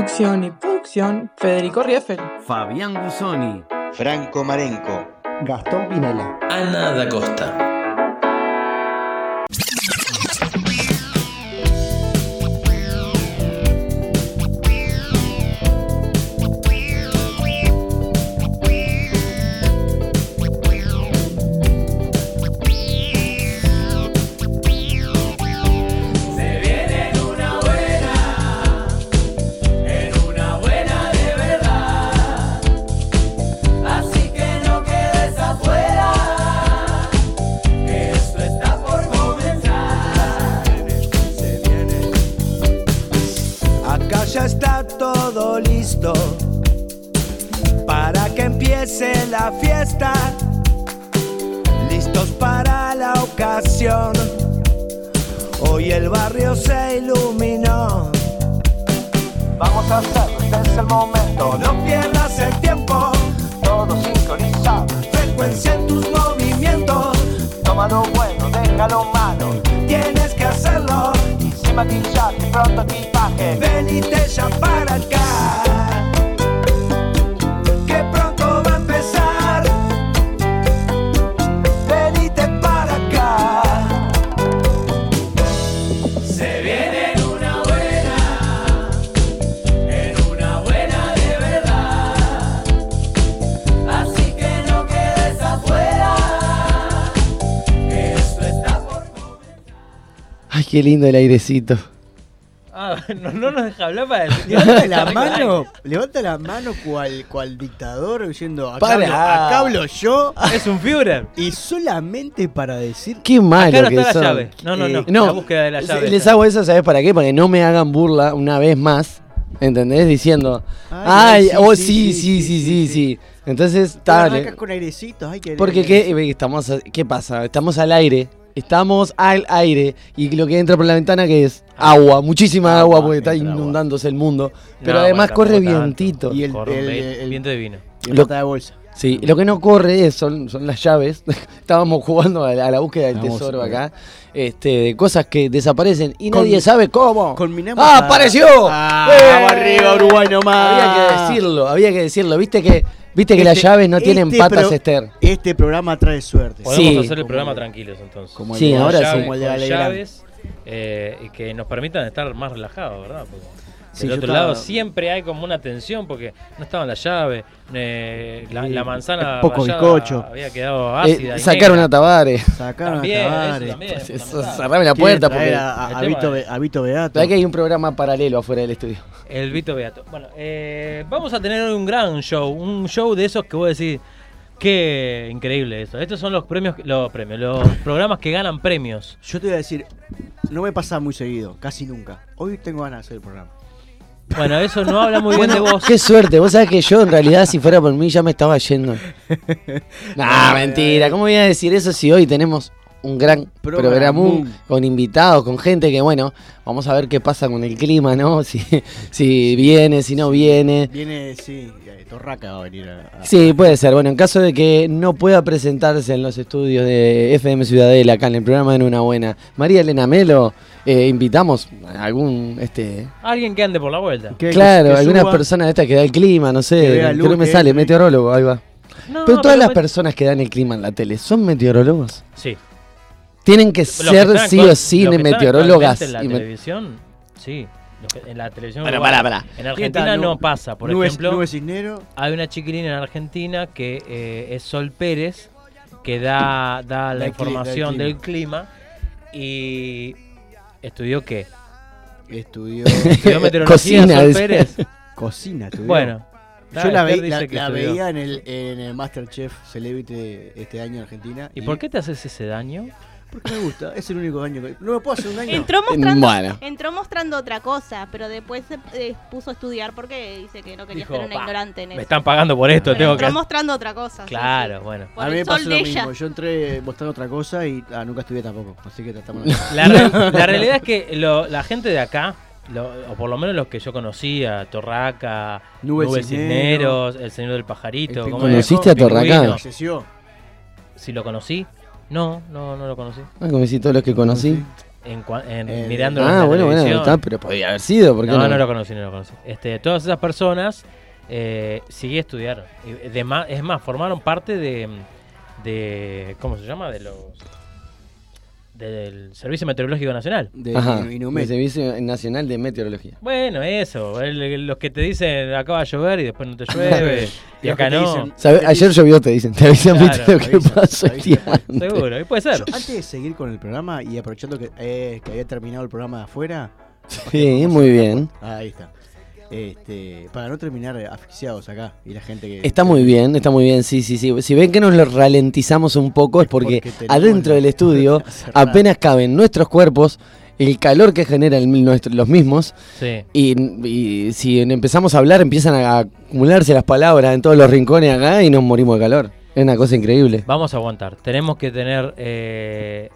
Conducción y producción, Federico Rieffel. Fabián Gusoni. Franco Marenco. Gastón Pinela. Ana da Costa. Qué lindo el airecito. Ah, no, no nos deja hablar para el... Levanta la mano, levanta la mano cual, dictador diciendo acá, hablo, acá hablo yo. Es un Führer. Y solamente para decir qué malo acá que está son. la llave. No, no, no, eh, La búsqueda de la llave. Les hago eso, ¿sabes para qué? Para que no me hagan burla una vez más. ¿Entendés? Diciendo, ay, ay sí, oh, sí, sí, sí, sí, Entonces, tal. con airecitos, ay, que Porque, ¿qué, eh, estamos, ¿qué pasa? Estamos al aire Estamos al aire. Y lo que entra por la ventana que es agua. Muchísima agua, Agua, porque está agua. inundándose el mundo. Pero No, además corre vientito. Y el, Corre el- ve- el- viento divino. y el Lo- de bolsa. Sí, lo que no corre es- son, son las llaves. Estábamos jugando a la, a la búsqueda del Vamos, tesoro acá. Este, de cosas que desaparecen y Con- nadie sabe cómo. ¡Ah, a- apareció! Ah, ¡Eh! vamos arriba, Uruguay nomás. Había que decirlo, había que decirlo. Viste que, viste que las Este- llaves no tienen este patas, pro- Esther. Este programa trae suerte. Podemos Sí. hacer el programa tranquilos entonces. como el Sí, de- ahora sí. llaves, como el de llaves eh, y que nos permitan estar más relajados, ¿verdad? Porque Sí, del otro estaba- lado siempre hay como una tensión porque no estaban las llaves, eh, la, la manzana Poco bizcocho. había quedado Eh, ácida. y sacaron a Tabares. Sacaron También, a Eso, fundamental. cerrame la puerta porque. a, Vito, es- Be- a Vito Beato. ¿Sabés que hay un programa paralelo afuera del estudio? El Vito Beato. Bueno, eh, vamos a tener hoy un gran show, un show de esos que voy a decir, qué increíble eso. Estos son los premios, los premios, los programas que ganan premios. Yo te voy a decir, no me pasa muy seguido, casi nunca. Hoy tengo ganas de hacer el programa. Bueno, eso no habla muy bien de vos. Qué suerte, vos sabés que yo en realidad si fuera por mí ya me estaba yendo. Nah, mentira, ¿cómo voy a decir eso si hoy tenemos un gran programa con invitados, con gente que bueno, vamos a ver qué pasa con el clima, ¿no? Si, si viene, si no viene. Viene, sí, Torraca va a venir a... a- Sí, puede ser. Bueno, en caso de que no pueda presentarse en los estudios de FM Ciudadela, acá en el programa de Una Buena, María Elena Melo, eh, invitamos a algún, este, Alguien que ande por la vuelta. Que- claro, que alguna suba- persona de esta que da el clima, no sé, Que no me que sale, meteorólogo, ahí va. No, pero todas las me- personas que dan el clima en la tele, ¿son meteorólogos? Sí. Tienen que Los ser sí o sí meteorólogas. En la y me- televisión, sí. En la televisión. Bueno, pará, pará. En Argentina no pasa. Por Nubes- ejemplo, Cisnero. hay una chiquilina en Argentina que eh, es Sol Pérez, que da, da la información del clima y estudió qué? Estudió Estudió meteorología Cocina, Sol. Pérez. cocina. Estudió. Bueno. Yo la, ve- la- veía en el, en el Masterchef Celebrity este año en Argentina. ¿Y por qué te haces ese daño? Porque me gusta, es el único daño que. No me puedo hacer un daño. Entró mostrando, Bueno. entró mostrando otra cosa, pero después se eh, puso a estudiar porque dice que no quería Dijo, ser una "Pa, ignorante en Me eso. están pagando por esto, Pero tengo entró que. mostrando otra cosa. sí, Claro, sí. bueno. Por a mí el me pasó sol lo de mismo. Yo entré mostrando otra cosa y ah, nunca estudié tampoco. Así que tratamos La, re- la realidad es que lo- la gente de acá, lo- o por lo menos los que yo conocía, Torraca, Nube Nube Cisneros, Cisneros, El Señor del Pajarito, El ¿cómo ¿Conociste a Torraca? Pingüino. Falleció. Si lo conocí, no, no, no lo conocí. Ah, como si todos los que conocí. En, en- Eh, mirándolo Ah, en la bueno, bueno, está, pero podía haber sido, ¿por qué no, no? no, lo conocí, no lo conocí. Este, todas esas personas eh, sí estudiaron. Y de más- es más, formaron parte de, de. ¿Cómo se llama? De los. Del Servicio Meteorológico Nacional. De Ajá, Inumet. el Servicio Nacional de Meteorología. Bueno, eso. el- los que te dicen acá va a llover y después no te llueve. y acá no. dicen- ¿Sabe? te Ayer llovió, te dicen. Te avisan, Claro, viste lo que antes. Seguro, y puede ser. Yo, antes de seguir con el programa y aprovechando que, eh, que había terminado el programa de afuera. Sí, muy bien. Ahí está. Este, para no terminar asfixiados acá y la gente que. Está muy bien, está muy bien, sí, sí, sí. Si ven que nos lo ralentizamos un poco es porque, adentro del estudio apenas caben nuestros cuerpos, el calor que generan el- nuestro- los mismos, Sí. y, y si empezamos a hablar empiezan a acumularse las palabras en todos los rincones acá y nos morimos de calor. Es una cosa increíble. Vamos a aguantar. Tenemos que tener eh,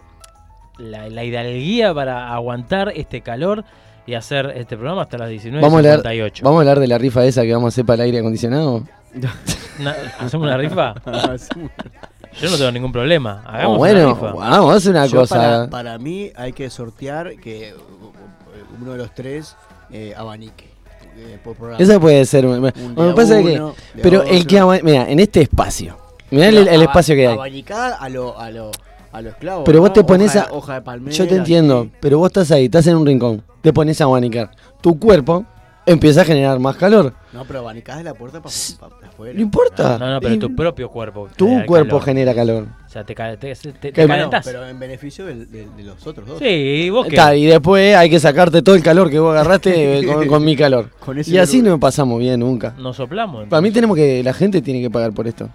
la, la hidalguía para aguantar este calor y hacer este programa hasta las 19.58. Vamos a, hablar, vamos a hablar de la rifa esa que vamos a hacer para el aire acondicionado. Na- ¿Hacemos una rifa? Yo no tengo ningún problema. Hagamos Oh, bueno, una rifa. vamos a hacer una Yo cosa. Para, para mí hay que sortear que uh, uno de los tres eh, abanique. eh, por programa. Esa puede ser. Un me día pasa que. uno, Pero el que. Mira, en este espacio. Mirá el, espacio que hay. Abanicada a lo, a lo, a lo esclavo. Pero vos ¿no? te pones Hoja- a. Hoja de palmera. Yo te entiendo, pero vos estás ahí, estás en un rincón. Te pones a abanicar. Tu cuerpo empieza a generar más calor. No, pero abanicada de la puerta para afuera. No importa. No, no, pero Y tu propio cuerpo. Tu genera cuerpo calor. genera calor. O sea, te, te, te- calentás. Pero en beneficio de, los otros dos. Sí, vos qué. Está, y después hay que sacarte todo el calor que vos agarraste eh, con, con mi calor. Con Y así calor. no pasamos bien nunca. Nos soplamos. Para mí tenemos que. La gente tiene que pagar por esto.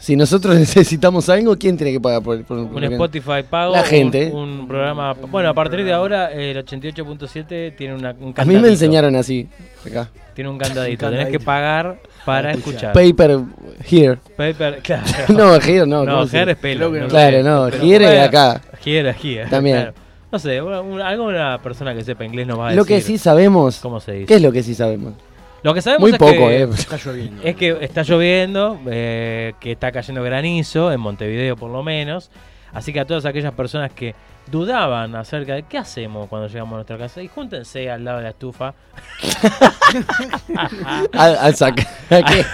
Si nosotros necesitamos algo, ¿quién tiene que pagar por, por- por Un lo Spotify pago. La gente. Un, un programa. Bueno, a partir de ahora, el 88.7 tiene una, un A mí candadito. me enseñaron así. Acá. Tiene un candadito. Un Tenés que candadito. pagar para escuchar. Paper here. Paper, claro. No, here no. No, ¿cómo se- hair es pelo. No. Claro, no, here es acá. Here es here. También. claro. No sé, una, una- alguna persona que sepa inglés nos va a Lo decir. que sí sabemos. ¿Cómo se dice? ¿Qué es lo que sí sabemos? Lo que sabemos Muy es poco, que, eh. Está lloviendo. es que está lloviendo, eh, que está cayendo granizo, en Montevideo por lo menos. Así que a todas aquellas personas que dudaban acerca de qué hacemos cuando llegamos a nuestra casa, y júntense al lado de la estufa Al, al sac- ¿a qué?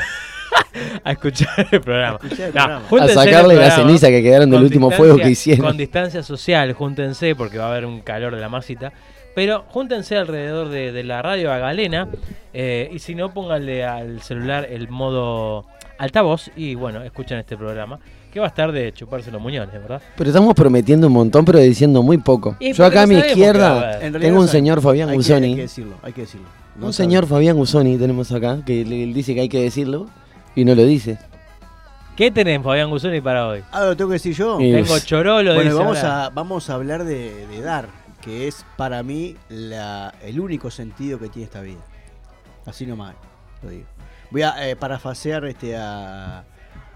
a escuchar el programa. Escuchá el No, programa. A el sacarle la ceniza que quedaron del último fuego que hicieron. Con distancia social, júntense, porque va a haber un calor de la masita. Pero júntense alrededor de, de la radio a Galena. eh, y si no, pónganle al celular el modo altavoz. Y bueno, escuchen este programa. Que va a estar de chuparse los muñones, ¿verdad? Pero estamos prometiendo un montón, pero diciendo muy poco. Yo acá a mi a izquierda tengo un señor Fabián hay que- Gusoni. Hay que decirlo, hay que decirlo. No Un sabe. señor Fabián Gusoni tenemos acá, que le él dice que hay que decirlo y no lo dice. ¿Qué tenés, Fabián Gusoni, para hoy? Ah, lo tengo que decir yo. Y- Tengo chorolo, Bueno, dice vamos ahora. a, vamos a hablar de, de dar, que es para mí la, el único sentido que tiene esta vida. Así nomás, lo digo. Voy a eh, parafasear este, a,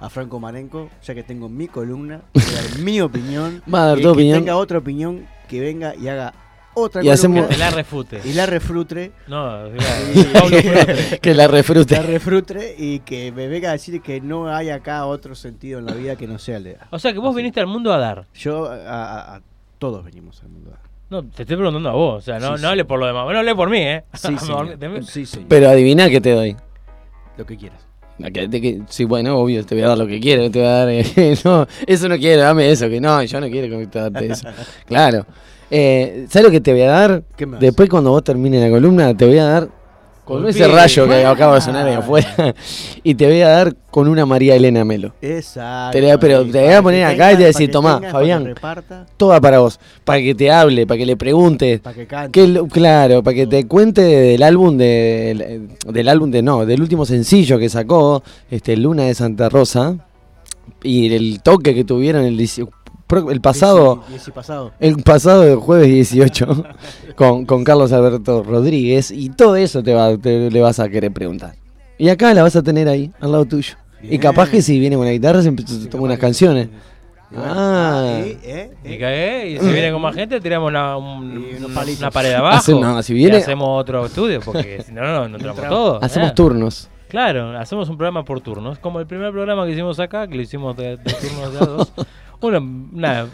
a Franco Marenco, ya que tengo mi columna, voy a dar mi opinión. Va a dar y tu que opinión. tenga otra opinión, que venga y haga otra Y hacemos- Que la refute. y la refrutre. No, Y- que la refrute. La refrutre y que me venga a decir que no hay acá otro sentido en la vida que no sea el de dar. O sea que vos Así. viniste al mundo a dar. Yo, a, a- a- todos venimos al mundo a dar. No, te estoy preguntando a vos. O sea, no, Sí, no sí. hable por lo demás. No hable por mí, ¿eh? Sí, Sí, señor. Pero adivina que te doy. Lo que quieras. Sí, bueno, obvio, te voy a dar lo que quiero, te voy a dar. eh, no, eso no quiero, dame eso, que no, yo no quiero que te darte eso. Claro. Eh, ¿Sabes lo que te voy a dar? Después, cuando vos termines la columna, te voy a dar con ese rayo que acaba de sonar ahí afuera. y te voy a dar con una María Elena Melo. Exacto. Te pero te voy a poner acá y te voy a decir, tomá, Fabián. Toda para vos. Para que te hable, para que le preguntes. para que cante. Que claro, para que te cuente del álbum de, del álbum de no, del último sencillo que sacó, este Luna de Santa Rosa y el toque que tuvieron el el pasado, el pasado de jueves 18 con, con Carlos Alberto Rodríguez y todo eso te, va, te- le vas a querer preguntar. Y acá la vas a tener ahí, al lado tuyo. Y capaz que si viene con la guitarra se empieza a tomar unas canciones. Y bueno, Ah. eh, eh, Y eh. y si viene con más gente, tiramos una, un- Y una- una pared abajo. Hace- no, si y viene- hacemos otro estudio, porque si no, no, no entramos todos. Hacemos ¿eh? turnos. Claro, hacemos un programa por turnos. Como el primer programa que hicimos acá, que lo hicimos de, de turnos de a dos. Una, una-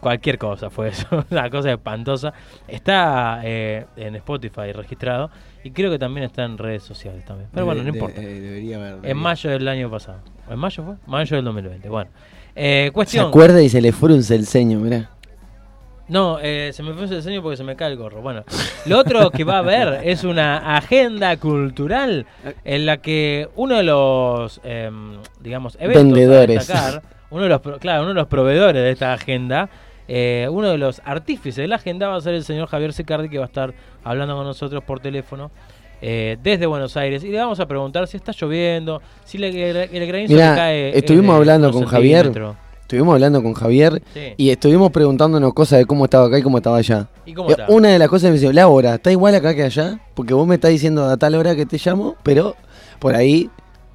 cualquier cosa fue eso, una cosa espantosa. Está eh, en Spotify registrado y creo que también está en redes sociales también. Pero bueno, no De- importa. eh, debería haber. En mayo del año pasado. ¿En mayo fue? Mayo del 2020. Bueno. Eh, Se cuestión. acuerda y se le frunce el ceño, mirá. No, eh, se me fue el diseño porque se me cae el gorro. Bueno, lo otro que va a haber es una agenda cultural en la que uno de los, em, digamos, eventos a Vendedores. destacar, uno de los, claro, uno de los proveedores de esta agenda, eh, uno de los artífices de la agenda va a ser el señor Javier Sicardi que va a estar hablando con nosotros por teléfono. eh, desde Buenos Aires y le vamos a preguntar si está lloviendo, si le- el, el granizo Mirá, cae. es estuvimos hablando con Javier. Estuvimos hablando con Javier Sí. y estuvimos preguntándonos cosas de cómo estaba acá y cómo estaba allá. ¿Y cómo Eh, está? Una de las cosas me dice, la hora, ¿está igual acá que allá? Porque vos me estás diciendo a tal hora que te llamo, pero por ahí,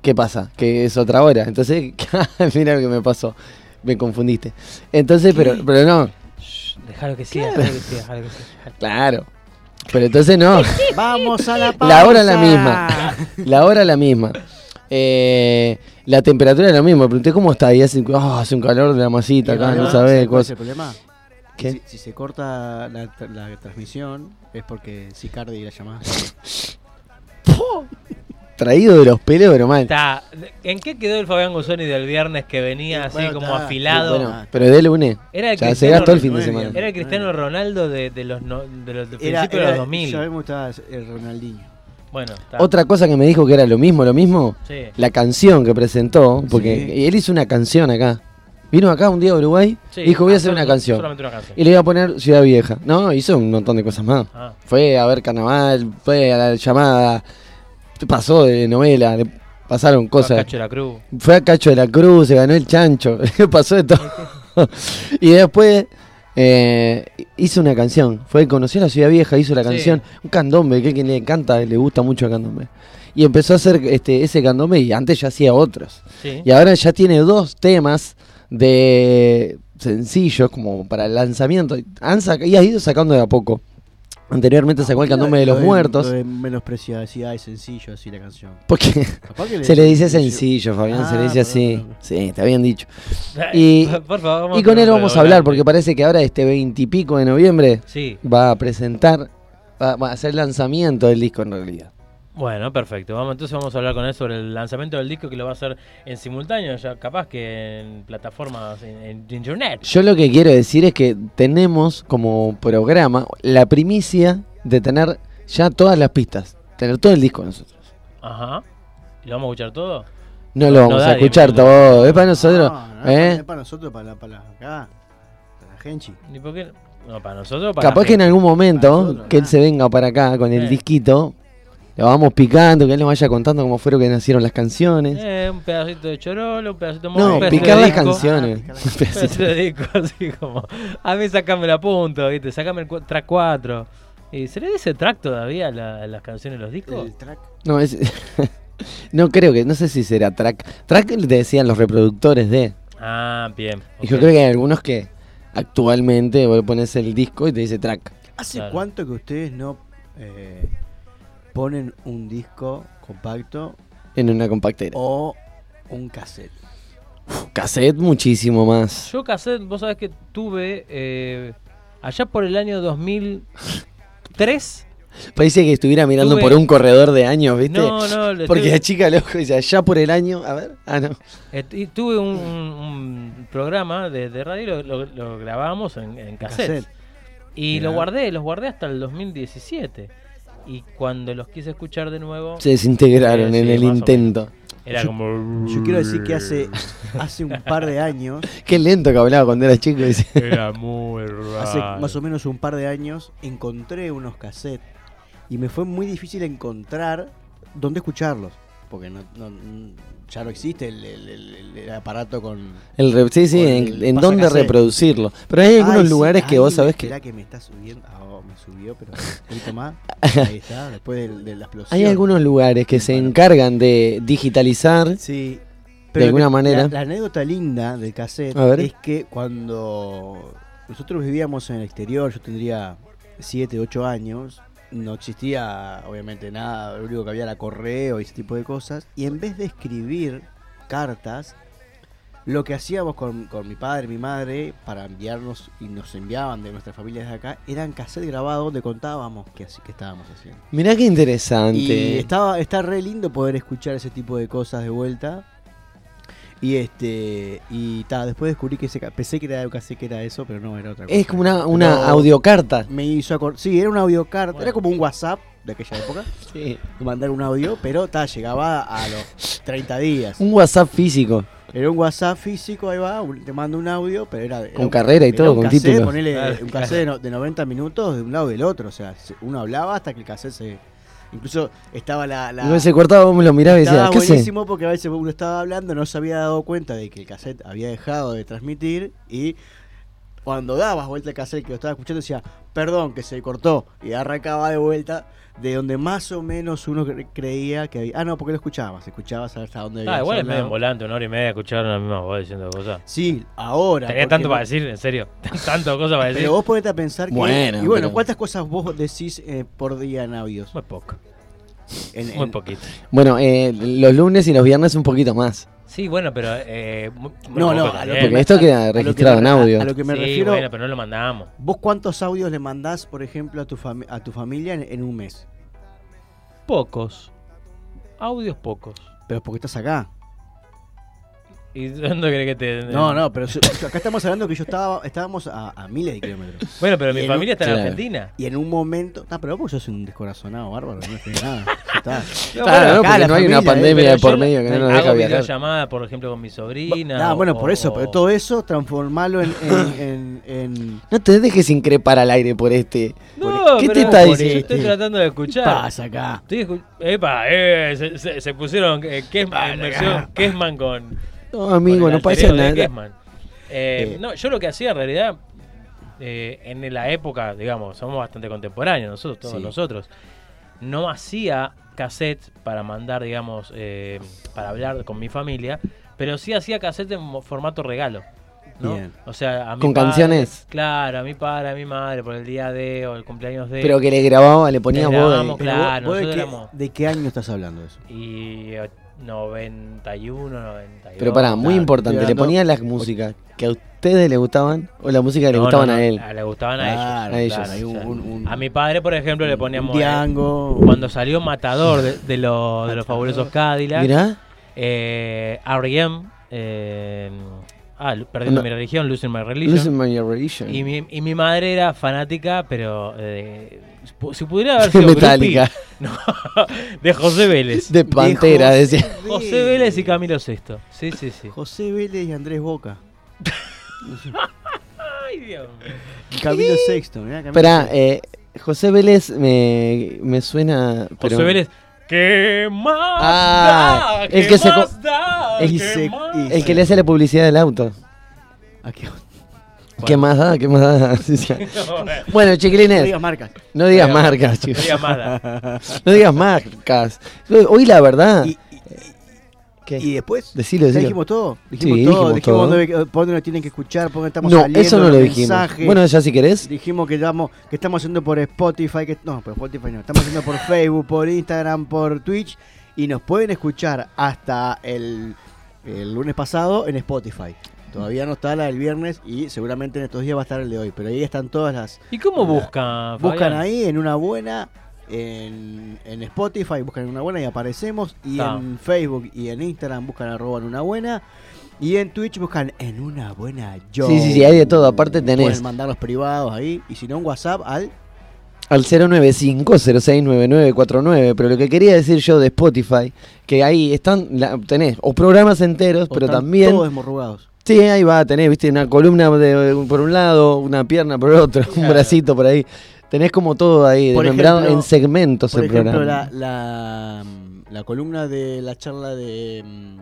¿qué pasa? Que es otra hora. Entonces, mira lo que me pasó. Me confundiste. Entonces, pero, pero no, Déjalo que siga, déjalo que siga, que siga. claro. Pero entonces no. Vamos a la pausa. La hora es la misma. La hora es la misma. Eh, la temperatura es la misma. Pregunté cómo está y hace, ah, hace un calor de la masita acá, no sabés. ¿Cuál es el problema? ¿Qué? Si, si se corta la, la transmisión es porque Sicardi la llamada. Traído de los pelos, pero mal. Está. ¿En qué quedó el Fabián Guzoni del viernes que venía así Bueno, como está. afilado? Bueno, pero de lunes. Era el Ya se Cristiano gastó el fin de Ronaldo. semana. Era el Cristiano Ronaldo de, de los, no- de los de Era, principios de era, los 2000. Yo a mí me gustaba el Ronaldinho. Bueno, está. Otra cosa que me dijo que era lo mismo, lo mismo, Sí. la canción que presentó, porque Sí. él hizo una canción acá. Vino acá un día a Uruguay, Sí, dijo voy a hacer una canción. Solamente una canción. Y le iba a poner Ciudad Vieja. No, hizo un montón de cosas más. Ah. Fue a ver carnaval, fue a la llamada, pasó de novela, le pasaron Fue a cosas. Cacho de la Cruz. Fue a Cacho de la Cruz, se ganó el chancho, pasó de todo. y después eh, hizo una canción. Fue, conoció la ciudad vieja, hizo la Sí. canción, un candombe, que, que le encanta, le gusta mucho el candombe. Y empezó a hacer este, ese candombe y antes ya hacía otros. Sí. Y ahora ya tiene dos temas de sencillos como para el lanzamiento. Y ha ido sacando de a poco. Anteriormente sacó el candombe de los Lo muertos. Lo de menospreciar, decía, es sencillo así la canción. Porque se le dice sencillo. Fabián, se le Ah, dice perdón, así. Sí, te habían dicho. Y, Por favor, vamos y con él vamos a hablar, porque parece que ahora este veintipico de noviembre Sí. va a presentar, va, va a hacer el lanzamiento del disco en realidad. Bueno, perfecto. Vamos, entonces vamos a hablar con él sobre el lanzamiento del disco que lo va a hacer en simultáneo, ya capaz que en plataformas en, en internet. Yo lo que quiero decir es que tenemos como programa la primicia de tener ya todas las pistas, tener todo el disco nosotros. Ajá. ¿Y lo vamos a escuchar todo? No No, lo vamos no a escuchar todo, es para nosotros. No, no, ¿eh? es para nosotros, para, la- para la- acá. Para la Genchi. ¿Y por qué? No, para nosotros. Para Capaz que en gente. algún momento nosotros, que él se venga para acá con el Eh. disquito, le vamos picando, que él nos vaya contando cómo fueron que nacieron las canciones. Eh, un pedacito de chorolo, un pedacito de no, un pedacito picar de las disco. canciones. Ah, picar las Un pedacito. de disco, así como. A mí sacame la punta, ¿viste? Sacame el track 4. ¿Y se le dice track todavía a la- las canciones de los discos? El track. No, es- no creo que, no sé si será track. Track le decían los reproductores de. Ah, bien. Y yo creo que hay algunos que actualmente vos le pones el disco y te dice track. ¿Hace Claro. cuánto que ustedes no eh, ponen un disco compacto En una compactera. o un cassette? Cassette muchísimo más. Yo cassette, vos sabés que tuve eh, allá por el año 2003. Parece que estuviera mirando Tuve- por un corredor de años, ¿viste? No, no, Porque tuve- la chica el ojo dice, allá por el año, a ver, ah, no. eh, y tuve un, un- un programa de, de radio, lo, lo- lo grabábamos en, en cassette. Cassette. Y lo guardé, los guardé hasta el 2017. Y cuando los quise escuchar de nuevo, Se desintegraron en sí, el intento. era Yo- como. Yo quiero decir que hace, hace un par de años, Qué lento que hablaba cuando era chico. Era muy raro. hace más o menos un par de años, encontré unos cassettes y me fue muy difícil encontrar dónde escucharlos. Porque no, no- ya no existe el, el- el- el aparato con... El re- sí, sí, en, en dónde reproducirlo. Pero hay algunos Ay, sí, lugares que ay, vos sabés que... que me está subiendo. Ah, oh, me subió, pero un poquito más. Ahí está, después del- de, la explosión. Hay algunos lugares que se encargan de digitalizar Sí. de alguna manera. La, la anécdota linda del cassette es que cuando nosotros vivíamos en el exterior, yo tendría 7, 8 años, no existía obviamente nada, lo único que había era correo y ese tipo de cosas, y en vez de escribir cartas, lo que hacíamos con, con mi padre y mi madre para enviarnos y nos enviaban de nuestras familias de acá eran cassettes grabados donde contábamos qué, así- estábamos haciendo. Mirá qué interesante. Y estaba, está re lindo poder escuchar ese tipo de cosas de vuelta. Y este y ta, después descubrí que ese, pensé que era un cassette que era eso, pero no era otra cosa. Es como una, una audiocarta. Me hizo acordar. Sí, era una audiocarta, era como un WhatsApp de aquella época. Sí. Mandar un audio, pero ta, llegaba a los 30 días. Un WhatsApp físico. Era un WhatsApp físico, ahí va, un- te mando un audio, pero era. era Con un- carrera y era todo, un con cassette, título. ponele Claro, un claro. cassette de, no- de 90 minutos de un lado y del otro. O sea, se- uno hablaba hasta que el cassette se. Incluso estaba la. la- vos se cortaba, vos me lo mirabas y decías, ¿qué sé? buenísimo porque a veces uno estaba hablando, no se había dado cuenta de que el cassette había dejado de transmitir y cuando dabas vuelta el cassette que lo estaba escuchando decía, perdón, que se cortó y arrancaba de vuelta de donde más o menos uno cre- creía que había... Ah, no, porque lo escuchabas, escuchabas hasta dónde Ah, igual es medio en volante, una hora y media escucharon la misma voz diciendo cosas. Sí, ahora. Tenía tanto no- para decir, en serio. Tanto cosas para decir. Pero vos ponete a pensar que... Bueno, y bueno, pero- ¿cuántas cosas vos decís eh, por día en audios? Muy poco. En- Muy en- poquito. Bueno, eh, los lunes y los viernes un poquito más. Sí, bueno, pero. Eh, No, no, a lo que Porque esto queda registrado en audio. A, lo que me sí, refiero... bueno, pero no lo mandamos. ¿Vos cuántos audios le mandás, por ejemplo, a tu, fami- a tu familia en, en un mes? Pocos. Audios pocos. Pero porque estás acá. ¿Y dónde crees que te.? No, no, pero su- acá estamos hablando que yo estaba, estábamos a, a miles de kilómetros. Bueno, pero Y mi en familia un- está en Claro. Argentina. Y en un momento. No, pero vos sos un descorazonado bárbaro, no es nada. Ya está. No, Claro, bueno, no, acá porque la no hay una familia, eh, pandemia pero de por yo medio que no nos hago deja viajar. videollamada, por ejemplo, con mi sobrina. Ah, bueno, por eso, o- pero todo eso transformarlo en. en, en- en- No te dejes increpar al aire por este. No, ¿Qué te pero está diciendo? Estoy tratando de ¿Qué escuchar. pasa acá? Estoy escu- Epa, eh, se, se- se pusieron eh, Kes- Vale, en versión acá. Kessman con. No, amigo, no pasa nada. Eh, Eh. No, yo lo que hacía en realidad, eh, en la época, digamos, somos bastante contemporáneos, nosotros, todos Sí. nosotros. No hacía cassettes para mandar, digamos, para hablar con mi familia, pero sí hacía cassettes en formato regalo. ¿no? Bien. O sea, a mi ¿Con padre- canciones? Claro, a mi padre, a mi madre, por el día de o el cumpleaños de. Pero que le grababa, le ponías Le voz. grabamos, Claro, vos- vos de, qué, éramos- ¿De qué año estás hablando de eso? Y 91, 92. Pero pará, muy importante, le ponían las músicas que a ustedes les gustaban o la música que le No, gustaban no, no, a él. Le gustaban a ellos. Claro, a ellos. claro, hay un- O sea, un- un- a mi padre, por ejemplo, le poníamos. eh, Diango. cuando salió Matador de, de, lo- de los fabulosos Cadillac. Mirá, Eh, R.E.M. Eh, ah, Perdiendo No. mi religión, Losing My Religion. Listen My Religion. Y mi, y mi madre era fanática, pero. eh, si pudiera haber sido. Metallica. no, de José Vélez. De Pantera, José decía. José Vélez y Camilo Sesto. Sí, sí, sí. José Vélez y Andrés Boca. Ay, Dios Camilo Sexto, mirá, Camilo Esperá, eh, José Vélez me, me suena. Pero... José Vélez. ¿Qué más Ah, da? el ¿Qué que se más co- da? el- ¿Qué Y se- más El que le hace la publicidad del auto. ¿A qué? ¿Qué más da? ¿Qué más da? Sí, sí. No, eh, bueno, No chiquilines, digas marcas. no digas No digas- marcas, no chicos. digas digas marcas. Hoy la verdad. Y, ¿Qué? y después. Decilo, ¿Ya decilo. dijimos todo? Dijimos Sí, todo. dijimos dijimos todo. dónde, por dónde nos tienen que escuchar, por dónde estamos No, saliendo. eso no lo dijimos. mensajes. Bueno, ya si querés. Dijimos que, estamos, que estamos haciendo por Spotify, que no, por Spotify no, estamos haciendo por Facebook, por Instagram, por Twitch y nos pueden escuchar hasta el, el lunes pasado en Spotify. Todavía no está la del viernes y seguramente en estos días va a estar el de hoy, pero ahí están todas las... ¿Y cómo buscan? Buscan Fabián? ahí en una buena, en, en Spotify buscan en una buena y aparecemos y Ah. en Facebook y en Instagram buscan arroba en una buena y en Twitch buscan en una buena yo. Sí, sí, sí, hay de todo. Aparte tenés Pueden mandar los privados ahí y si no un WhatsApp al al 095-069949. Pero lo que quería decir yo de Spotify, que ahí están, la- tenés o programas enteros, o pero están también. todos desmorrugados. Sí, ahí va, tenés, viste, una columna de- por un lado, una pierna por otro, un bracito por ahí. Tenés como todo ahí, Por desmembrado ejemplo- en segmentos Por el ejemplo, programa. la, la, mm, la columna de la charla de mm,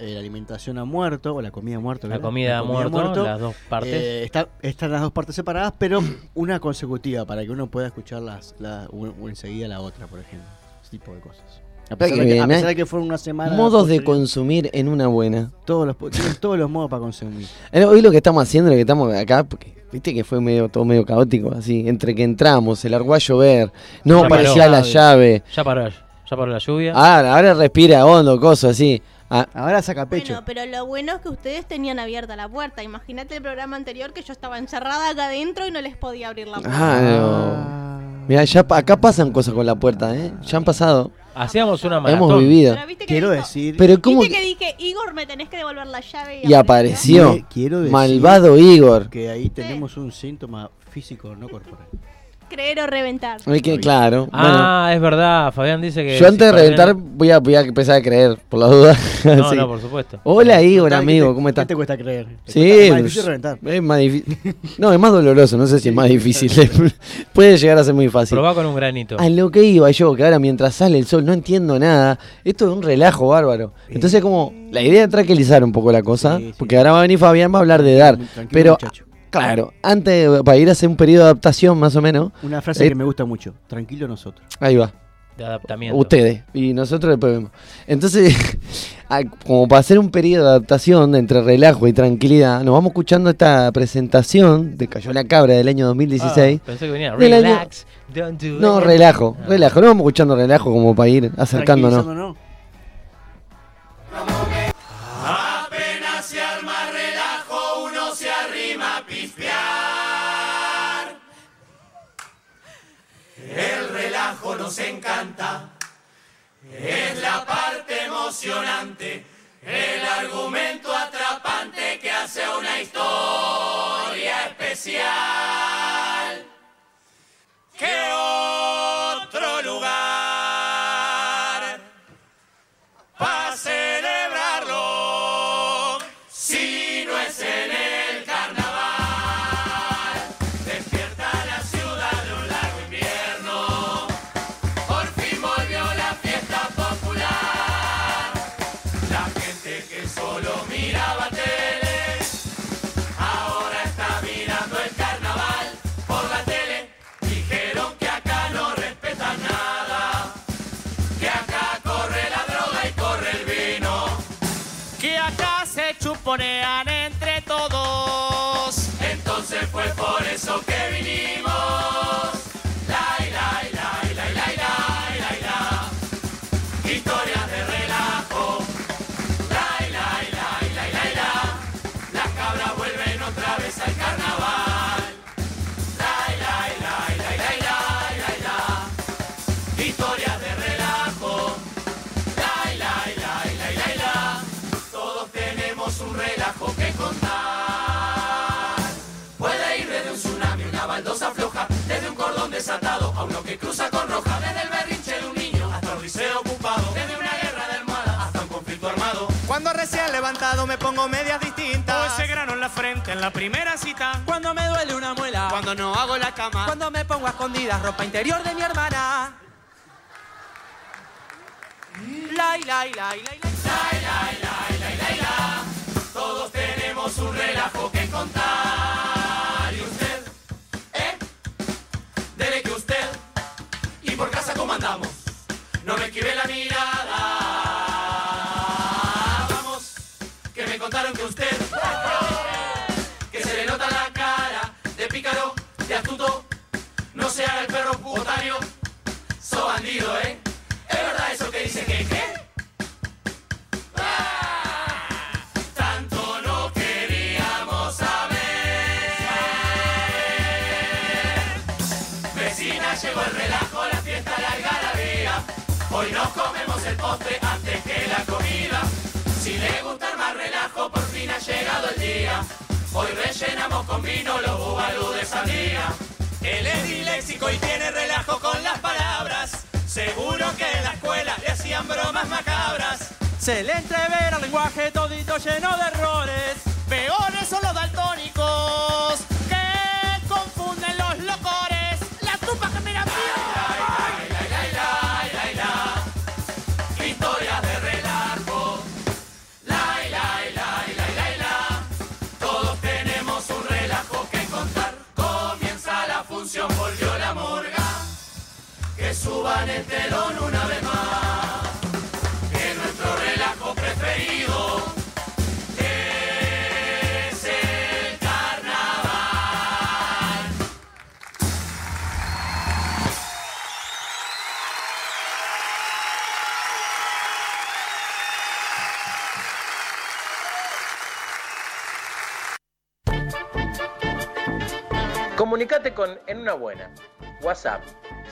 eh, la alimentación a muerto, o la comida a muerto. La ¿verdad? comida a muerto, las dos partes. eh, está- están las dos partes separadas, pero una consecutiva para que uno pueda escuchar las, la, enseguida la otra, por ejemplo. Ese tipo de cosas. A pesar, que de, que, bien, a pesar ¿eh? de que fueron una semana. Modos de consumir en una buena. todos los, todos los modos para consumir. Eh, Hoy lo que estamos haciendo, lo que estamos acá, porque viste que fue medio todo medio caótico, así, entre que entramos, se largó a llover, no Ya aparecía paró. la llave. Ya paró, ya paró la lluvia. Ahora, ahora respira hondo, coso así. Ah, Ahora saca pecho. Bueno, pero lo bueno es que ustedes tenían abierta la puerta. Imagínate el programa anterior que yo estaba encerrada acá adentro y no les podía abrir la puerta. ah, no. Mira, ya pa- acá pasan cosas con la puerta, ¿eh? Ya han pasado. Hacíamos una maratón. Hemos vivido. Pero viste que Quiero dijo- decir. Pero cómo Viste que dije, Igor, me tenés que devolver la llave. y apareció que- quiero decir malvado Igor. que ahí tenemos un síntoma físico, no corporal. Creer o reventar. Hay que, claro. Ah, es verdad. Fabián dice que. yo antes de si reventar voy a, voy a empezar a creer, por la duda. No, Sí. no, por supuesto. Hola Igor, Total, ¿qué amigo, te- ¿cómo estás? ¿Qué te cuesta creer? Te Sí, cuesta- es más difícil reventar. es más difícil. No, es más doloroso, no sé si es más difícil. Puede llegar a ser muy fácil. Probá con un granito. A lo que iba yo, que ahora mientras sale el sol no entiendo nada. Esto es un relajo bárbaro. Entonces, como la idea es tranquilizar un poco la cosa, Sí, sí. porque ahora va a venir Fabián, va a hablar de dar. Tranquilo, Pero, muchacho. Claro, antes, para ir a hacer un periodo de adaptación más o menos, Una frase Eh, que me gusta mucho. Tranquilo nosotros. ahí va. De adaptamiento. Ustedes. Y nosotros después vemos. Entonces, a- como para hacer un periodo de adaptación entre relajo y tranquilidad, nos vamos escuchando esta presentación de Cayó la Cabra del año 2016. Ah, pensé que venía. Año- Relax. Don't do No, relajo, Ah. relajo. No vamos escuchando relajo como para ir acercándonos. Es la parte emocionante, el argumento atrapante que hace una historia especial. ¿Qué otro fue por eso que vinimos. A uno que cruza con roja, desde el berrinche de un niño hasta un liceo ocupado, desde una guerra de almohada hasta un conflicto armado. Cuando recién levantado me pongo medias distintas. O ese grano en la frente en la primera cita. Cuando me duele una muela. Cuando no hago la cama. Cuando me pongo a escondidas ropa interior de mi hermana. Lai, lai, lai, lai, lai. Lai, lai, lai, lai, lai, la. Todos tenemos un relajo que contar. Se haga el perro putario. So bandido, ¿eh? ¿Es verdad eso que dice que qué? Vecina, llegó el relajo, la fiesta, la algarabía. Hoy nos comemos el postre antes que la comida. Si le gusta más relajo, por fin ha llegado el día. Hoy rellenamos con vino los bubalú de sandía. Él es disléxico y tiene relajo con las palabras. Seguro que en la escuela le hacían bromas macabras. Se le entrevera el lenguaje todito lleno de errores. Peores son los daltónicos suban el telón una vez más. Que nuestro relajo preferido es el carnaval. Comunicate con En Una Buena. WhatsApp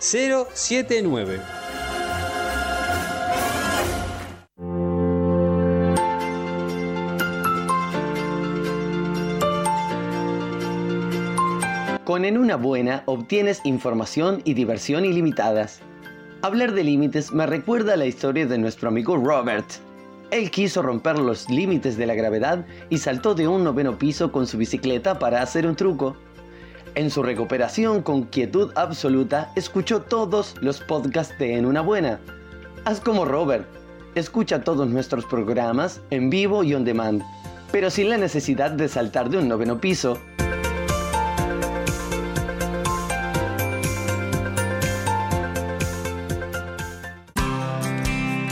079. Con En una buena obtienes información y diversión ilimitadas. Hablar de límites me recuerda a la historia de nuestro amigo Robert. Él quiso romper los límites de la gravedad y saltó de un noveno piso con su bicicleta para hacer un truco. En su recuperación con quietud absoluta, escuchó todos los podcasts de En una buena. Haz como Robert. Escucha todos nuestros programas en vivo y on demand, pero sin la necesidad de saltar de un noveno piso.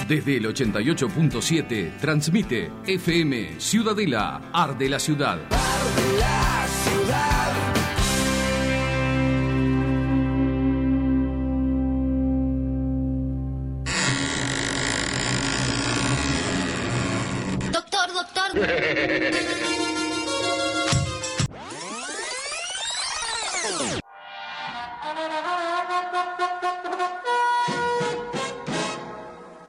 Desde el 88.7 transmite FM Ciudadela, Arde la Ciudad. Doctor,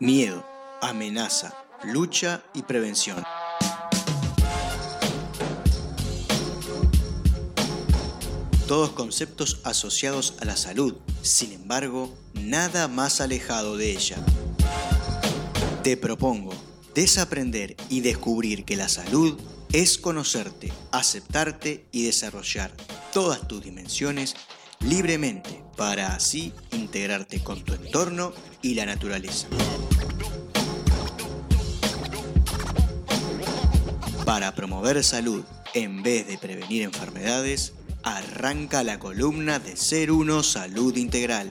Miedo, amenaza, lucha y prevención. Todos conceptos asociados a la salud, sin embargo, nada más alejado de ella. Te propongo desaprender y descubrir que la salud es conocerte, aceptarte y desarrollar todas tus dimensiones libremente para así integrarte con tu entorno y la naturaleza. Para promover salud en vez de prevenir enfermedades, arranca la columna de Ser Uno Salud Integral.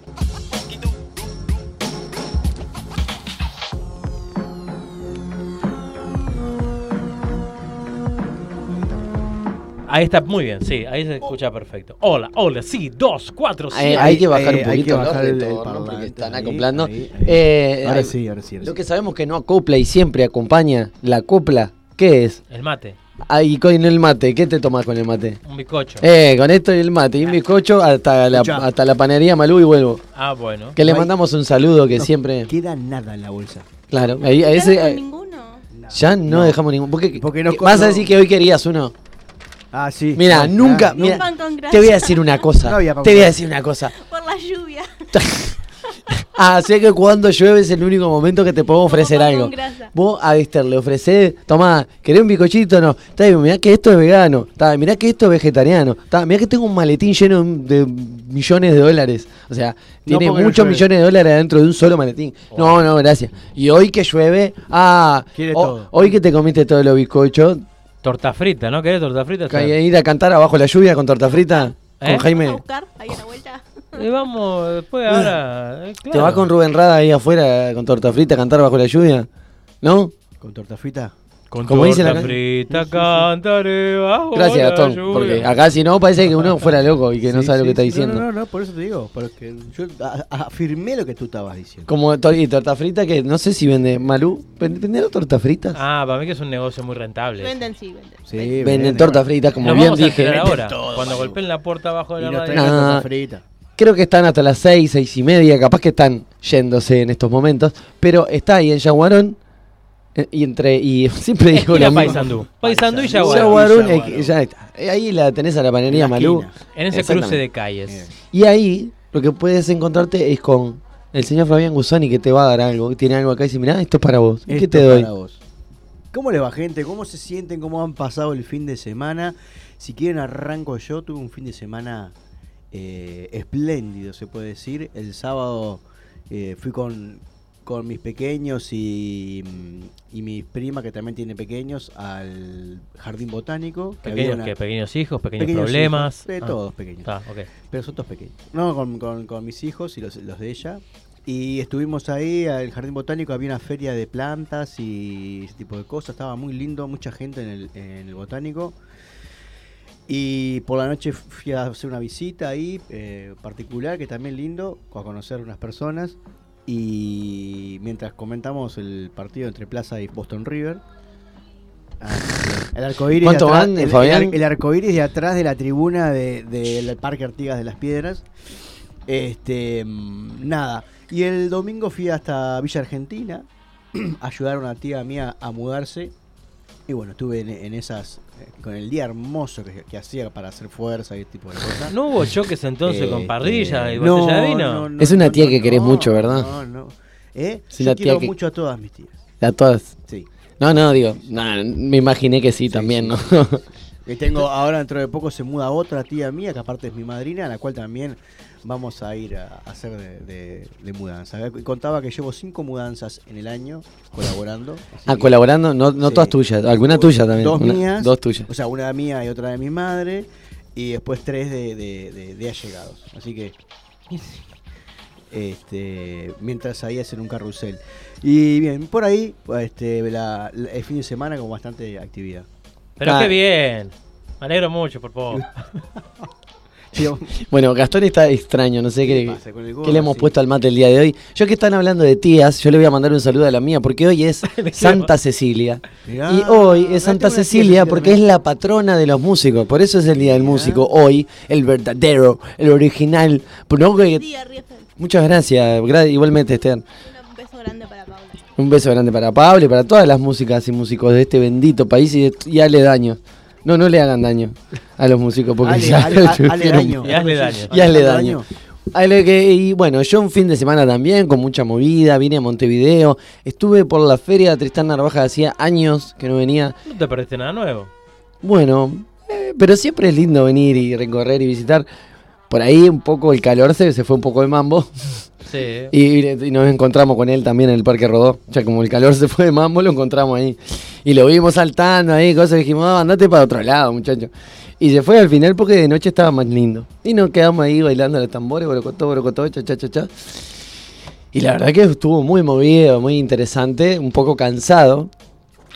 Ahí está, muy bien, sí, ahí se escucha perfecto. Hola, hola, sí, dos, cuatro, Hay, siete. hay que bajar eh, un hay poquito bajar el- el parlante, porque están ahí, acoplando. ahí, ahí. Eh, Ahora sí, ahora sí, ahora Lo sí. que sabemos que no acopla y siempre acompaña la copla, ¿qué es? El mate, Ahí con el mate, ¿qué te tomas con el mate? un bizcocho. Eh, con esto y el mate y un bizcocho hasta la, hasta la panería Malú y vuelvo. Ah, bueno. Que le No mandamos un saludo que No siempre... queda nada en la bolsa. Claro, ahí, a ese... eh, ya no, No. dejamos ningún... Porque, Porque no- vas a no- decir que hoy querías uno. Ah, sí. Mira, No, nunca... ah, mira, te voy a decir una cosa. Había te voy a decir una cosa. Por la lluvia. Ah, sé que cuando llueve es el único momento que te puedo ofrecer algo. Vos a Esther le ofrecés, tomá, ¿querés un bicochito? No. Está bien, mirá que esto es vegano. Está, mirá que esto es vegetariano. Está, mirá que tengo un maletín lleno de millones de dólares. O sea, tiene no muchos llueve. millones de dólares dentro de un solo maletín. No, no, gracias. Y hoy que llueve, ah, Quiere todo. hoy que te comiste todos los bizcochos, Torta frita, ¿no querés torta frita? Ir a cantar abajo la lluvia con torta frita. ¿Eh? Con Jaime. buscar ahí a la vuelta. Y vamos, después ahora. eh, ¿Te claro. vas con Rubén Rada ahí afuera con torta frita a cantar bajo la lluvia? ¿No? ¿Con torta frita? Con Como dice la frita cantaré bajo Gracias, Gastón. Porque acá si no parece que uno fuera loco y que no Sí, sabe lo sí, que está diciendo. No, no, no, por eso te digo. Porque yo afirmé lo que tú estabas diciendo. Como tor- y torta frita que no sé si vende Malú. ¿Ven- ¿Venderá torta fritas? Ah, para mí que es un negocio muy rentable. Venden, sí, venden. Sí, Venden torta fritas, como Nos bien dije. ahora. todo, Cuando Malú. golpeen la puerta abajo de la Y nos radio. traigan Ah, torta frita. Creo que están hasta las seis, seis y media, capaz que están yéndose en estos momentos, pero está ahí en Yaguarón y entre y siempre digo lo mismo. Paysandú. Paysandú y Yaguarón. Yaguarón, eh, que ya está. Eh, Ahí la tenés a la panería En la Malú. esquina. En ese cruce de calles. Y ahí lo que puedes encontrarte es con el señor Fabián Gusoni que te va a dar algo, tiene algo acá y dice, mirá, esto es para vos. ¿Y ¿Qué Esto te doy? para vos. ¿Cómo le va, gente? ¿Cómo se sienten? ¿Cómo han pasado el fin de semana? Si quieren, arranco yo. Tuve un fin de semana eh, espléndido, se puede decir. El sábado eh, fui con, con mis pequeños y, mm, y mi prima, que también tiene pequeños, al jardín botánico. que Pequeños, una- ¿qué? pequeños hijos, pequeños, Pequeños problemas. hijos, de Ah. todos pequeños. Ah. Pero son todos pequeños. No, con, con- con mis hijos y los, los de ella. Y estuvimos ahí al jardín botánico, había una feria de plantas y ese tipo de cosas. Estaba muy lindo, mucha gente en el, en el botánico. Y por la noche fui a hacer una visita ahí, eh, particular, que también lindo, a conocer unas personas. Y mientras comentamos el partido entre Plaza y Boston River, ah, el arcoíris ¿Cuánto de atrás- van, el, Fabián? el, el arcoíris de atrás de la tribuna de- del Parque Artigas de las Piedras. Este, nada. Y el domingo fui hasta Villa Argentina ayudar a una tía mía a mudarse. Y bueno, estuve en, en esas, con el día hermoso que, que hacía para hacer fuerza y ese tipo de cosas. ¿No hubo choques entonces con Este, parrilla y no, botella de vino? no, no, Es una tía no, que querés no, mucho, ¿verdad? No, no. ¿Eh? Sí, Yo la tía quiero que- mucho a todas mis tías. A todas. Sí. No, no, digo, nah, me imaginé que sí, también, ¿no? Y tengo ahora dentro de poco se muda otra tía mía, que aparte es mi madrina, a la cual también vamos a ir a a hacer de, de- de mudanza. Contaba que llevo cinco mudanzas en el año colaborando. ah, que- colaborando, no, no Sí. todas tuyas, alguna tuya también. Dos una- mías. Dos tuyas. O sea, una mía y otra de mi madre. Y después tres de- de allegados. Así que. Este, mientras ahí hacen un carrusel. Y bien, por ahí, este, la- la- el fin de semana con bastante actividad. Pero Ah. qué bien. Me alegro mucho, por favor. Bueno, Gastón está extraño, no sé ¿Qué le hemos Sí. puesto al mate el día de hoy. Yo que están hablando de tías, yo le voy a mandar un saludo a la mía porque hoy es Santa Cecilia. Mirá, y hoy es Santa Cecilia porque es la patrona de los músicos. Por eso es el día del músico. Hoy, el verdadero, el original. No que-. Muchas gracias. gra- igualmente, Esteban. Un beso grande para Pablo y para todas las músicas y músicos de este bendito país y, de- y hazle daño. No, no le hagan daño a los músicos porque Ale- ya ale- daño. Y hazle daño. Y hazle daño. Ale que- y bueno, yo un fin de semana también con mucha movida, vine a Montevideo, estuve por la feria de Tristán Narvaja, hacía años que no venía. No te perdiste nada nuevo. Bueno, eh, pero siempre es lindo venir y recorrer y visitar. Por ahí un poco el calor se, se fue un poco de mambo. Sí. Y, y nos encontramos con él también en el Parque Rodó. O sea, como el calor se fue de mambo, lo encontramos ahí. Y lo vimos saltando ahí, cosas dijimos, "Ah, andate para otro lado, muchacho. Y se fue al final porque de noche estaba más lindo. Y nos quedamos ahí bailando los tambores, borocotó, borocotó, cha, cha, cha, cha. Y la verdad que estuvo muy movido, muy interesante, un poco cansado.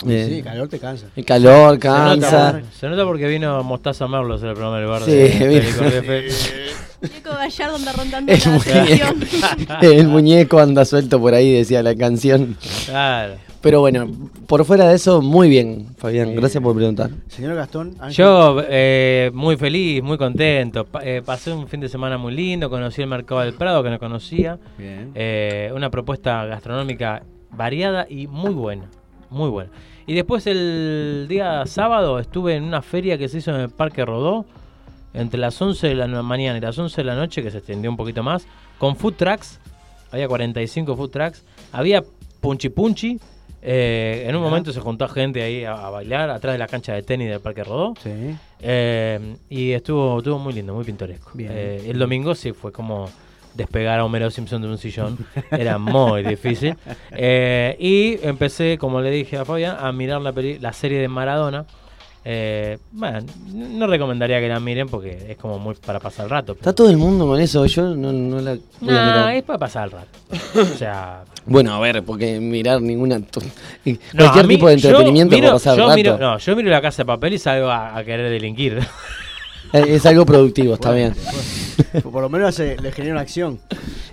Eh, Sí, calor te cansa. El calor Se cansa. nota, se nota porque vino Mostaza Merlos en el programa del bar Sí, de vino. Chico Gallardo anda rondando El muñeco, el muñeco anda suelto por ahí, decía la canción. Claro. Pero bueno, por fuera de eso, muy bien, Fabián. Gracias por preguntar. Señor Gastón, Ángel. Yo eh, muy feliz, muy contento. Pa- eh, pasé un fin de semana muy lindo, conocí el Mercado del Prado que no conocía. Bien. Eh, una propuesta gastronómica variada y muy buena, muy buena. Y después el día sábado estuve en una feria que se hizo en el Parque Rodó, entre las 11 de la mañana y las 11 de la noche, que se extendió un poquito más, con food trucks, había 45 food trucks, había punchi punchi, eh, en un momento se juntó gente ahí a, a bailar atrás de la cancha de tenis del Parque Rodó. Sí. Eh, y estuvo, estuvo muy lindo, muy pintoresco. Eh, el domingo sí fue como despegar a Homero Simpson de un sillón. Era muy difícil. Eh, y empecé, como le dije a Fabián, a mirar la, peli- la serie de Maradona. Eh, bueno, no recomendaría que la miren porque es como muy para pasar el rato. Está todo el mundo con eso, yo no, no la mirar. es para pasar el rato. O sea, Bueno, a ver, porque mirar ninguna. no, cualquier mí- tipo de entretenimiento miro- para pasar yo el rato. miro- no, yo miro la casa de papel y salgo a, a querer delinquir. Eh, Es algo productivo, está bien. Por lo menos hace- le genera una acción.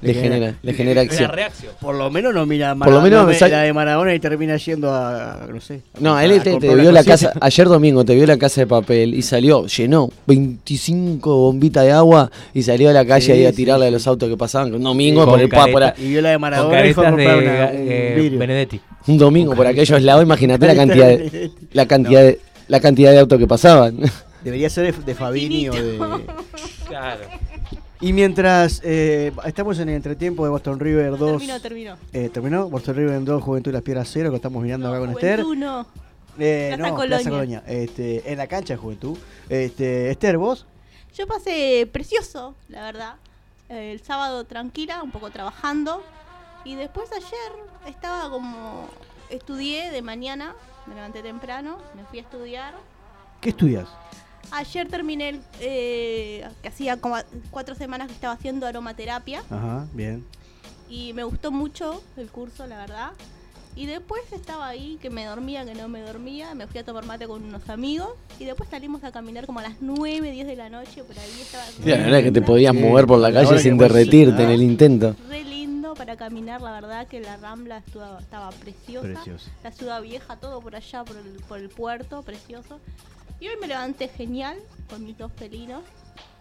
Le genera- le genera acción. Por lo menos no mira Por lo menos no me ve sal- la de Maradona y termina yendo a, no sé. No, él te, vio la casa, ayer domingo te vio la casa de papel y salió, llenó 25 bombitas de agua y salió a la calle Sí, ahí a sí, tirarle a los autos que pasaban. Un domingo Con por el pa, por careta- a- Y vio la de Maradona y fue a caretas comprar de una- un eh. Benedetti. un domingo por aquellos lados, imagínate la cantidad de la cantidad de, la cantidad de autos que pasaban. Debería ser de, de Fabini o de. Claro. Y mientras eh, estamos en el entretiempo de Boston River 2. Terminó, terminó. Eh, ¿Terminó? Boston River 2, Juventud y las Piedras 0, que estamos mirando acá con Esther. Juventud no. Eh, Plaza no, Colonia. Plaza Colonia. Este, en la cancha de Juventud. Este, Esther, ¿vos? Yo pasé precioso, la verdad. El sábado tranquila, un poco trabajando. Y después ayer estaba como... Estudié de mañana, me levanté temprano, me fui a estudiar. ¿Qué estudias? Ayer terminé, el, eh, que hacía como cuatro semanas que estaba haciendo aromaterapia. Ajá, bien. Y me gustó mucho el curso, la verdad. Y después estaba ahí, que me dormía, que no me dormía. Me fui a tomar mate con unos amigos. Y después salimos a caminar como a las 9, 10 de la noche. Por ahí estaba Sí, la verdad es que te podías Sí, mover por la calle sin derretirte en el intento. re lindo para caminar. La verdad que la Rambla estuvo- estaba preciosa. Precioso. La ciudad vieja, todo por allá, por el, por el puerto, precioso. Y hoy me levanté genial con mis dos pelinos.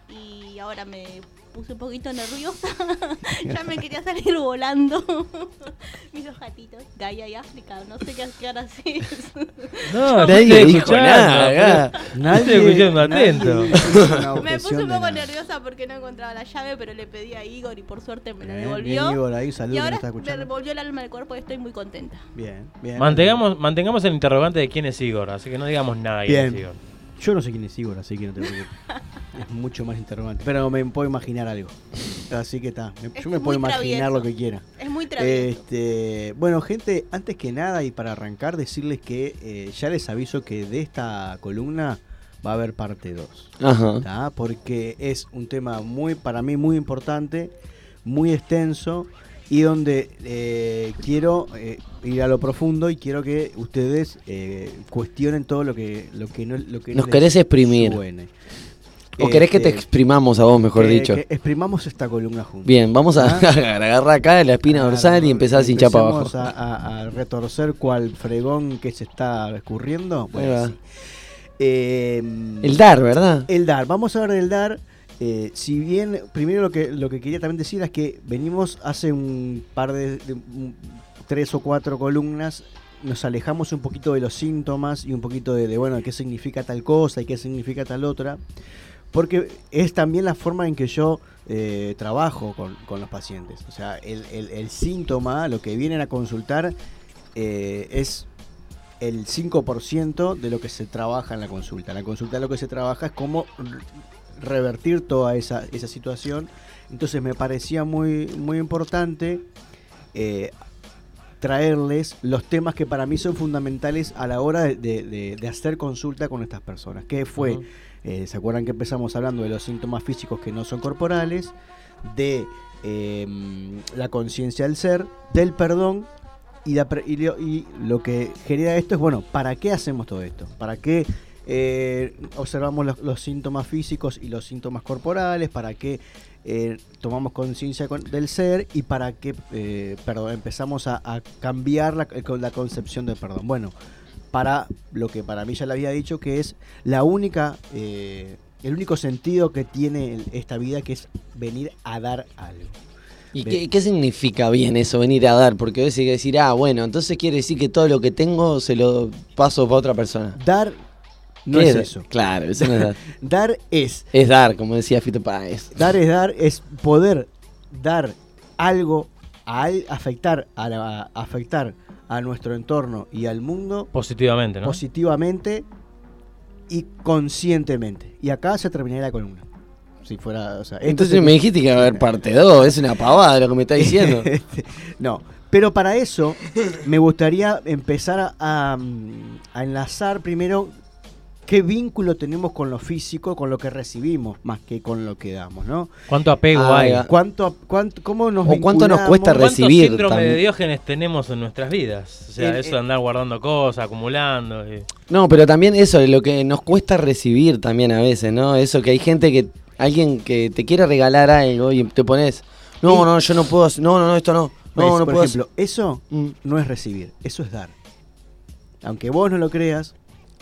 Y ahora me puse un poquito nerviosa. ya me quería salir volando. mis dos gatitos, Gaia y África. No sé qué, ahora haces. No, Nadie dijo nada, Nadie- nadie atento. Me puse un poco nerviosa porque no encontraba la llave, pero le pedí a Igor y por suerte me la Bien, devolvió. bien, Igor, ahí, y ahora está me devolvió el alma al cuerpo y estoy muy contenta. Bien, bien. Mantengamos, mantengamos el interrogante de quién es Igor, así que no digamos nada de quién es Bien. Igor. Yo no sé quién es Igor, así que no te preocupes. es mucho más interrogante. Pero me puedo imaginar algo. Así que está. Yo me puedo imaginar travieso. lo que quiera. Es muy travieso. Este, bueno, gente, antes que nada y para arrancar, decirles que eh, ya les aviso que de esta columna va a haber parte 2. Ajá. Porque es un tema muy, para mí, muy importante, muy extenso y donde eh, quiero eh, ir a lo profundo y quiero que ustedes eh, cuestionen todo lo que, lo que no, lo que no Nos querés exprimir. suene. O querés que te Este, exprimamos a vos, mejor que- dicho. que exprimamos esta columna juntos. Bien, vamos a ¿Ah? agarrar acá la espina dorsal y empezar a hinchar para abajo. Empecemos a, a- retorcer cual fregón que se está escurriendo. Bueno, sí. Eh, El dar, ¿verdad? El dar. Vamos a ver el dar. Eh, si bien, primero lo que, lo que quería también decir es que venimos hace un par de, tres o cuatro columnas, nos alejamos un poquito de los síntomas y un poquito de, de, bueno, qué significa tal cosa y qué significa tal otra, porque es también la forma en que yo eh, trabajo con, con los pacientes. O sea, el, el- síntoma, lo que vienen a consultar, eh, es el 5% de lo que se trabaja en la consulta. La consulta lo que se trabaja es cómo revertir toda esa, esa situación. Entonces me parecía muy, muy importante eh, traerles los temas que para mí son fundamentales a la hora de, de- hacer consulta con estas personas. Que fue, eh, ¿se acuerdan que empezamos hablando de los síntomas físicos que no son corporales? De eh, la conciencia del ser, del perdón y, la y lo- y lo que genera esto es, bueno, ¿para qué hacemos todo esto? ¿Para qué eh, observamos los, los síntomas físicos y los síntomas corporales? ¿Para qué eh, tomamos conciencia con- del ser? ¿Y para qué eh, perdón, empezamos a, a cambiar la, eh, la concepción del perdón? Bueno, para lo que para mí ya le había dicho, que es la única... eh, el único sentido que tiene esta vida que es venir a dar algo. ¿Y qué, qué significa bien eso, venir a dar? Porque a veces hay que decir, ah, bueno, entonces quiere decir que todo lo que tengo se lo paso para otra persona. Dar no ¿Qué es eso. Claro, eso no es dar. Dar es Es dar, como decía Fito Páez. Dar es dar, es poder dar algo, a al- afectar, a la- a afectar a nuestro entorno y al mundo Positivamente, ¿no? positivamente y conscientemente. Y acá se terminaría la columna. Si fuera, o sea, esto Entonces me dijiste que iba a haber parte 2, es una pavada lo que me está diciendo. Este, no, pero para eso me gustaría empezar a, a, a enlazar primero qué vínculo tenemos con lo físico, con lo que recibimos, más que con lo que damos, ¿no? ¿Cuánto apego Ah, hay? ¿Cuánto, cuánto, cómo nos O cuánto nos cuesta ¿Cuántos recibir síndromes también. de Diógenes tenemos en nuestras vidas? O sea, eso de andar guardando cosas, acumulando. y- No, pero también eso, lo que nos cuesta recibir también a veces, ¿no? Eso que hay gente que, alguien que te quiere regalar algo y te pones, no, no, yo no puedo, hacer- no, no, no, esto no, no, Pues, no por puedo. ejemplo, eso Mm. no es recibir, eso es dar. Aunque vos no lo creas,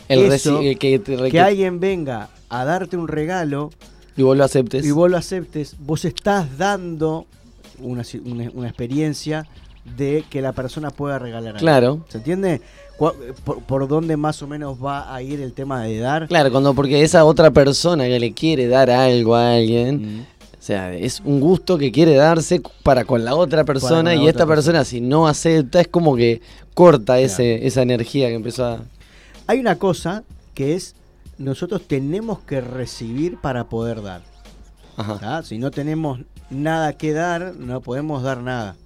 El eso, reci- el que te re- que alguien venga a darte un regalo y vos lo aceptes. y vos lo aceptes, vos estás dando una, una- una experiencia de que la persona pueda regalar algo. Claro. ¿Se entiende? Por, por dónde más o menos va a ir el tema de dar? Claro, cuando porque esa otra persona que le quiere dar algo a alguien, o sea, es un gusto que quiere darse para con la otra persona y otra esta persona si no acepta es como que corta ese, esa energía que empezó a... Hay una cosa que es, nosotros tenemos que recibir para poder dar. Si no tenemos nada que dar, no podemos dar nada.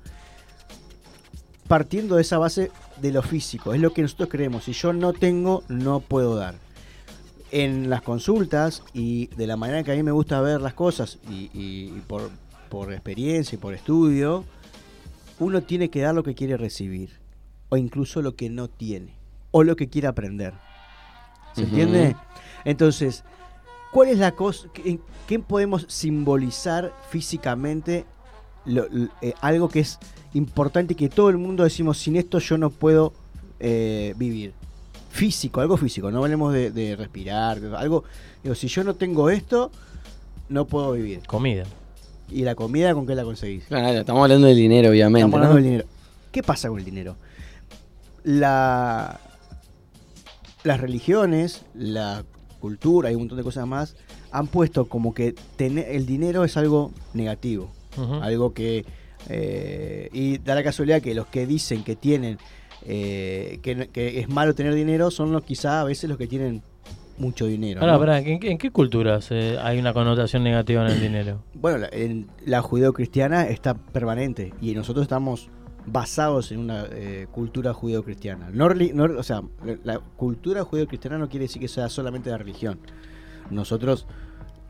Partiendo de esa base de lo físico, es lo que nosotros creemos. Si yo no tengo, no puedo dar. En las consultas y de la manera que a mí me gusta ver las cosas y, y- y por, por experiencia y por estudio, uno tiene que dar lo que quiere recibir. O incluso lo que no tiene. O lo que quiere aprender. ¿Se entiende? Entonces, ¿cuál es la cosa? ¿Qué, qué podemos simbolizar físicamente lo- eh, algo que es importante y que todo el mundo decimos, sin esto yo no puedo eh, vivir? Físico, algo físico, no hablemos de, de respirar, algo, digo, si yo no tengo esto, no puedo vivir. Comida. ¿Y la comida con qué la conseguís? Claro, estamos hablando del dinero, obviamente. Estamos hablando ¿no? del dinero. ¿Qué pasa con el dinero? La, las religiones, la cultura y un montón de cosas más han puesto como que tener, el dinero es algo negativo. Algo que... eh, y da la casualidad que los que dicen que tienen... eh, que, que es malo tener dinero son los quizá a veces los que tienen mucho dinero. Pará, ¿no? pará, ¿en, qué- en qué culturas eh, hay una connotación negativa en el dinero? Bueno, la, en- la judeocristiana está permanente y nosotros estamos basados en una eh, cultura judeocristiana. No, no- o sea, la, cultura judeocristiana no quiere decir que sea solamente de religión. Nosotros,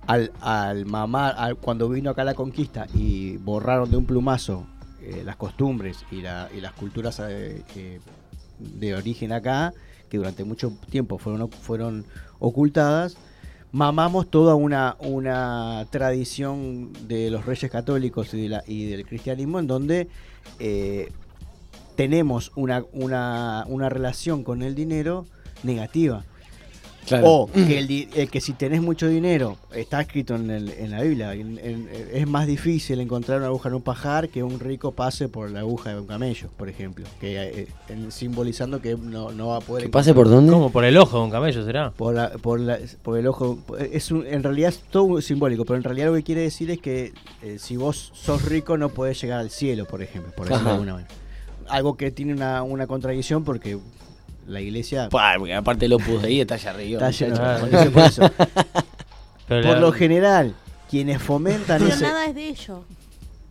al, al mamar, al- cuando vino acá la conquista y borraron de un plumazo eh, las costumbres y, la- y las culturas eh, de origen acá, que durante mucho tiempo fueron, fueron ocultadas, mamamos toda una, una tradición de los reyes católicos y, y del cristianismo en donde eh, tenemos una, una, una relación con el dinero negativa. Claro. O que, el, di- eh, que si tenés mucho dinero, está escrito en, el- en la Biblia, en- en- es más difícil encontrar una aguja en un pajar que un rico pase por la aguja de un camello, por ejemplo. Que, eh, en- simbolizando que no, no va a poder... ¿Que pase por dónde? ¿Cómo? ¿Por el ojo de un camello será? Por, la- por, la- por el ojo. Es un- en realidad es todo simbólico, pero en realidad lo que quiere decir es que eh, si vos sos rico no podés llegar al cielo, por ejemplo, por decirlo de alguna manera. Algo que tiene una, una contradicción porque la iglesia. Pa, porque aparte el Opus Dei está allá arriba. Está lleno contradicciones por eso. Pero Por la- lo general, quienes fomentan Pero ese. nada es de ellos.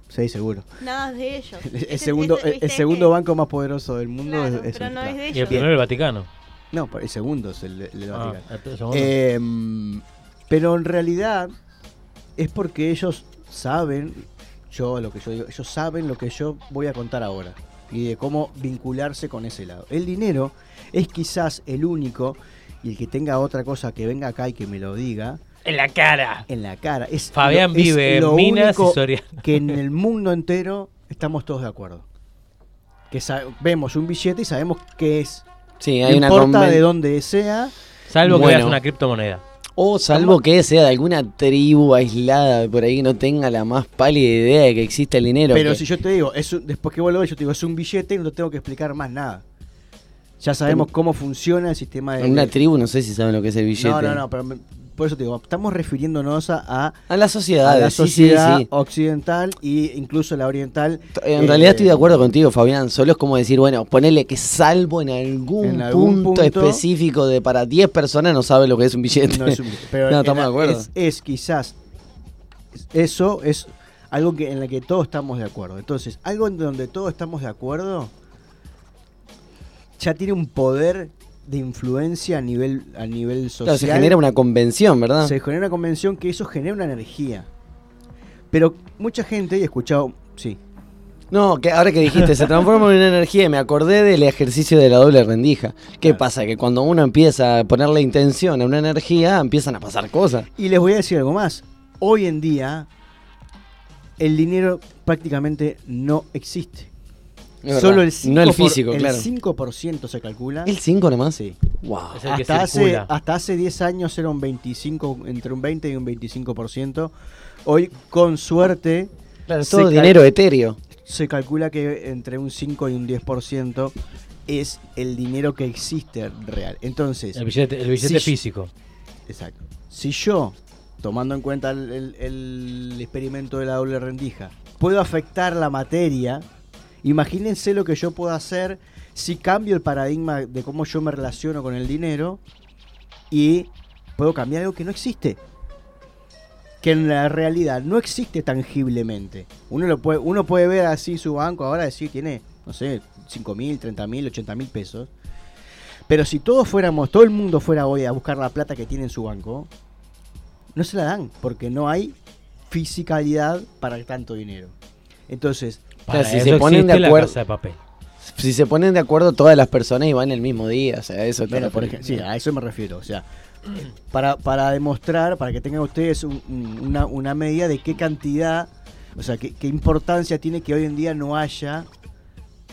Sí, seguro. Nada es de ellos. El, Ese- segundo, el, segundo que- banco más poderoso del mundo Claro, es, es pero el- no es de Y el ellos. primero el Vaticano. No, el segundo es el, Ah, Vaticano. Em, pero en realidad es porque ellos saben, yo lo que yo digo, ellos saben lo que yo voy a contar ahora y de cómo vincularse con ese lado. El dinero es quizás el único y el que tenga otra cosa que venga acá y que me lo diga. En la cara. En la cara. Es Fabián lo- es vive en lo Minas y. Que en el mundo entero estamos todos de acuerdo. Que vemos un billete y sabemos qué es. Sí, No hay una importa de dónde sea. Salvo que veas una criptomoneda. O salvo que sea de alguna tribu aislada por ahí que no tenga la más pálida idea de que existe el dinero. Pero que- si yo te digo, es un- después que vos lo ves, yo te digo, es un billete y no te tengo que explicar más nada. Ya sabemos cómo funciona el sistema de. en una tribu no sé si saben lo que es el billete. No, no, no, pero por eso te digo, estamos refiriéndonos a, a, la sociedad, a la sí, sí, sociedad sí. occidental e incluso la oriental. En Eh, realidad estoy de acuerdo contigo, Fabián. Solo es como decir, bueno, ponele que salvo en algún, En algún punto, punto- específico de para 10 personas no sabe lo que es un billete. No es un billete, pero No, estamos de acuerdo. Es, es quizás eso es algo que en la que todos estamos de acuerdo. Entonces, algo en donde todos estamos de acuerdo ya tiene un poder de influencia a nivel, a nivel social. Claro, se genera una convención, ¿verdad? Se genera una convención que eso genera una energía. Pero mucha gente, y he escuchado, sí, No, que ahora que dijiste, se transforma en una energía y me acordé del ejercicio de la doble rendija. ¿Qué pasa? Que cuando uno empieza a ponerle intención a una energía, empiezan a pasar cosas. Y les voy a decir algo más. Hoy en día, el dinero prácticamente no existe. Es Solo el 5%, No el físico, el claro. 5% se calcula. ¿El 5 nomás? Sí. Wow. El Hasta hace, hasta hace 10 años era un 25, entre un 20 y un 25%. Hoy, con suerte, Claro, todo dinero etéreo. se calcula que entre un 5 y un 10% es el dinero que existe real. Entonces, El billete, el billete si- físico. Exacto. Si yo, tomando en cuenta el, el- el experimento de la doble rendija, puedo afectar la materia, imagínense lo que yo puedo hacer si cambio el paradigma de cómo yo me relaciono con el dinero y puedo cambiar algo que no existe. Que en la realidad no existe tangiblemente. Uno, lo puede, uno puede ver así su banco ahora, decir, tiene, no sé, 5 mil, 30 mil, 80 mil pesos. Pero si todos fuéramos, todo el mundo fuera hoy a buscar la plata que tiene en su banco, no se la dan, porque no hay fisicalidad para tanto dinero. Entonces, Para si eso se ponen de la acuerdo. casa de papel. Si se ponen de acuerdo todas las personas y van el mismo día, o sea, eso bueno, por ejemplo, sí, a eso me refiero. O sea, para, para demostrar, para que tengan ustedes un- un- una, una medida de qué cantidad, o sea, qué, qué importancia tiene que hoy en día no haya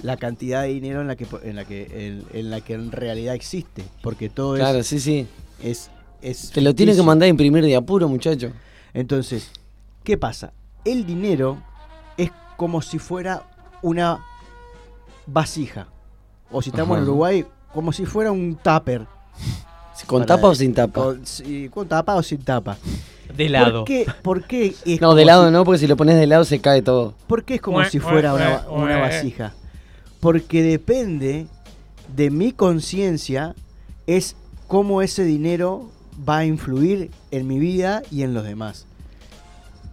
la cantidad de dinero en la que en la que en, en la que en realidad existe, porque todo Claro, es sí, sí. es es Te lo tiene que mandar a imprimir de apuro, muchacho. Entonces, ¿qué pasa? El dinero como si fuera una vasija. O si estamos en. Uruguay, como si fuera un tupper. ¿Con Para- tapa o sin tapa? Con, sí, con tapa o sin tapa. De lado. ¿Por qué, por qué es No, de lado si- no, porque si lo pones de lado se cae todo. ¿Por qué es como si ue, fuera una, una vasija? Porque depende de mi conciencia, es cómo ese dinero va a influir en mi vida y en los demás.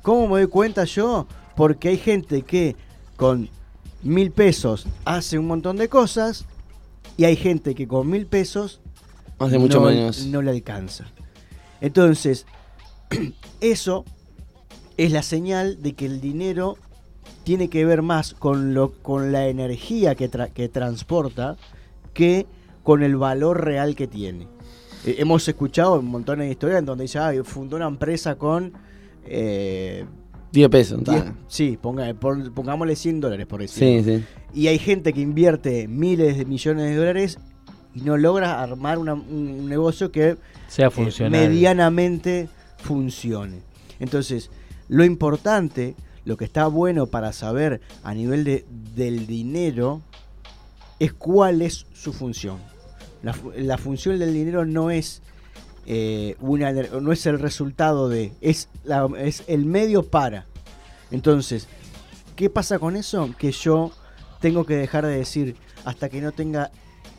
¿Cómo me doy cuenta yo? Porque hay gente que con mil pesos hace un montón de cosas y hay gente que con mil pesos Hace mucho no, menos. no le alcanza. Entonces, eso es la señal de que el dinero tiene que ver más con, lo, con la energía que, tra- que transporta que con el valor real que tiene. Eh, hemos escuchado un montón de historias en donde dice, ah, fundó una empresa con... eh, 10 pesos. ta. 10 sí, ponga- pongámosle 100 dólares por decirlo. Sí, sí. Y hay gente que invierte miles de millones de dólares y no logra armar una- un negocio que Sea eh, funcional. medianamente funcione. Entonces, lo importante, lo que está bueno para saber a nivel de, del dinero, es cuál es su función. La, fu- la función del dinero no es eh, una no es el resultado de, es, la- es el medio para. Entonces, ¿qué pasa con eso? Que yo tengo que dejar de decir, hasta que no tenga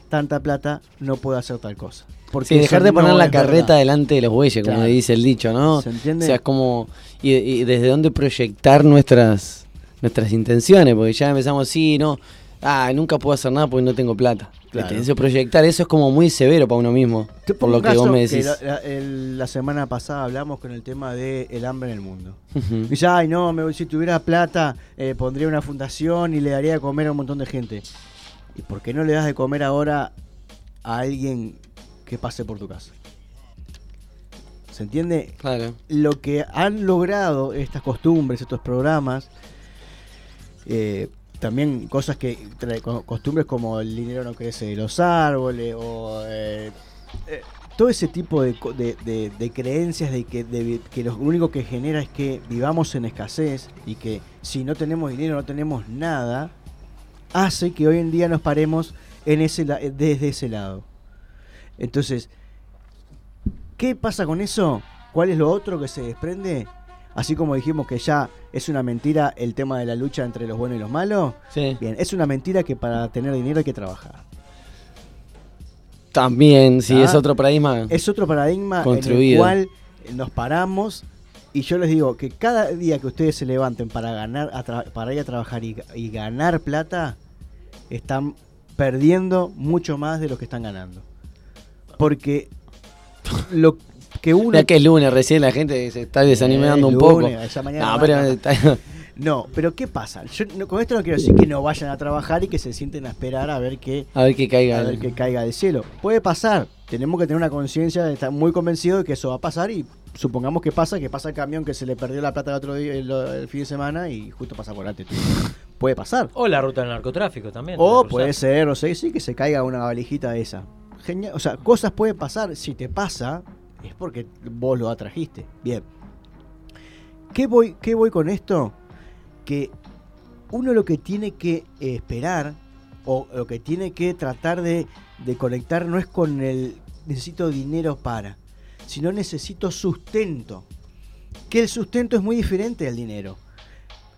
tanta plata, no puedo hacer tal cosa. Porque Sí, dejar de poner no la carreta verdad. delante de los bueyes, como Claro. dice el dicho, ¿no? ¿Se entiende? O sea, es como. Y, y desde dónde proyectar nuestras nuestras intenciones, porque ya empezamos, sí, no. Ah, nunca puedo hacer nada porque no tengo plata. Claro. Eso proyectar, eso es como muy severo para uno mismo. Por lo que vos me decís. la, la- el- la semana pasada hablamos con el tema del el hambre en el mundo. Dice, ay, no, me, si tuviera plata, eh, pondría una fundación y le daría de comer a un montón de gente. ¿Y por qué no le das de comer ahora a alguien que pase por tu casa? ¿Se entiende? Claro. Lo que han logrado estas costumbres, estos programas, eh, también cosas que, tra- co- costumbres como el dinero no crece de los árboles, o eh, eh, todo ese tipo de, de- de- de creencias de que, que lo único que genera es que vivamos en escasez y que si no tenemos dinero no tenemos nada, hace que hoy en día nos paremos en ese, desde ese lado. Entonces, ¿qué pasa con eso? ¿Cuál es lo otro que se desprende? Así como dijimos que ya es una mentira el tema de la lucha entre los buenos y los malos. Sí. Bien, es una mentira que para tener dinero hay que trabajar. También, sí, ¿Ah? es otro paradigma. Es otro paradigma en el Construido. cual nos paramos y yo les digo que cada día que ustedes se levanten para ganar a para ir a trabajar y, y ganar plata están perdiendo mucho más de lo que están ganando. Porque lo que uno. Que es lunes, recién la gente se está desanimando Eh, un poco. lunes, ya mañana No, pero a- está- No, pero ¿qué pasa? Yo no- con esto no quiero decir que no vayan a trabajar y que se sienten a esperar a ver qué a ver que caiga. a ver que caiga del cielo. Puede pasar. Tenemos que tener una conciencia de estar muy convencidos de que eso va a pasar y supongamos que pasa, que pasa el camión que se le perdió la plata el otro día, el, el fin de semana y justo pasa por delante. tuyo. Puede pasar. O la ruta del narcotráfico también. O puede ser, o sea, sí que se caiga una valijita de esa. Genial. O sea, cosas pueden pasar. Si te pasa, es porque vos lo atrajiste. Bien. ¿Qué voy, qué voy con esto? Que uno lo que tiene que esperar o lo que tiene que tratar de, de conectar no es con el necesito dinero para, sino necesito sustento. Que el sustento es muy diferente al dinero.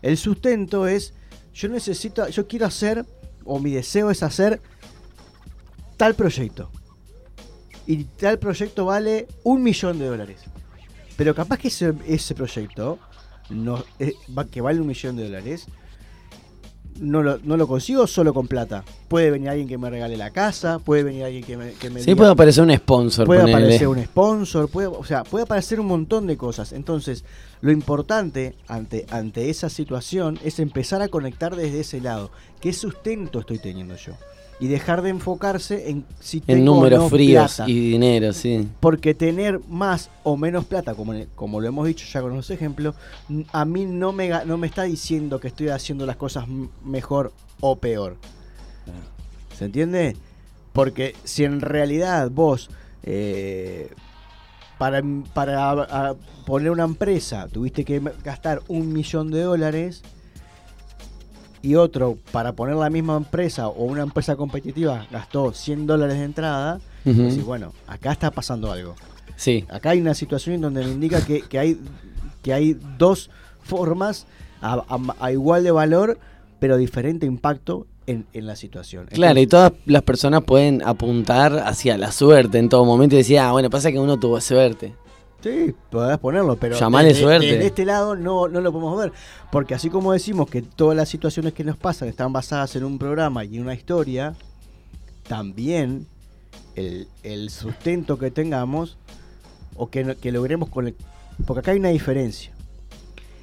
El sustento es yo necesito, yo quiero hacer, o mi deseo es hacer tal proyecto. Y tal proyecto vale un millón de dólares. Pero capaz que ese, ese proyecto, no, eh, que vale un millón de dólares, no lo, no lo consigo solo con plata. Puede venir alguien que me regale la casa, puede venir alguien que me, que me Sí, diga- puede aparecer un sponsor. puede ponele. aparecer un sponsor, puede, o sea, puede aparecer un montón de cosas. Entonces, lo importante ante, ante esa situación es empezar a conectar desde ese lado. ¿Qué sustento estoy teniendo yo? Y dejar de enfocarse en si En tengo o números no fríos plata. y dinero, sí. Porque tener más o menos plata, como, como lo hemos dicho ya con los ejemplos, a mí no me, no me está diciendo que estoy haciendo las cosas mejor o peor. ¿Se entiende? Porque si en realidad vos, eh, para, para a- a poner una empresa, tuviste que gastar un millón de dólares y otro para poner la misma empresa o una empresa competitiva gastó 100 dólares de entrada, decís, bueno, acá está pasando algo. Sí. Acá hay una situación donde me indica que, que hay, que hay dos formas a, a- a igual de valor, pero diferente impacto en, en la situación. Claro, y todas las personas pueden apuntar hacia la suerte en todo momento y decir, ah, bueno, pasa que uno tuvo suerte. Sí, podrás ponerlo, pero Llamale suerte. desde este lado no, no lo podemos ver. Porque así como decimos que todas las situaciones que nos pasan están basadas en un programa y en una historia, también el, el sustento que tengamos o que, que logremos con el- Porque acá hay una diferencia.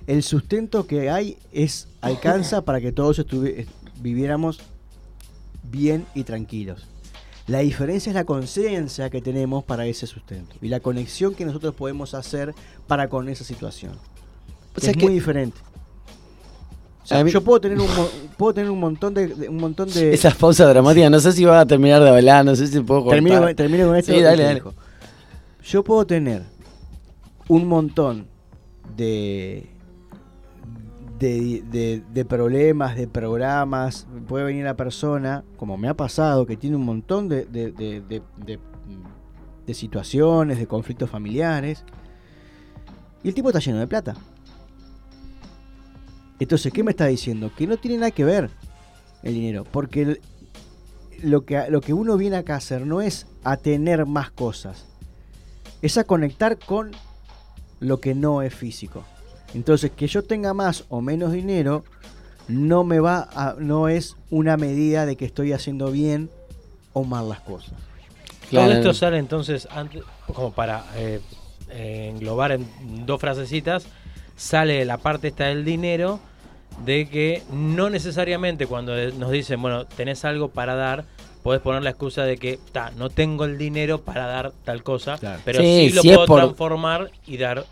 El sustento que hay es alcanza para que todos viviéramos bien y tranquilos. La diferencia es la conciencia que tenemos para ese sustento y la conexión que nosotros podemos hacer para con esa situación. O sea es que- muy diferente. O sea, A mí- yo puedo tener un puedo tener un montón de, de- un montón de Esas pausas dramáticas, no sé si va a terminar de hablar, no sé si puedo termino, con- termino con esto. Sí, dale, dale. Yo puedo tener un montón de, de, de- problemas, de programas. Puede venir la persona, como me ha pasado, que tiene un montón de, de- situaciones, de conflictos familiares. Y el tipo está lleno de plata. Entonces, ¿qué me está diciendo? Que no tiene nada que ver el dinero. Porque lo, que, lo que uno viene acá a hacer no es a tener más cosas. Es a conectar con lo que no es físico. Entonces, que yo tenga más o menos dinero no me va a, no es una medida de que estoy haciendo bien o mal las cosas. Todo esto sale entonces, antes, como para eh, eh, englobar en dos frasecitas, sale la parte esta del dinero, de que no necesariamente cuando nos dicen, bueno, tenés algo para dar, podés poner la excusa de que, ta, no tengo el dinero para dar tal cosa, pero Sí, sí, lo si puedo por- transformar y dar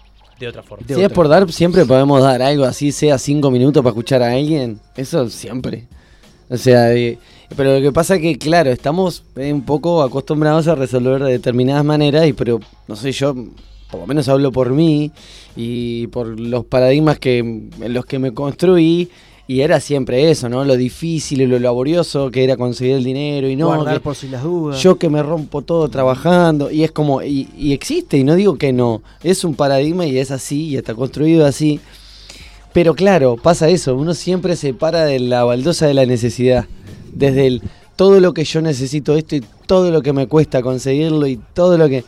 otra forma. Si es por dar, siempre podemos dar algo así, sea cinco minutos para escuchar a alguien. Eso siempre. O sea, pero lo que pasa es que, claro, estamos eh, un poco acostumbrados a resolver de determinadas maneras, y pero no sé, yo por lo menos hablo por mí y por los paradigmas que en los que me construí. Y era siempre eso, ¿no? Lo difícil y lo laborioso que era conseguir el dinero y no. Guardar que- por si las dudas. Yo que me rompo todo trabajando. Y es como, y, y existe, y no digo que no. Es un paradigma y es así, y está construido así. Pero claro, pasa eso. Uno siempre se para de la baldosa de la necesidad. Desde el todo lo que yo necesito esto y todo lo que me cuesta conseguirlo y todo lo que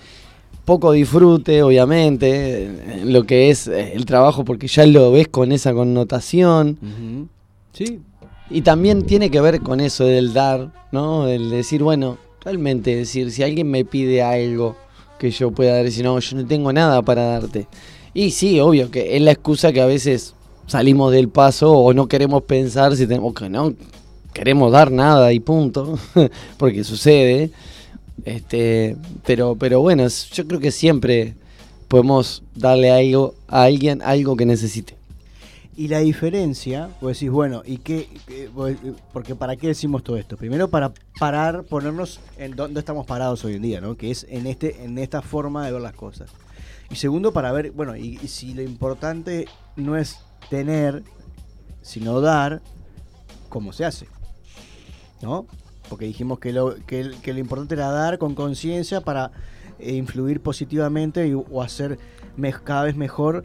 poco disfrute, obviamente, en lo que es eh, el trabajo, porque ya lo ves con esa connotación. Sí. Y también tiene que ver con eso del dar, ¿no? El decir, bueno, Realmente, decir, si alguien me pide algo que yo pueda dar, si no, yo no tengo nada para darte. Y sí, obvio que es la excusa que a veces salimos del paso o no queremos pensar si tenemos que no queremos dar nada y punto, porque sucede. Este, pero, pero bueno, yo creo que siempre podemos darle algo a alguien algo que necesite. Y la diferencia, vos decís, bueno, ¿y qué? Porque ¿para qué decimos todo esto? Primero para parar, ponernos en dónde estamos parados hoy en día, ¿no? Que es en este, en esta forma de ver las cosas. Y segundo, para ver, bueno, y, y si lo importante no es tener, sino dar, ¿cómo se hace? ¿No? Porque dijimos que lo, que, lo importante era dar con conciencia para eh, influir positivamente y- o hacer me- cada vez mejor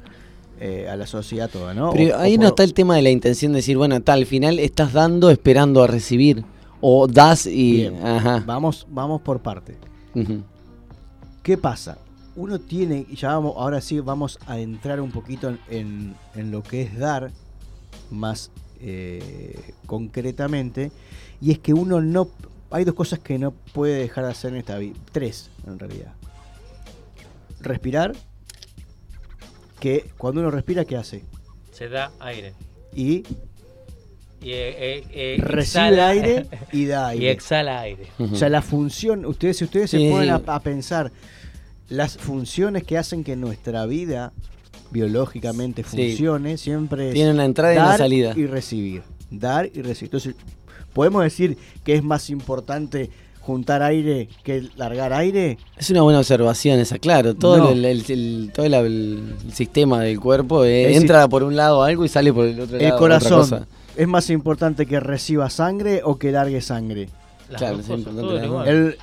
eh, a la sociedad toda, ¿no? Pero O- ahí o no por- está el tema de la intención de decir, bueno, tal, al final estás dando esperando a recibir. O das y. Bien, Ajá. Vamos, vamos por parte. ¿Qué pasa? Uno tiene, y ya vamos, ahora sí vamos a entrar un poquito en, en- en lo que es dar más eh, concretamente, y es que uno no, hay dos cosas que no puede dejar de hacer en esta vida, tres en realidad. Respirar, que cuando uno respira, ¿qué hace? Se da aire. Y Y, eh, eh, eh, recibe exhala- aire y da aire. Y exhala aire. O sea, la función, ustedes, si ustedes Sí. se ponen a, a pensar las funciones que hacen que nuestra vida biológicamente Sí. funcione, siempre es Tiene una entrada y una dar salida. y recibir. Dar y recibir. Entonces, podemos decir que es más importante juntar aire que largar aire. Es una buena observación esa, claro. Todo, No. el, el- el- todo el, el sistema del cuerpo eh, El entra por un lado algo y sale por el otro El lado otra corazón cosa. es más importante que reciba sangre o que largue sangre. Las Claro, dos es cosas, importante. El-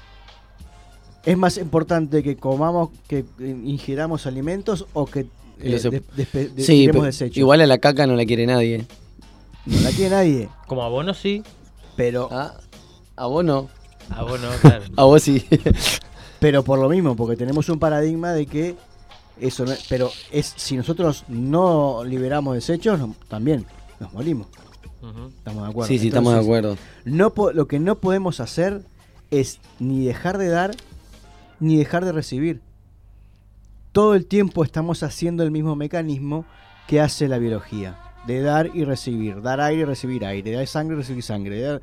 es más importante que comamos, que ingiramos alimentos o que eh, de- Sí, desechos. igual a la caca no la quiere nadie. No la quiere nadie. Como a vos no sí. Pero. a vos no. A vos no, claro. A vos sí. Pero por lo mismo, porque tenemos un paradigma de que eso no es- pero es si nosotros no liberamos desechos, no- también nos morimos. Estamos de acuerdo. Sí, sí, estamos de acuerdo. No po- lo que no podemos hacer es ni dejar de dar ni dejar de recibir. Todo el tiempo estamos haciendo el mismo mecanismo que hace la biología, de dar y recibir, dar aire y recibir aire, dar sangre y recibir sangre. dar-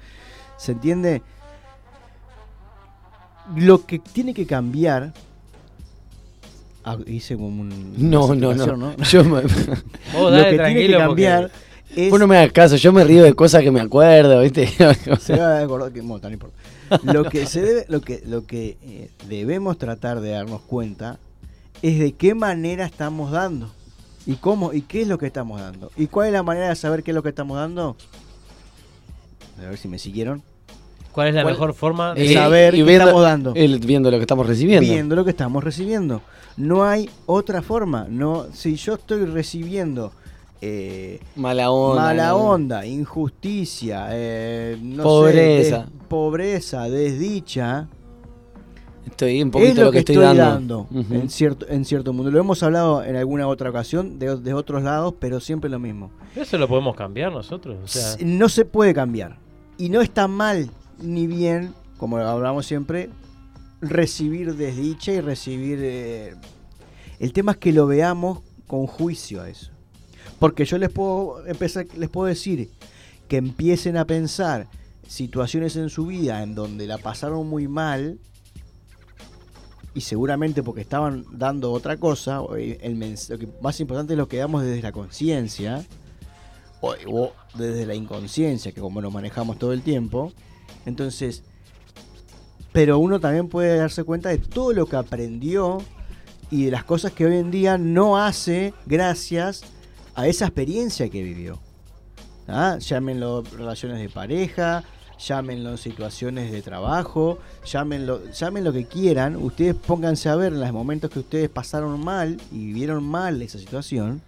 ¿Se entiende? Lo que tiene que cambiar Ah, hice como un No, no, no. Yo me- Vos Lo que tiene que cambiar es Vos no me hagas caso, yo me río de cosas que me acuerdo, ¿viste? se va a acordar que bueno, no importa. Lo que se debe, lo que, lo que eh, debemos tratar de darnos cuenta es de qué manera estamos dando y cómo y qué es lo que estamos dando y cuál es la manera de saber qué es lo que estamos dando. A ver si me siguieron. ¿Cuál es la ¿Cuál- mejor forma de de saber y qué viendo- estamos dando? el- viendo lo que estamos recibiendo. Viendo lo que estamos recibiendo. No hay otra forma. No, si yo estoy recibiendo eh, Mala onda. mala onda, injusticia, eh, no sé, Pobreza. des- pobreza, desdicha. Estoy un poquito es lo, lo que, que estoy estoy dando. en cierto en cierto mundo. Lo hemos hablado en alguna otra ocasión de, de otros lados, pero siempre lo mismo. Eso lo podemos cambiar nosotros. O sea, S- no se puede cambiar. Y no está mal ni bien, como hablamos siempre, recibir desdicha y recibir... eh, El tema es que lo veamos con juicio a eso. Porque yo les puedo empezar, les puedo decir que empiecen a pensar situaciones en su vida en donde la pasaron muy mal y seguramente porque estaban dando otra cosa, o el lo que más importante es lo que damos desde la conciencia o, o desde la inconsciencia, que como lo manejamos todo el tiempo. Entonces, pero uno también puede darse cuenta de todo lo que aprendió y de las cosas que hoy en día no hace gracias a esa experiencia que vivió. ¿Ah? Llámenlo relaciones de pareja, llámenlo situaciones de trabajo, llámenlo, llamen lo que quieran. Ustedes pónganse a ver en los momentos que ustedes pasaron mal y vivieron mal esa situación.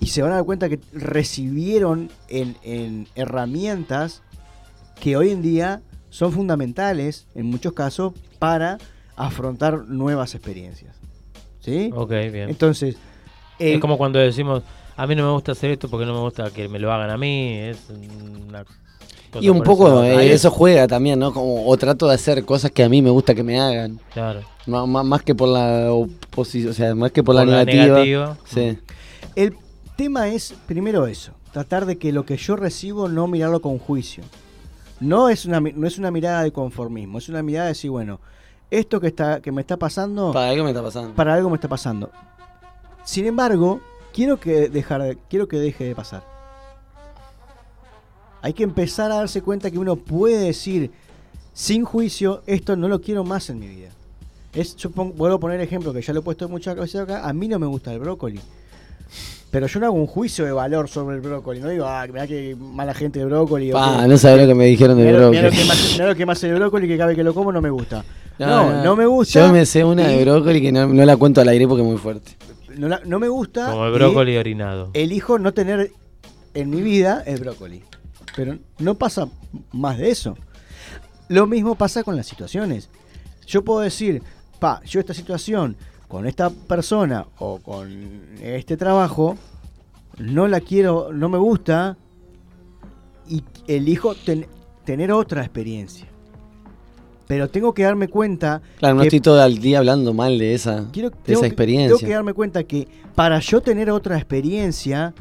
Y se van a dar cuenta que recibieron en, en herramientas que hoy en día son fundamentales, en muchos casos, para afrontar nuevas experiencias. ¿Sí? ok, bien. Entonces, eh, es como cuando decimos, a mí no me gusta hacer esto porque no me gusta que me lo hagan a mí. Es una Y un poco eh, eso juega también, ¿no? Como, o trato de hacer cosas que a mí me gusta que me hagan. Claro. Má- má- más que por la oposición, o sea, más que por, la Por la negativa. negativa. Sí. El tema es, primero eso, tratar de que lo que yo recibo no mirarlo con juicio. No es una, mi- no es una mirada de conformismo, es una mirada de decir, bueno, esto que, está, que me está pasando... Para algo me está pasando. Para algo me está pasando. Sin embargo, quiero que, dejar, de- quiero que deje de pasar. Hay que empezar a darse cuenta que uno puede decir, sin juicio, esto no lo quiero más en mi vida. Es, yo pon- vuelvo a poner ejemplo, que ya lo he puesto muchas veces acá, a mí no me gusta el brócoli. Pero yo no hago un juicio de valor sobre el brócoli. No digo, ah, mirá que mala gente de brócoli. Pa, que- no sabés lo que me dijeron de mirá lo- brócoli. mirá lo que más- mirá lo que más el brócoli que cada vez que lo como no me gusta. No, No, no. no, me gusta. Yo me sé una de brócoli que no, no la cuento al aire porque es muy fuerte. No, la- no me gusta. Como el y brócoli orinado. Elijo no tener en mi vida el brócoli. Pero no pasa más de eso. Lo mismo pasa con las situaciones. Yo puedo decir, pa, yo esta situación con esta persona o con este trabajo no la quiero, no me gusta y elijo ten- tener otra experiencia. Pero tengo que darme cuenta Claro, no estoy todo el día hablando mal de esa, Quiero- de esa que- experiencia. Tengo que darme cuenta que para yo tener otra experiencia,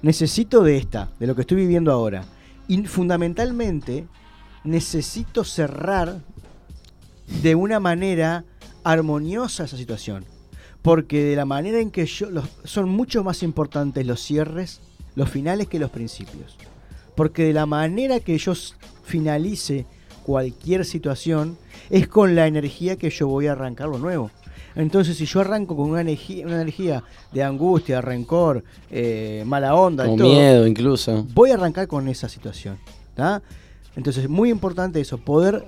necesito de esta, de lo que estoy viviendo ahora. Y fundamentalmente, necesito cerrar de una manera armoniosa esa situación. Porque de la manera en que yo... los- son mucho más importantes los cierres, los finales que los principios. Porque de la manera que yo finalice cualquier situación es con la energía que yo voy a arrancar lo nuevo. Entonces, si yo arranco con una energía, una energía de angustia, rencor, eh, mala onda, y todo, miedo incluso. voy a arrancar con esa situación. ¿tá? Entonces, muy importante eso, poder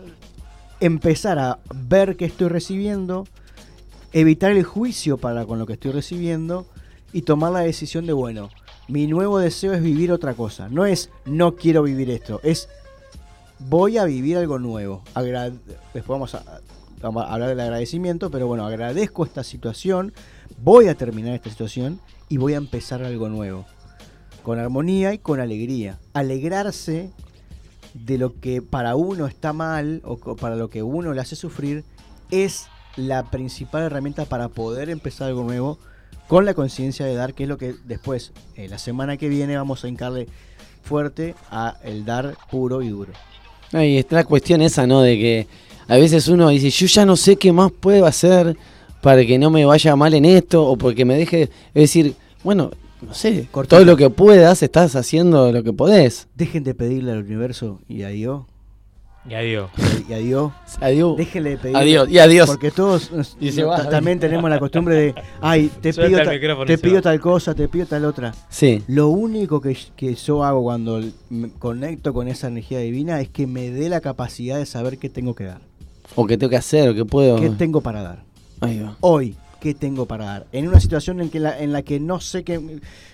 empezar a ver qué estoy recibiendo, evitar el juicio para con lo que estoy recibiendo y tomar la decisión de, bueno, mi nuevo deseo es vivir otra cosa. No es no quiero vivir esto, es voy a vivir algo nuevo. Agra- Después vamos a, hablar del agradecimiento, pero bueno, agradezco esta situación, voy a terminar esta situación y voy a empezar algo nuevo. Con armonía y con alegría. Alegrarse de lo que para uno está mal o para lo que uno le hace sufrir es la principal herramienta para poder empezar algo nuevo con la conciencia de dar, que es lo que después, eh, la semana que viene, vamos a hincarle fuerte a el dar puro y duro. Ahí está la cuestión esa, ¿no? De que a veces uno dice, yo ya no sé qué más puedo hacer para que no me vaya mal en esto o porque me deje... Es decir, bueno, no sé, todo lo que puedas, estás haciendo lo que podés. Dejen de pedirle al universo y a Dios. Y adiós. Y a Dios. Adiós. Déjenle de pedir. Adiós, y adiós. Porque todos nos- Y va. también tenemos la costumbre de, ay, te Suelta pido, ta- te pido va. tal cosa, te pido tal otra. Sí. Lo único que, que yo hago cuando me conecto con esa energía divina es que me dé la capacidad de saber qué tengo que dar. O qué tengo que hacer, o qué puedo... ¿Qué tengo para dar? Ahí va. Hoy, ¿qué tengo para dar? En una situación en, que la, en la que no sé qué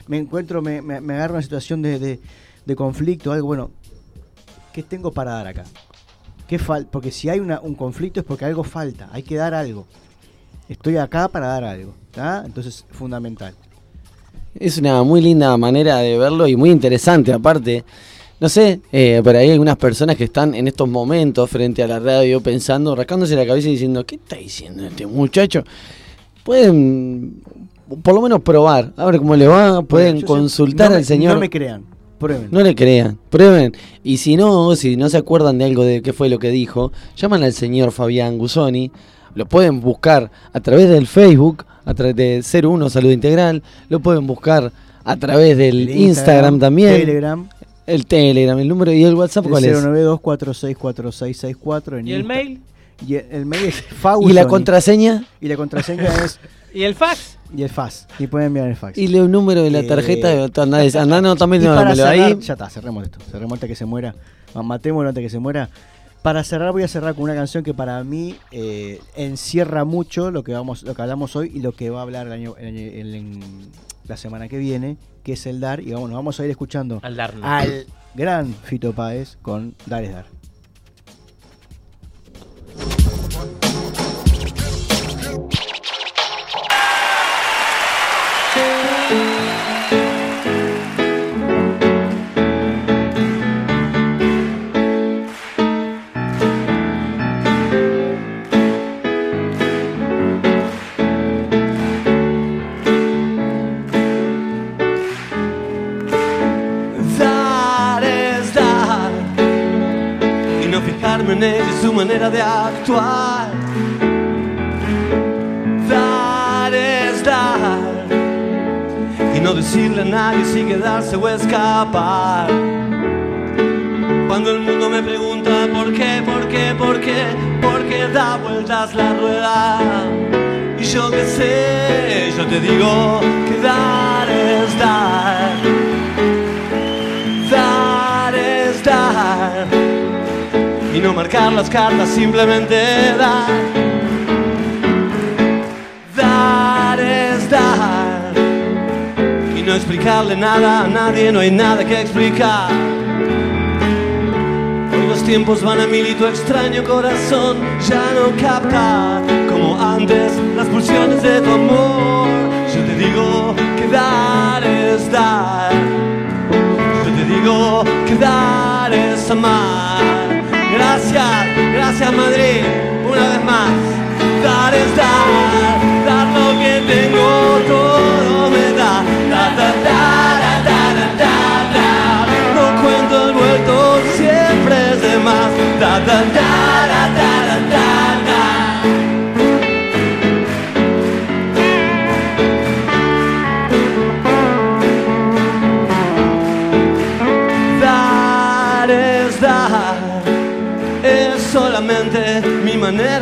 me encuentro, me, me, me agarro una situación de, de, de conflicto, algo bueno. ¿Qué tengo para dar acá? ¿Qué fal porque si hay una- un conflicto es porque algo falta, hay que dar algo. Estoy acá para dar algo, ¿tá? Entonces, fundamental. Es una muy linda manera de verlo y muy interesante aparte. No sé, eh, pero hay algunas personas que están en estos momentos frente a la radio pensando, rascándose la cabeza y diciendo, ¿qué está diciendo este muchacho? Pueden por lo menos probar, a ver cómo le va, pueden sé- consultar me- al señor. No me crean, prueben. No le crean, prueben. Y si no, si no se acuerdan de algo de qué fue lo que dijo, llaman al señor Fabián Gusoni. Lo pueden buscar a través del Facebook, a través de 01 Salud Integral. Lo pueden buscar a través del El Instagram, Instagram, también. Telegram. El Telegram, el número y el WhatsApp, ¿cuál es? 092464664 en ¿Y el Insta- mail? Y el, el mail es Fagu ¿Y la contraseña? Y la contraseña es. ¿Y el fax? Y el fax. Y pueden enviar el fax. Y el número de la tarjeta. Eh, Andá, andá, no, también no, para cerrar, ahí. ya está, cerremos esto. Cerremos antes que se muera. Ma- Matémoslo antes que se muera. Para cerrar voy a cerrar con una canción que para mí eh, encierra mucho lo que vamos, lo que hablamos hoy y lo que va a hablar el año, el año- el- en la semana que viene, que es el dar. Y vamos, nos vamos a ir escuchando Al darnos. al gran Fito Páez con Dar es Dar. Y su manera de actuar. Dar es dar y no decirle a nadie si quedarse o escapar. Cuando el mundo me pregunta por qué, por qué, por qué, por qué da vueltas la rueda. Y yo qué sé, yo te digo que dar es dar. Dar es dar. No marcar las cartas, simplemente dar. Dar es dar. Y no explicarle nada a nadie, no hay nada que explicar. Hoy los tiempos van a mil y tu extraño corazón ya no capta como antes las pulsiones de tu amor. Yo te digo que dar es dar. Yo te digo que dar es amar. Gracias, gracias Madrid, una vez más. Dar es dar, dar lo que tengo,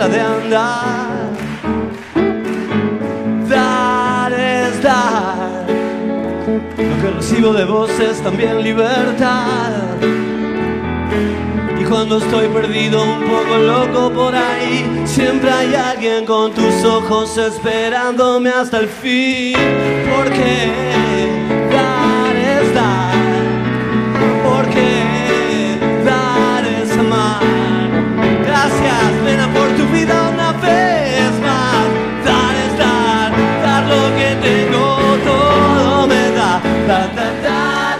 de andar. Dar es dar, lo que recibo de vos es también libertad. Y cuando estoy perdido, un poco loco por ahí, siempre hay alguien con tus ojos esperándome hasta el fin. Porque dar es dar. Porque dar es amar. Gracias, pena por tu vida una vez más. Dar es dar, dar lo que tengo, todo me da, da, da, da,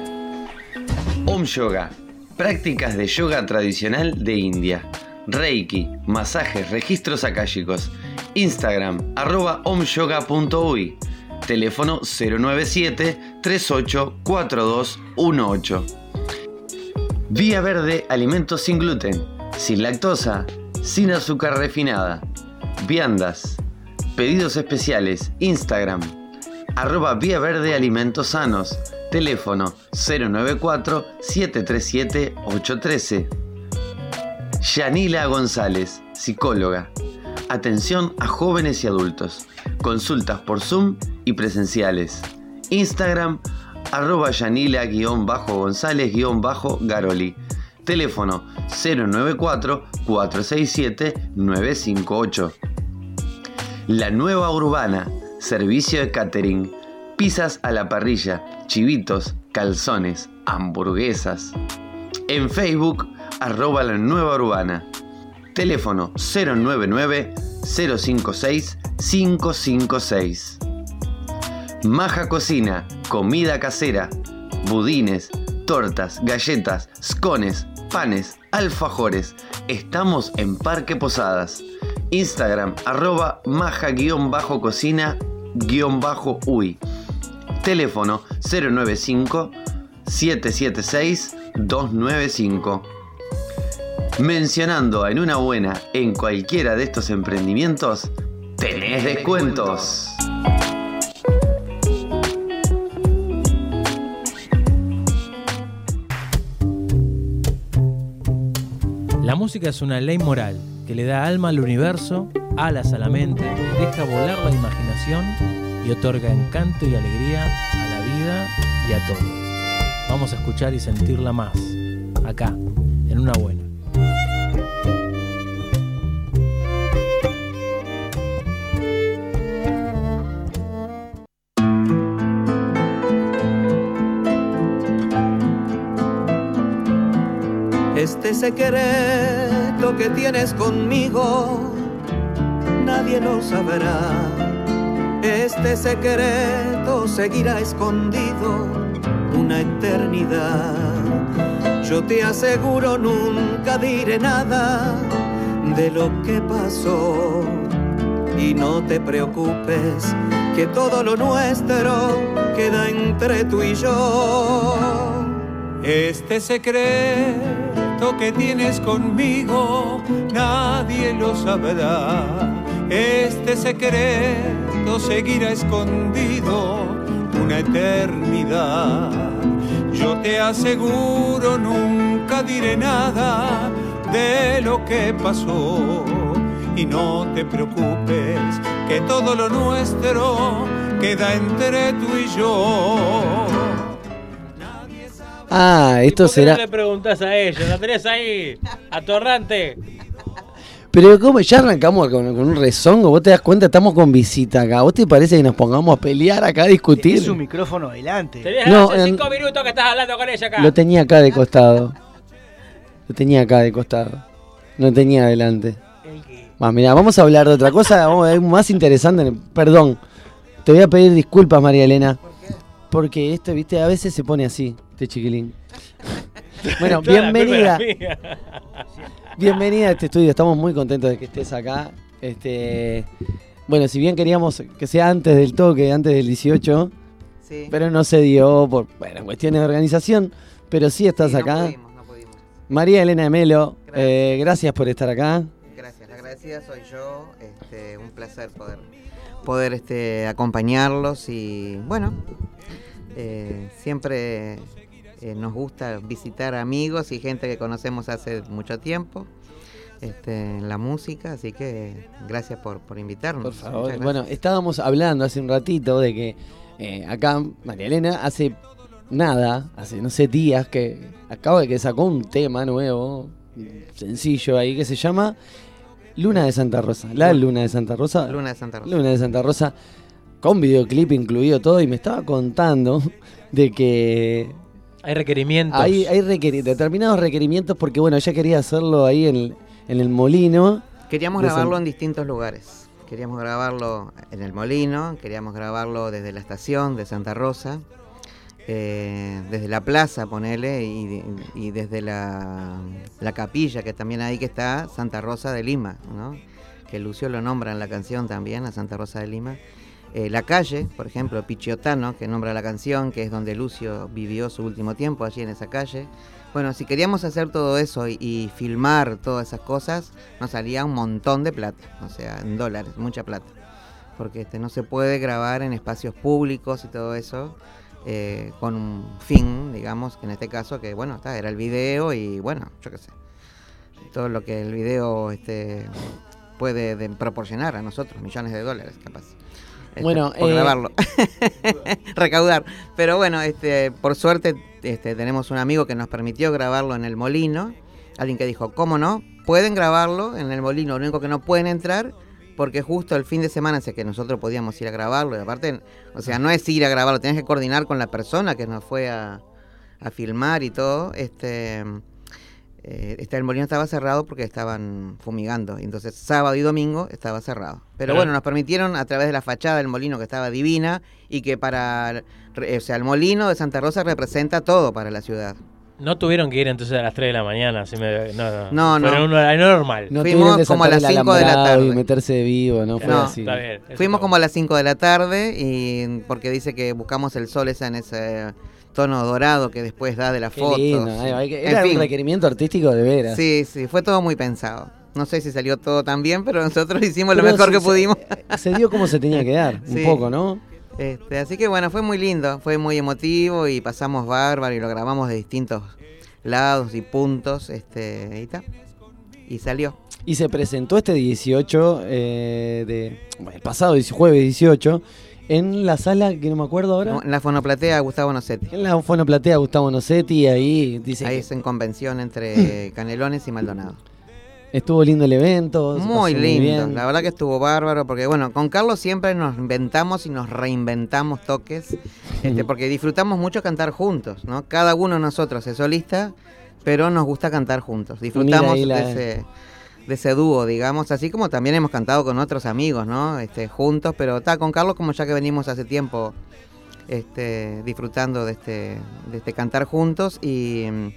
Om Yoga, prácticas de yoga tradicional de India. Reiki, masajes, registros akáshicos. Instagram, arroba omyoga.uy. Teléfono 097-384218. Vía Verde, alimentos sin gluten, sin lactosa, sin azúcar refinada. Viandas. Pedidos especiales. Instagram. Arroba Vía Verde Alimentos Sanos. Teléfono 094-737-813. Yanila González, psicóloga. Atención a jóvenes y adultos. Consultas por Zoom y presenciales. Instagram arroba yanila-gonzález-garoli. Teléfono 094-467-958. La Nueva Urbana, servicio de catering, pizzas a la parrilla, chivitos, calzones, hamburguesas. En Facebook, arroba la Nueva Urbana. Teléfono 099-056-556. Maja Cocina, comida casera, budines, tortas, galletas, scones, panes, alfajores. Estamos en Parque Posadas. Instagram arroba maja-cocina-uy. Teléfono 095 776 295. Mencionando en una buena en cualquiera de estos emprendimientos, tenés descuentos. La música es una ley moral que le da alma al universo, alas a la mente, deja volar la imaginación y otorga encanto y alegría a la vida y a todo. Vamos a escuchar y sentirla más, acá, en una buena. Este secreto que tienes conmigo, nadie lo sabrá. Este secreto seguirá escondido una eternidad. Yo te aseguro nunca diré nada de lo que pasó. Y no te preocupes, que todo lo nuestro queda entre tú y yo. Este secreto que tienes conmigo, nadie lo sabrá. Este secreto seguirá escondido una eternidad. Yo te aseguro, nunca diré nada de lo que pasó. Y no te preocupes, que todo lo nuestro queda entre tú y yo. Ah, esto ¿Por qué será. no le preguntás a ellos? La tenés ahí, atorrante. Pero como ya arrancamos con, con un rezongo, vos te das cuenta, estamos con visita acá. ¿Vos te parece que nos pongamos a pelear acá, a discutir? Es un micrófono adelante. No, hace en- cinco minutos que estás hablando con ella acá. Lo tenía acá de costado. Lo tenía acá de costado. No tenía adelante. Más, mira, vamos a hablar de otra cosa vamos a ver más interesante. Perdón, te voy a pedir disculpas, María Elena. Porque esto, viste, a veces se pone así, este chiquilín. Bueno, bienvenida. Bienvenida a este estudio, estamos muy contentos de que estés acá. Este, bueno, si bien queríamos que sea antes del toque, antes del 18, Sí. pero no se dio por bueno, cuestiones de organización, pero sí estás Sí, no acá. pudimos, no pudimos. María Elena de Melo, eh, gracias por estar acá. Gracias, la agradecida soy yo. Este, un placer poder, poder este, acompañarlos y bueno, eh, siempre eh, nos gusta visitar amigos y gente que conocemos hace mucho tiempo este, en la música, así que gracias por, por invitarnos. Por favor. Bueno, estábamos hablando hace un ratito de que eh, acá María Elena hace nada, hace no sé días que acaba de que sacó un tema nuevo, sencillo ahí que se llama Luna de Santa Rosa. La Luna de Santa Rosa. Luna de Santa Rosa. Luna de Santa Rosa con videoclip incluido todo y me estaba contando de que Hay requerimientos. hay, hay requeri- determinados requerimientos porque bueno, ella quería hacerlo ahí en el, en el molino. Queríamos grabarlo en distintos lugares. Queríamos grabarlo en el Molino, queríamos grabarlo desde la estación de Santa Rosa, eh, desde la plaza, ponele, y, y desde la, la capilla, que también ahí que está Santa Rosa de Lima, ¿no? que Lucio lo nombra en la canción también, a Santa Rosa de Lima. Eh, la calle, por ejemplo, Pichiotano, que nombra la canción, que es donde Lucio vivió su último tiempo, allí en esa calle. Bueno, si queríamos hacer todo eso y, filmar todas esas cosas, nos salía un montón de plata, o sea, en dólares, mucha plata. Porque este, no se puede grabar en espacios públicos y todo eso eh, con un fin, digamos, que en este caso, que bueno, está, era el video y bueno, yo qué sé, todo lo que el video este, puede de- proporcionar a nosotros, millones de dólares, capaz. Este, Bueno, por eh, grabarlo. Recaudar. Pero bueno, este, por suerte este, tenemos un amigo que nos permitió grabarlo en el molino. Alguien que dijo, ¿cómo no? Pueden grabarlo en el molino, lo único que no pueden entrar porque justo el fin de semana sé que nosotros podíamos ir a grabarlo y aparte, o sea, no es ir a grabarlo, tenés que coordinar con la persona que nos fue a, a filmar y todo. Este, eh, este, el molino estaba cerrado porque estaban fumigando, entonces sábado y domingo estaba cerrado. Pero Pero- bueno, nos permitieron a través de la fachada del molino que estaba divina y que para, re- o sea, el molino de Santa Rosa representa todo para la ciudad. No tuvieron que ir entonces a las 3 de la mañana. así me- no, no. No, no. Fueron un horario normal. No Fuimos como a las el cinco de la alambrado y tarde. meterse de vivo, no fue No, así. Está bien. eso Fuimos está como a las 5 de la tarde y porque dice que buscamos el sol esa en ese tono dorado que después da de la foto. ay, que En Era fin. un requerimiento artístico de veras. Sí, sí, fue todo muy pensado. No sé si salió todo tan bien, pero nosotros hicimos lo mejor se- que pudimos. Se dio como se tenía que dar, un poco, ¿no? Este, así que bueno, fue muy lindo, fue muy emotivo y pasamos bárbaro y lo grabamos de distintos lados y puntos, este, y ta, y salió. Y se presentó este 18 eh, de. bueno, el pasado jueves 18 en la sala que no me acuerdo ahora. En la fonoplatea Gustavo Nocetti. En la fonoplatea Gustavo Nocetti, ahí dice Ahí es en convención entre Canelones y Maldonado. estuvo lindo el evento. Muy lindo, la verdad que estuvo bárbaro, porque bueno, con Carlos siempre nos inventamos y nos reinventamos toques, este, porque disfrutamos mucho cantar juntos, ¿no? Cada uno de nosotros es solista, pero nos gusta cantar juntos. Disfrutamos la- de, ese, de ese dúo, digamos, así como también hemos cantado con otros amigos, ¿no? Este, juntos, pero está con Carlos como ya que venimos hace tiempo este, disfrutando de este, de este cantar juntos y, mm,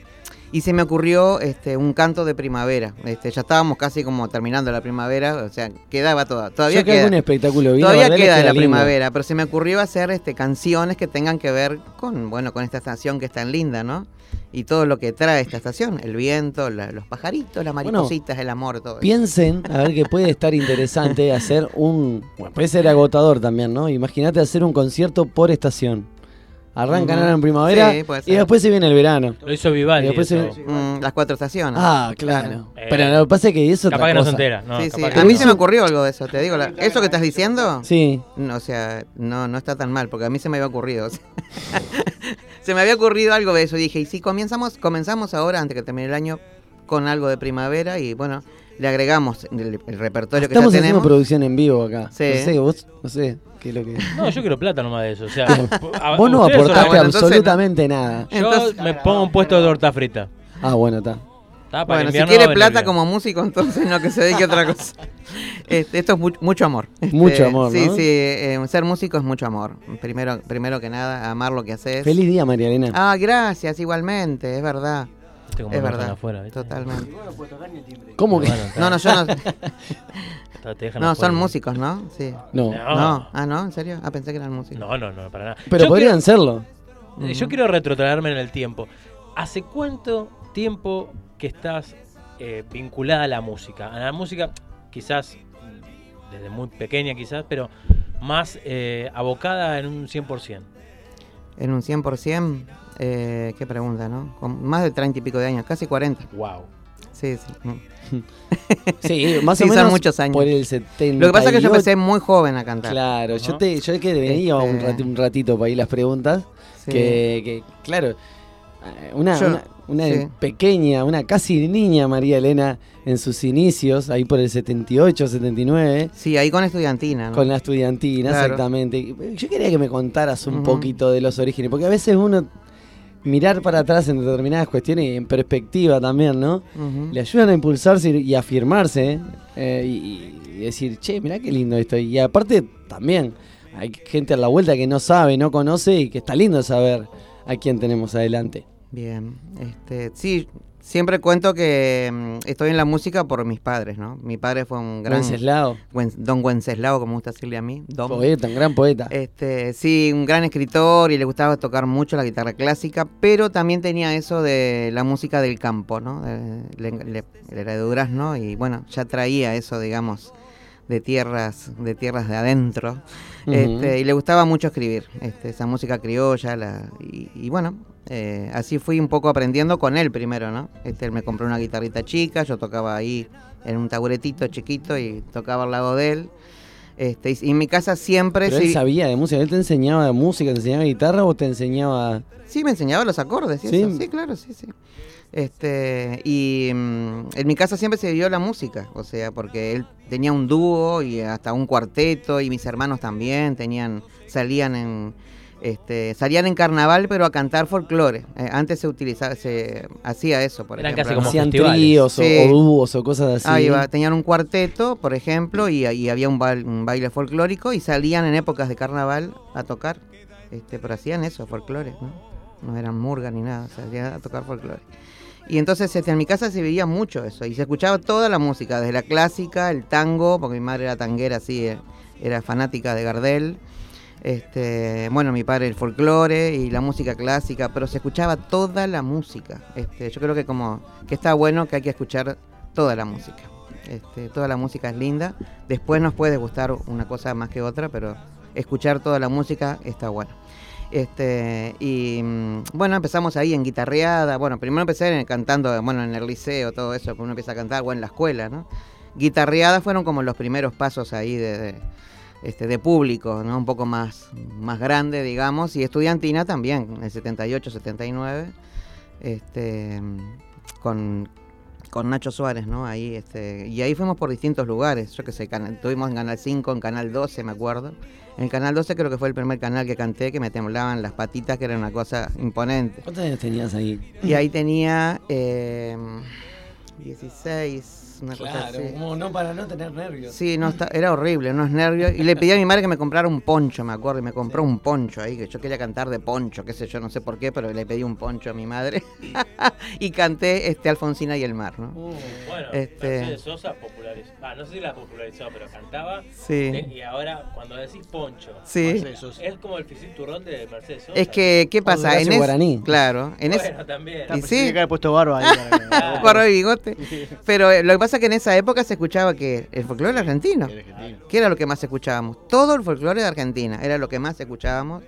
y se me ocurrió este, un canto de primavera. Este, ya estábamos casi como terminando la primavera, o sea, quedaba toda, todavía Yo que queda. algún espectáculo la Todavía queda de la lindo. primavera, pero se me ocurrió hacer este, canciones que tengan que ver con, bueno, con esta estación que es tan linda, ¿no? Y todo lo que trae esta estación, el viento, la- los pajaritos, las maripositas, el amor, todo eso. Piensen, a ver que puede estar interesante hacer un. Bueno, puede ser agotador también, ¿no? Imagínate hacer un concierto por estación. Arrancan ahora en primavera Sí, puede y ser. después se viene el verano. Lo hizo Vivaldi. Y después se eso. viene- Mm, las cuatro estaciones. Ah, claro. Eh, Pero lo que pasa es que eso es capaz otra que no se cosa. entera. No, sí, sí. capaz que A mí no. se me ocurrió algo de eso, te digo. la- ¿Eso que estás diciendo? Sí. No, o sea, no, no está tan mal, porque a mí se me había ocurrido. o sea. se me había ocurrido algo de eso. Dije, y si comenzamos, comenzamos ahora, antes que termine el año, con algo de primavera y bueno, le agregamos el, el repertorio que ya Estamos haciendo tenemos. producción en vivo acá. Sí. No sé, vos, no sé, lo que. No, yo quiero plata nomás de eso. O sea, a- Vos no aportaste bueno, absolutamente nada. Yo Entonces- me pongo un puesto de torta frita. Ah, bueno, está. Bueno, si quiere plata como músico, entonces no que se dedique a otra cosa. Este, esto es mu- mucho amor. Este, Mucho amor, Sí, ¿no? sí, eh, ser músico es mucho amor. Primero, primero que nada, amar lo que haces. Feliz día, María Elena. Ah, gracias, igualmente, es verdad. Es verdad. afuera, ¿viste? Totalmente. ¿Cómo que? Bueno. No, no, yo no. Está- te dejan No, afuera. son músicos, ¿no? Sí. No. No. No. Ah, ¿no? ¿En serio? Ah, pensé que eran músicos. No, no, no, para nada. Pero Yo podrían serlo. eh, Yo quiero retrotraerme en el tiempo. ¿Hace cuánto tiempo que estás eh, vinculada a la música? A la música, quizás mm, desde muy pequeña, quizás, pero más eh, abocada en un 100%. En un 100%, eh, qué pregunta, ¿no? Con más de 30 y pico de años, casi 40. Wow. Sí, sí. Sí, más Sí, o son menos muchos años. por el 70. Lo que pasa es que yo empecé muy joven a cantar. Claro, yo te, yo que venía un, Este- un ratito para ir las preguntas, Sí. que, que, claro, eh, una, Yo- una, una sí. pequeña, una casi niña María Elena en sus inicios, ahí por el 78, 79, Sí, ahí con estudiantina, ¿no? con la estudiantina, Claro. exactamente. Yo quería que me contaras un poquito de los orígenes, porque a veces uno mirar para atrás en determinadas cuestiones y en perspectiva también, ¿no? Le ayudan a impulsarse y afirmarse eh, y, y decir, che, mirá qué lindo esto. Y aparte también hay gente a la vuelta que no sabe, no conoce y que está lindo saber a quién tenemos adelante. Bien, este, sí, siempre cuento que mm, estoy en la música por mis padres, ¿no? Mi padre fue un gran... Wenceslao. Wen- don Wenceslao, como gusta decirle a mí. Don. Poeta, un gran poeta. Este, sí, un gran escritor y le gustaba tocar mucho la guitarra clásica, pero también tenía eso de la música del campo, ¿no? De- le- le- él era de Durazno y bueno, ya traía eso, digamos, de tierras, de tierras de adentro. Este, y le gustaba mucho escribir, este, esa música criolla, la, y, y bueno, eh, así fui un poco aprendiendo con él primero, ¿no? Este, él me compró una guitarrita chica, yo tocaba ahí en un taburetito chiquito y tocaba al lado de él. Este, y, en mi casa siempre... Pero él sí- sabía de música, él te enseñaba de música, te enseñaba guitarra o te enseñaba. Sí, me enseñaba los acordes, y Sí. eso. sí, claro, sí, sí. Este, y mm, en mi casa siempre se dio la música, o sea, porque él tenía un dúo y hasta un cuarteto y mis hermanos también tenían, salían en, este, salían en carnaval pero a cantar folclore. Eh, antes se utilizaba, se hacía eso, por Eran ejemplo. casi como Hacían tríos o, Sí. o dúos o cosas así. Ahí va, tenían un cuarteto, por ejemplo, y, y había un, bail- un baile folclórico y salían en épocas de carnaval a tocar, este, pero hacían eso, folclore, ¿no? No eran murga ni nada, salían a tocar folclore. Y entonces este, en mi casa se veía mucho eso, y se escuchaba toda la música, desde la clásica, el tango, porque mi madre era tanguera, así, eh, era fanática de Gardel. Este, bueno, mi padre el folclore y la música clásica, pero se escuchaba toda la música. Este, yo creo que como que está bueno que hay que escuchar toda la música. Este, toda la música es linda. Después nos puede gustar una cosa más que otra, pero escuchar toda la música está bueno. Este, y mm, bueno, empezamos ahí en guitarreada. Bueno, primero empecé en- cantando, bueno, en el liceo, todo eso, uno empieza a cantar, o en la escuela, ¿no? Guitarreadas fueron como los primeros pasos ahí de, este, de público, ¿no? Un poco más, más grande, digamos, y estudiantina también, en el 78, 79, este, con, con Nacho Suárez, ¿no? Ahí, este, y ahí fuimos por distintos lugares, yo qué sé, estuvimos en Canal 5, en Canal 12, me acuerdo. En Canal 12 creo que fue el primer canal que canté, que me temblaban las patitas, que era una cosa imponente. ¿Cuántos años tenías ahí? Y ahí tenía eh, 16, una cosa Claro, así. como no para no tener nervios. Sí, no, está- era horrible, unos nervios. Y le pedí a mi madre que me comprara un poncho, me acuerdo, y me compró un poncho ahí, que yo quería cantar de poncho, qué sé yo, no sé por qué, pero le pedí un poncho a mi madre. y canté este Alfonsina y el mar, ¿no? Uh, bueno, Este- Mercedes Sosa popularizó. Ah, no sé si la popularizó, pero cantaba. Sí. de- y ahora, cuando decís Poncho, Sí. Mercedes Sosa, es como el Fisip Turrón de Mercedes Sosa. Es que, ¿qué pasa? En es- Guaraní. Claro, en ese- Bueno, también. Y sí, que puesto barba ahí. barba y bigote. Pero eh, lo que pasa es que en esa época se escuchaba que el folclore argentino. ¿Qué era lo que más escuchábamos? Todo el folclore de Argentina era lo que más escuchábamos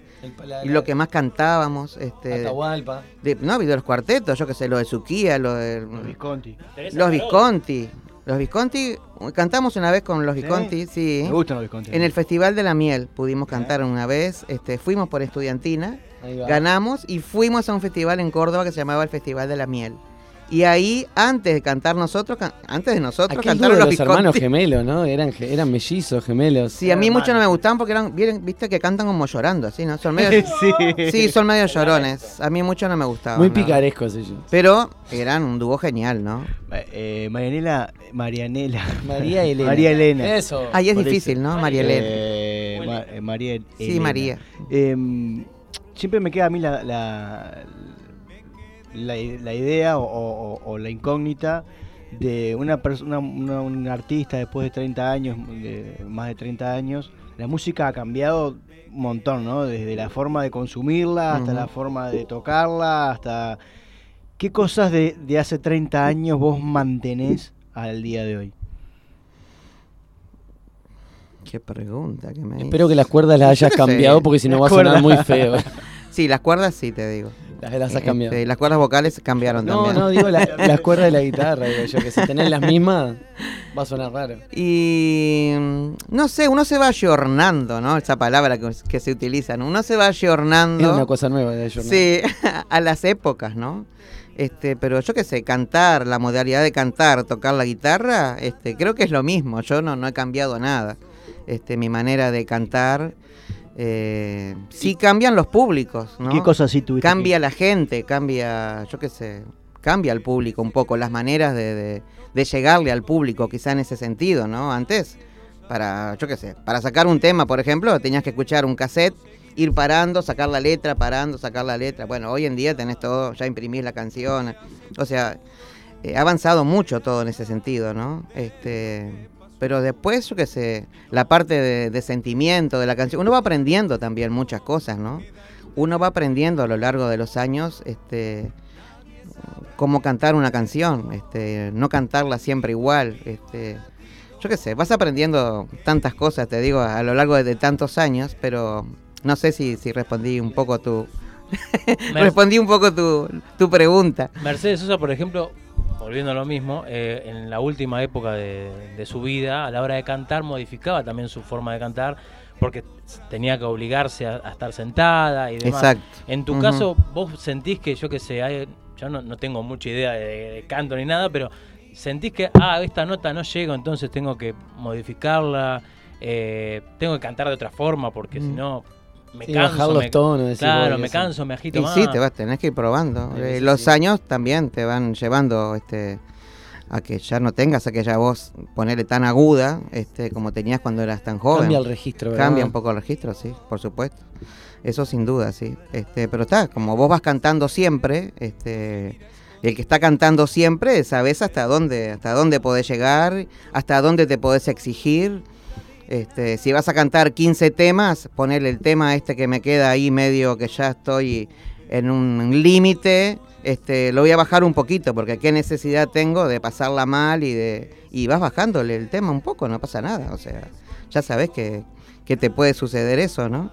y lo que más cantábamos. Este, Atahualpa. de- no, de los cuartetos, yo qué sé, lo de Suquía, lo de Los Visconti. Teresa los. Visconti. Los Visconti, cantamos una vez con los. Visconti, sí. Me gustan los Visconti. En el Festival de la Miel pudimos cantar una vez, este, fuimos por estudiantina, ganamos y fuimos a un festival en Córdoba que se llamaba el Festival de la Miel. Y ahí, antes de cantar nosotros, can- antes de nosotros, Aquel cantaron los hermanos gemelos, ¿no? Eran, eran mellizos, gemelos. Sí, a mí mucho no me gustaban porque eran, viste que cantan como llorando, así, ¿no? Son medio, Sí. sí, son medio llorones. A mí mucho no me gustaban. Muy ¿no? picarescos ellos. Pero eran un dúo genial, ¿no? Eh, Marianela, Marianela. María Elena. María Elena. Eso. Ahí es difícil, eso. ¿no? María Elena. Eh, Ma- eh, María Sí, Elena. María. Eh, siempre me queda a mí la, la, la, la idea o, o- o la incógnita de una persona, una- un artista después de 30 años, de más de 30 años. La música ha cambiado un montón, ¿no? Desde la forma de consumirla hasta la forma de tocarla, hasta... ¿Qué cosas de, de hace 30 años vos mantenés al día de hoy? Qué pregunta que me Espero que las cuerdas las hayas cambiado porque si no va a sonar muy feo. Sí, las cuerdas sí, te digo. Las, las has Este, cambiado. las cuerdas vocales cambiaron No, también. no, digo la- las cuerdas de la guitarra, digo yo, que si tenés las mismas va a sonar raro. Y mm, no sé, uno se va ayornando, ¿no? Esa palabra que, que se utiliza, ¿no? Uno se va Es ayornando. una cosa nueva de ellos. Sí, a las épocas, ¿no? Este, pero yo qué sé, cantar, la modalidad de cantar, tocar la guitarra, este, creo que es lo mismo. Yo no, no he cambiado nada. Este, mi manera de cantar, eh, sí cambian los públicos, ¿no? ¿Qué cosas sí tuviste? Cambia la gente, cambia, yo qué sé, cambia el público un poco, las maneras de, de- de llegarle al público, quizá en ese sentido, ¿no? Antes, para, yo qué sé, para sacar un tema, por ejemplo, tenías que escuchar un cassette, ir parando, sacar la letra, parando, sacar la letra. Bueno, hoy en día tenés todo, ya imprimís la canción. O sea, eh, ha avanzado mucho todo en ese sentido, ¿no? Este, pero después, yo qué sé, la parte de, de sentimiento de la canción, uno va aprendiendo también muchas cosas, ¿no? Uno va aprendiendo a lo largo de los años, este, cómo cantar una canción, este, no cantarla siempre igual, este, yo qué sé, vas aprendiendo tantas cosas, te digo, a lo largo de, de tantos años, pero no sé si, si respondí un poco tu... respondí un poco tu, tu pregunta. Mercedes Sosa, por ejemplo, volviendo a lo mismo, eh, en la última época de, de su vida, a la hora de cantar, modificaba también su forma de cantar porque tenía que obligarse a, a estar sentada y demás. Exacto. En tu caso, vos sentís que, yo qué sé, hay- yo no, no tengo mucha idea de, de canto ni nada, pero sentís que, ah, esta nota no llego, entonces tengo que modificarla, eh, tengo que cantar de otra forma porque si no me Sí, canso. bajar los me- tonos, claro, me canso, me agito Y más. sí, te vas, tenés que ir probando. Eh, sí, los sí. años también te van llevando este, a que ya no tengas aquella voz, ponerle tan aguda este, como tenías cuando eras tan joven. Cambia el registro, ¿verdad? Cambia un poco el registro, sí, por supuesto. Eso sin duda, sí. Este, pero está, como vos vas cantando siempre, este, el que está cantando siempre, sabes hasta dónde, hasta dónde podés llegar, hasta dónde te podés exigir. Este, si vas a cantar 15 temas, ponerle el tema este que me queda ahí medio que ya estoy en un límite, este, lo voy a bajar un poquito, porque qué necesidad tengo de pasarla mal y de y vas bajándole el tema un poco, no pasa nada, o sea, ya sabes que, que te puede suceder eso, ¿no?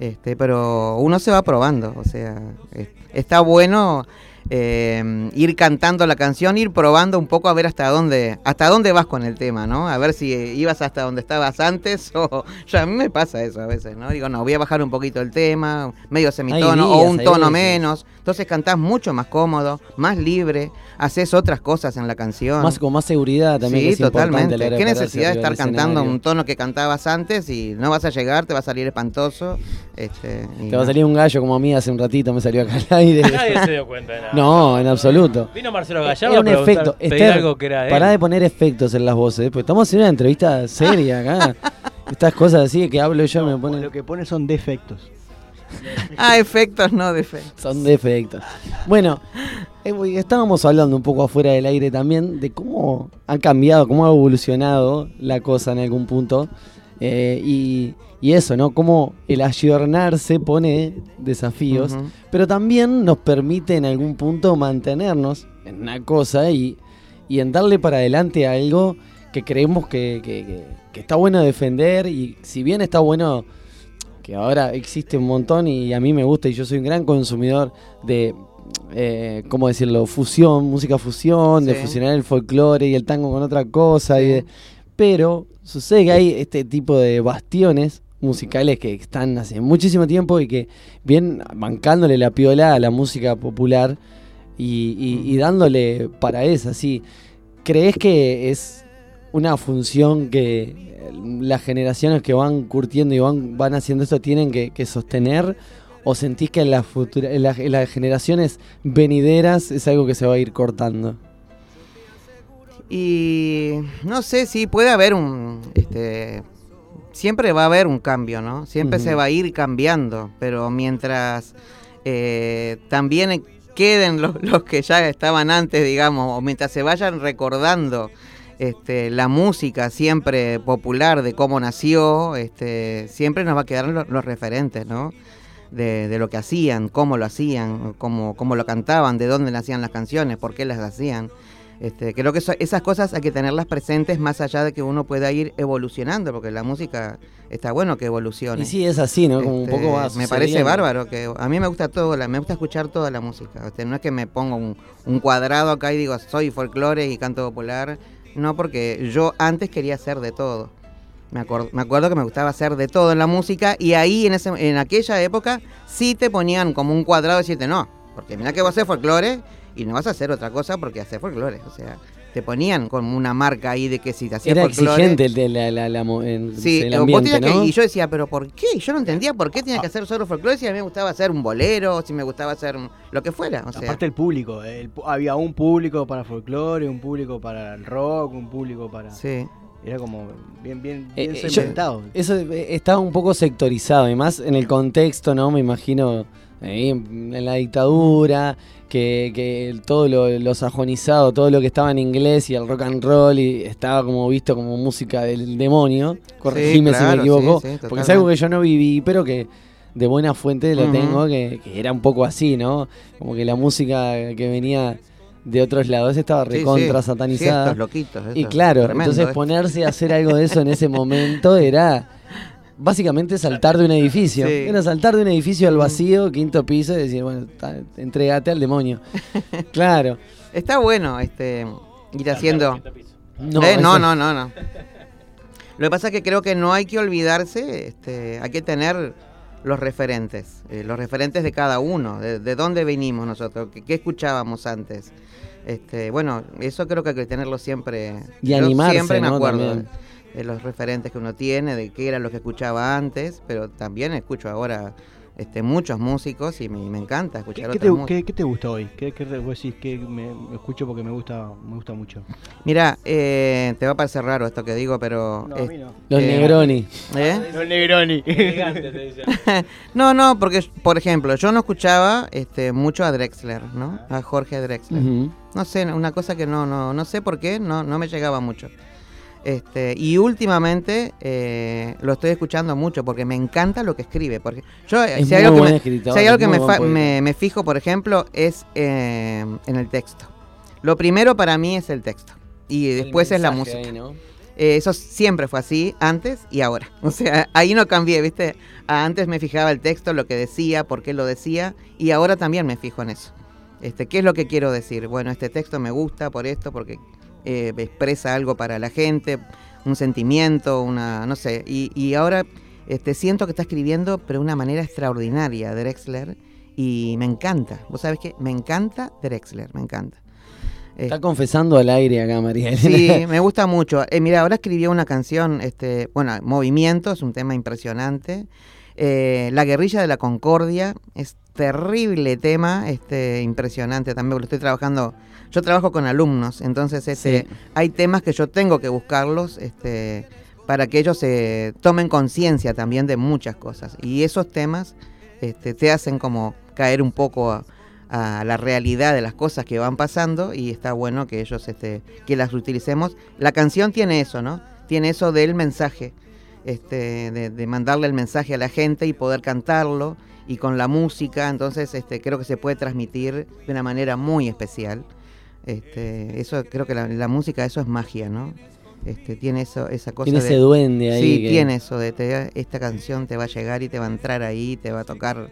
Este, pero uno se va probando, o sea, es- está bueno eh, ir cantando la canción, ir probando un poco a ver hasta dónde, hasta dónde vas con el tema, ¿no? A ver si ibas hasta donde estabas antes o ya a mí me pasa eso a veces, ¿no? Digo, no, voy a bajar un poquito el tema, medio semitono o un tono menos. Entonces cantás mucho más cómodo, más libre, haces otras cosas en la canción. Más, con más seguridad también. Sí, que es totalmente. ¿Qué necesidad de estar cantando escenario? un tono que cantabas antes y no vas a llegar, te va a salir espantoso? Este, Te va a salir un gallo como a mí hace un ratito, me salió acá al aire. Nadie se dio cuenta de nada. No, en absoluto. Vino Marcelo Gallardo Era un efecto. pedir Esther, algo que era pará de poner efectos en las voces, pues estamos haciendo una entrevista seria acá. Estas cosas así que hablo yo me ponen. Lo que pone son defectos. Ah, efectos, no defectos. Son defectos. Bueno, eh, estábamos hablando un poco afuera del aire también de cómo ha cambiado, cómo ha evolucionado la cosa en algún punto. eh, y, y eso, ¿no? Cómo el ayornarse pone desafíos, pero también nos permite en algún punto mantenernos en una cosa y, y en darle para adelante algo que creemos que, que- que- que está bueno defender y si bien está bueno que ahora existe un montón y a mí me gusta y yo soy un gran consumidor de, eh, ¿cómo decirlo? Fusión, música fusión, de fusionar el folclore y el tango con otra cosa. y de- pero sucede que hay este tipo de bastiones musicales que están hace muchísimo tiempo y que vienen bancándole la piola a la música popular y, y- y dándole para eso, así. ¿Crees que es una función que eh, las generaciones que van curtiendo y van, van haciendo esto tienen que, que sostener? ¿O sentís que en las, futura- en en las generaciones venideras es algo que se va a ir cortando? Y no sé si puede haber un. Este, siempre va a haber un cambio, ¿no? Siempre se va a ir cambiando, pero mientras eh, también queden los, los que ya estaban antes, digamos, o mientras se vayan recordando este, la música siempre popular de cómo nació, este, siempre nos va a quedar lo- los, referentes, ¿no? De, de lo que hacían, cómo lo hacían, cómo, cómo lo cantaban, de dónde nacían las canciones, por qué las hacían. Este, creo que eso- esas cosas hay que tenerlas presentes más allá de que uno pueda ir evolucionando, porque la música está bueno que evolucione. Y sí, es así, ¿no? Como un Este, poco va Me parece bárbaro que a mí me gusta todo, la, me gusta escuchar toda la música. Este, no es que me ponga un, un cuadrado acá y digo soy folclore y canto popular. No, porque yo antes quería hacer de todo. Me, acuer- me acuerdo que me gustaba hacer de todo en la música y ahí en, ese, en aquella época sí te ponían como un cuadrado y decirte no, porque mira que vas a hacer folclore y no vas a hacer otra cosa porque hacer folclore. O sea, te ponían como una marca ahí de que si te hacías Era folclore. exigente el, de la, la- la Sí, el ambiente, que- ¿no? y yo decía, pero ¿por qué? Yo no entendía por qué tenía que hacer solo folclore si a mí me gustaba hacer un bolero, si me gustaba hacer un- lo que fuera. O sea, Aparte el público, el había un público para folclore, un público para el rock, un público para... Sí. Era como bien, bien, Eh, bien eh, yo- segmentado. eso eh, estaba un poco sectorizado, y más en el contexto, ¿no? Me imagino eh, en la dictadura, que, que todo lo, lo sajonizado, todo lo que estaba en inglés y el rock and roll, y estaba como visto como música del demonio. Corregime si claro, me equivoco, sí, sí, porque es algo que yo no viví, pero que de buena fuente lo tengo, que, que era un poco así, ¿no? Como que la música que venía de otros lados estaba Sí, recontra sí. satanizada. Sí, estos loquitos, y esto es claro, entonces ¿eh? ponerse a hacer algo de eso en ese momento era básicamente saltar de un edificio. Sí. Era saltar de un edificio al vacío, quinto piso, y decir, bueno, ta- entregate al demonio. claro. Está bueno este ir haciendo. No, Eh, no, no, no, no. Lo que pasa es que creo que no hay que olvidarse, este, hay que tener los referentes, eh, los referentes de cada uno, de, de dónde venimos nosotros, qué, qué escuchábamos antes. Este, bueno, eso creo que hay que tenerlo siempre. Y animarse, siempre me ¿no? acuerdo También. De los referentes que uno tiene, de qué era lo que escuchaba antes, pero también escucho ahora este, muchos músicos y me, me encanta ¿Qué, escuchar qué mu- qué- qué te gusta hoy? ¿Qué, qué vos decís que me, me escucho porque me gusta, me gusta mucho? Mira, eh, te va a parecer raro esto que digo, pero... No, a es- mí no. Los eh, Negroni. ¿Eh? Los Negroni. no, no, porque, por ejemplo, yo no escuchaba este, mucho a Drexler, ¿no? A Jorge Drexler. No sé, una cosa que no, no, no sé por qué, no, no me llegaba mucho. Este, y últimamente eh, lo estoy escuchando mucho porque me encanta lo que escribe. Porque yo, eh, Es si hay algo que, me, si hay algo que me, fa- me- me fijo, por ejemplo, es eh, en el texto. Lo primero para mí es el texto. Y después es la música. ahí, ¿no? Eh, eso siempre fue así, antes y ahora. O sea, ahí no cambié, ¿viste? Antes me fijaba el texto, lo que decía, por qué lo decía, y ahora también me fijo en eso. Este, ¿Qué es lo que quiero decir? Bueno, este texto me gusta por esto, porque eh, expresa algo para la gente, un sentimiento, una, no sé. Y, y ahora este, siento que está escribiendo, pero de una manera extraordinaria, Drexler, y me encanta. ¿Vos sabés qué? Me encanta Drexler, me encanta. Está confesando al aire acá, María Sí, me gusta mucho. Eh, mira, ahora escribió una canción, este, bueno, Movimiento, es un tema impresionante. Eh, la guerrilla de la concordia, es terrible tema, este, impresionante también, lo estoy trabajando, yo trabajo con alumnos, entonces este, Sí. hay temas que yo tengo que buscarlos, este, para que ellos se tomen conciencia también de muchas cosas. Y esos temas este, te hacen como caer un poco a, a la realidad de las cosas que van pasando y está bueno que ellos este, que las utilicemos. La canción tiene eso, ¿no? Tiene eso del mensaje, este, de, de mandarle el mensaje a la gente y poder cantarlo y con la música, entonces este, creo que se puede transmitir de una manera muy especial. Este, eso creo que la, la música, eso es magia, ¿no? Este, tiene eso, esa cosa Tiene de- ese duende ahí Sí, que- tiene eso de te- esta canción te va a llegar y te va a entrar ahí, te va a tocar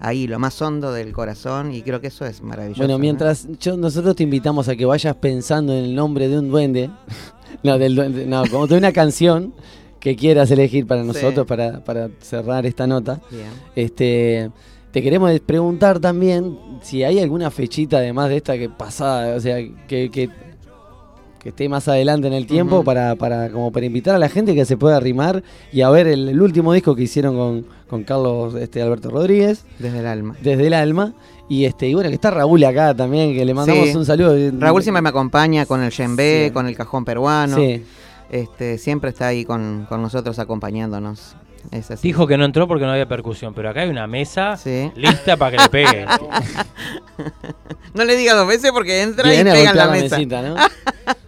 ahí lo más hondo del corazón y creo que eso es maravilloso. Bueno, ¿no? mientras yo, nosotros te invitamos a que vayas pensando en el nombre de un duende, no, del duende, no, como de una canción que quieras elegir para nosotros, para, para cerrar esta nota. Bien. Este, te queremos preguntar también si hay alguna fechita además de esta que pasada, o sea, que, que, que esté más adelante en el tiempo para, para, como para invitar a la gente que se pueda arrimar y a ver el, el último disco que hicieron con, con Carlos este, Alberto Rodríguez. Desde el alma. Desde el alma. Y este, y bueno, que está Raúl acá también, que le mandamos Sí. un saludo. Raúl siempre me acompaña con el djembe, Sí. con el cajón peruano. Sí. Este, siempre está ahí con, con nosotros acompañándonos. Es así. Dijo que no entró porque no había percusión, pero acá hay una mesa lista para que le pegue. No le diga dos veces porque entra Viene y pega en la, mesa. mesita, ¿no?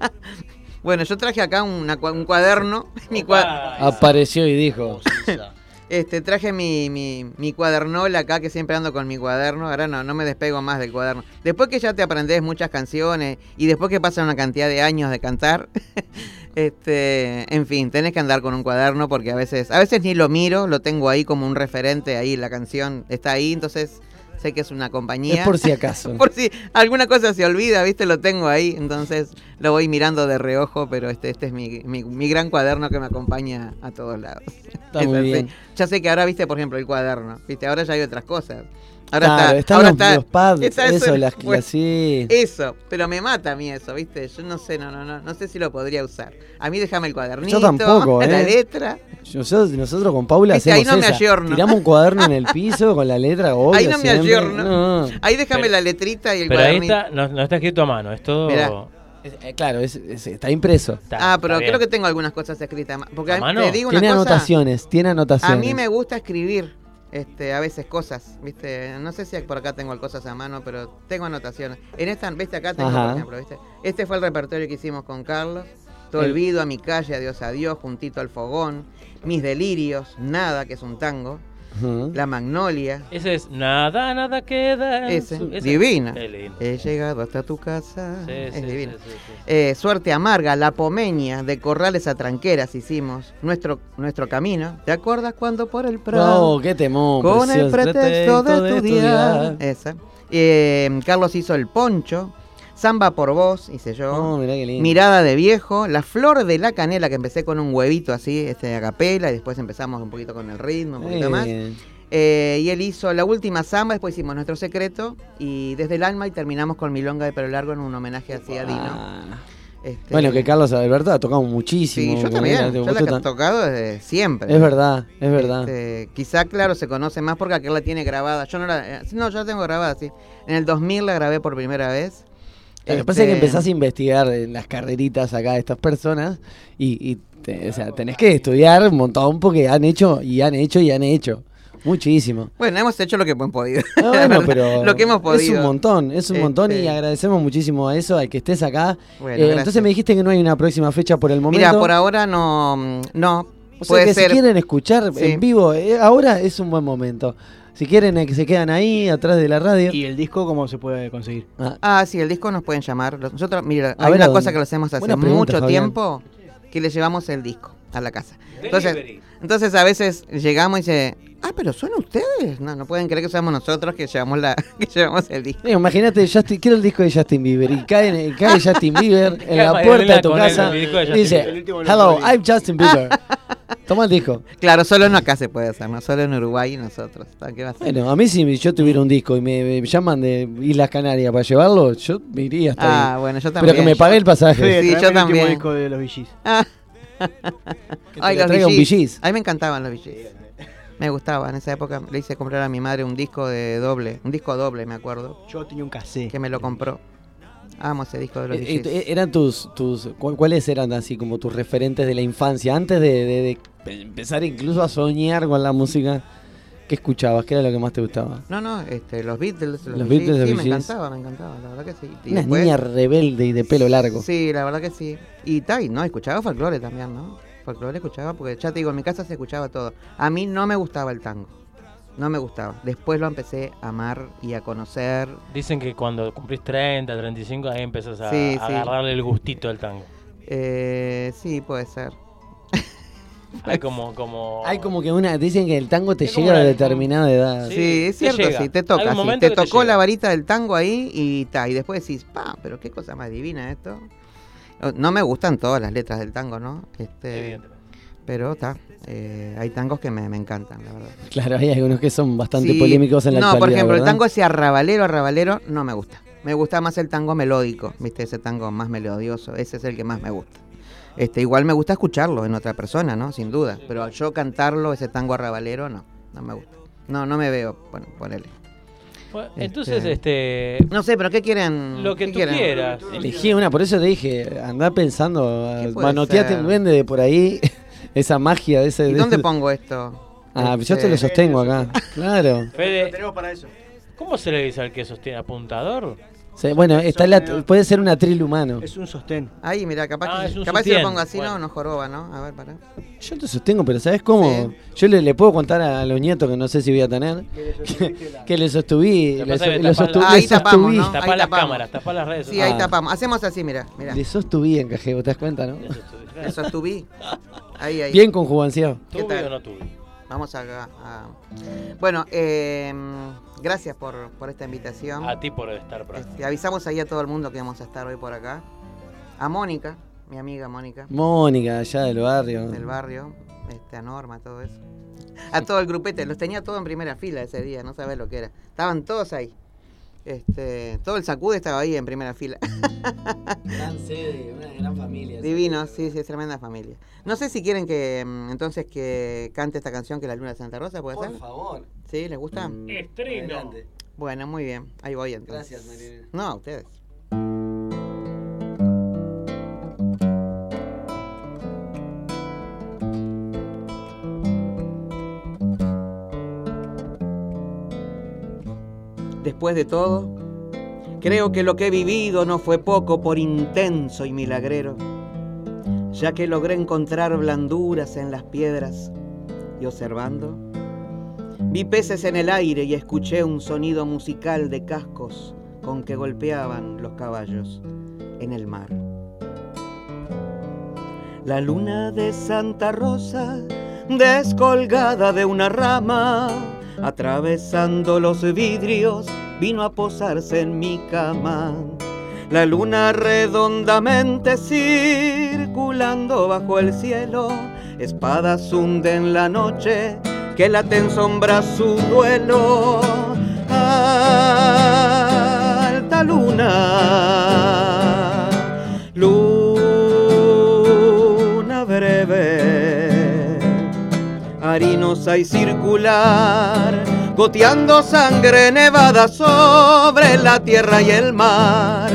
bueno, yo traje acá una un cuaderno. mi Apareció y dijo. Este, traje mi, mi, mi cuadernola acá, que siempre ando con mi cuaderno. Ahora no, no me despego más del cuaderno. Después que ya te aprendes muchas canciones y después que pasan una cantidad de años de cantar, este, en fin, tenés que andar con un cuaderno porque a veces, a veces ni lo miro, lo tengo ahí como un referente, ahí la canción está ahí, entonces sé que es una compañía. Es por si acaso. por si alguna cosa se olvida, ¿viste? Lo tengo ahí, entonces lo voy mirando de reojo, pero este, este es mi, mi, mi gran cuaderno que me acompaña a todos lados. Está Es muy bien. Ya sé que ahora, viste, por ejemplo, el cuaderno, ¿viste? Ahora ya hay otras cosas. Ahora Claro, está, están ahora los, está, los pads, está eso, las, bueno, sí. Eso, pero me mata a mí eso, ¿viste? Yo no sé, no, no, no, no sé si lo podría usar. A mí déjame el cuadernito, Yo tampoco, ¿eh? la letra. Nosotros, nosotros con Paula Viste, hacemos ahí no me ayorno. Tiramos un cuaderno en el piso con la letra, obvio, ahí no me siempre. ayorno. No. Ahí déjame Pero- la letrita y el Pero ahí cuadernito. está, no, no está escrito a mano, es todo. Mirá. Eh, claro, es- es- está impreso. ah, pero está creo que tengo algunas cosas escritas. Porque ¿A a- mano? te digo una Tiene cosa. anotaciones, tiene anotaciones. A mí me gusta escribir este, a veces cosas, ¿viste? No sé si por acá tengo cosas a mano, pero tengo anotaciones. En esta, ¿viste? Acá tengo, Ajá. por ejemplo, ¿viste? Este fue el repertorio que hicimos con Carlos. Te El- olvido, a mi calle, adiós, adiós, juntito al fogón. Mis delirios, nada, que es un tango. La Magnolia. Ese es Nada, nada queda. Ese, su- ese- divina. He llegado hasta tu casa. Sí, es sí, divina. sí, sí, sí. Eh, Suerte amarga, La Pomeña, de Corrales a Tranqueras hicimos. Nuestro, nuestro camino. ¿Te acuerdas cuando por el Prado? Oh, qué temón. Con el pretexto de estudiar. Esa. Eh, Carlos hizo El Poncho. Samba por vos, hice yo. Oh, mirá qué lindo. Mirada de viejo. La flor de la canela, que empecé con un huevito así, este de acapela, y después empezamos un poquito con el ritmo, un poquito más. Eh, y él hizo la última samba, después hicimos Nuestro Secreto, y desde el alma, y terminamos con Milonga de Pelo Largo en un homenaje así a Dino. Este, Bueno, que Carlos Alberto ha tocado muchísimo. Sí, yo también. Yo la tú he tocado desde siempre. Es verdad, es verdad. Este, quizá, claro, se conoce más porque aquel la tiene grabada. Yo no la. eh, No, yo la tengo grabada, sí. En el 2000 la grabé por primera vez. Lo que pasa es que Este, empezás a investigar en las carreritas acá de estas personas y, y te- o sea, tenés que estudiar un montón porque han hecho y han hecho y han hecho. Muchísimo. Bueno, hemos hecho lo que hemos podido. Ah, bueno, pero lo que hemos podido. es un montón, es un montón y Este, agradecemos muchísimo a eso, al que estés acá. Bueno, Eh, entonces me dijiste que no hay una próxima fecha por el momento. Mira, por ahora no. No. O sea puede que ser. si quieren escuchar Sí. en vivo, eh, ahora es un buen momento. Si quieren eh, que se quedan ahí, atrás de la radio. ¿Y el disco cómo se puede conseguir? Ah, sí, el disco nos pueden llamar. Nosotros, mira, A hay ver, una ¿a cosa dónde? que lo hacemos hace Buena pregunta, mucho Fabián. tiempo que le llevamos el disco a la casa. Entonces, Delivery. entonces a veces llegamos y dice, ah, pero son ustedes. No, no pueden creer que somos nosotros que llevamos la, que llevamos el disco. Eh, Imagínate, Justin, quiero el disco de Justin Bieber y cae, en- cae Justin Bieber en la puerta de tu con el casa disco de y Justin dice, Bieber. El último hello, I'm Justin Bieber. Toma el disco. Claro, solo en acá se puede hacer, no solo en Uruguay y nosotros. ¿Qué va a ser? Bueno, a mí si yo tuviera un disco y me, me llaman de Islas Canarias para llevarlo, yo me iría hasta Ah, ahí. bueno, yo Pero también. que me pague el pasaje. Sí, yo también. disco de los VGs. Ay, te los. VGs. A mí me encantaban los VGs. Me gustaba, en esa época le hice comprar a mi madre un disco de doble, un disco doble, me acuerdo. Yo tenía un cassette. Que me lo compró. Amo ese disco de los Eh, eh, ¿Eran tus, tus, cu- cuáles eran así como tus referentes de la infancia? Antes de, de- de empezar incluso a soñar con la música, ¿qué escuchabas? ¿Qué era lo que más te gustaba? No, no, este, los Beatles. Los, Los Beatles, los Sí, me encantaba, me encantaba, la verdad que sí. Y Una después- niña rebelde y de pelo largo. Sí, la verdad que sí. Y tal, no, escuchaba folclore también, ¿no? Folclore escuchaba porque ya te digo, en mi casa se escuchaba todo. A mí no me gustaba el tango. No me gustaba. Después lo empecé a amar y a conocer. Dicen que cuando cumplís 30, 35, ahí empezás a, Sí, a sí. agarrarle el gustito al tango. Eh, sí, puede ser. Hay como, como... Hay como que una, dicen que el tango te llega a una- determinada edad. Sí, es cierto, llega. sí, te toca. sí. Te tocó la varita del tango ahí y ta, y después decís, pa, pero qué cosa más divina esto. No me gustan todas las letras del tango, ¿no? Este, pero está. Hay tangos que me, me encantan, la verdad. Claro, hay algunos que son bastante Sí, polémicos en la no, actualidad. por ejemplo, ¿verdad? el tango ese arrabalero, arrabalero, no me gusta. Me gusta más el tango melódico, ¿viste? Ese tango más melodioso, ese es el que más me gusta. Este, igual me gusta escucharlo en otra persona, ¿no? Sin duda. Pero yo cantarlo, ese tango arrabalero, no, no me gusta. No, no me veo, bueno, ponele. Bueno, Este, entonces, este... No sé, pero ¿qué quieren? Lo que ¿Qué tú quieren? quieras. Elegí una, por eso te dije, andá pensando, manoteate el duende de por ahí, esa magia de ese... ¿Y de- dónde pongo esto? Ah, yo te Este- lo sostengo acá, claro. Fede, tenemos para eso. ¿Cómo se le dice al que sostiene apuntador? Sí, bueno, está la, puede ser un atril humano. Es un sostén. Ahí, mira, capaz, Ah, que, capaz si lo pongo así, Bueno. no, no joroba, ¿no? A ver, para. Yo te sostengo, pero ¿sabes cómo? Yo le, le puedo contar a los nietos que no sé si voy a tener, que, que le sostuví, que que le tapá sostu- la- le Ahí tapamos, sostuví, ¿no? Tapá Ahí las tapamos. cámaras, tapá las redes Sí, ahí Ah. tapamos. Hacemos así, mira, mira. le sostuví en cajero, ¿te das cuenta, no? Le sostubí. Ahí, ahí. Bien conjuganciado. ¿Qué o no tuve? Vamos acá. a- Bueno, eh, gracias por, por esta invitación. A ti por estar por. Este, avisamos ahí a todo el mundo que vamos a estar hoy por acá. A Mónica, mi amiga Mónica, Mónica, allá del barrio. del barrio. Este, a Norma, todo eso. A todo el grupete. Los tenía todo en primera fila ese día, no sabés lo que era. Estaban todos ahí. Este, todo el sacude estaba ahí en primera fila. Gran sede, una gran familia. Divino, sí, sí, es tremenda familia. No sé si quieren que mm, entonces que cante esta canción que es la luna de Santa Rosa, ¿puede Por ser? favor. ¿Sí? ¿Les gusta? Estreno. Bueno, muy bien. Ahí voy entonces. Gracias, Marilena. No, a ustedes. Después de todo, creo que lo que he vivido no fue poco por intenso y milagrero, ya que logré encontrar blanduras en las piedras y observando, Vi peces en el aire y escuché un sonido musical de cascos con que golpeaban los caballos en el mar. La luna de Santa Rosa, descolgada de una rama, atravesando los vidrios, vino a posarse en mi cama. La luna redondamente circulando bajo el cielo, espadas hunden la noche que late en sombra su duelo. Alta luna, y circular, goteando sangre nevada sobre la tierra y el mar,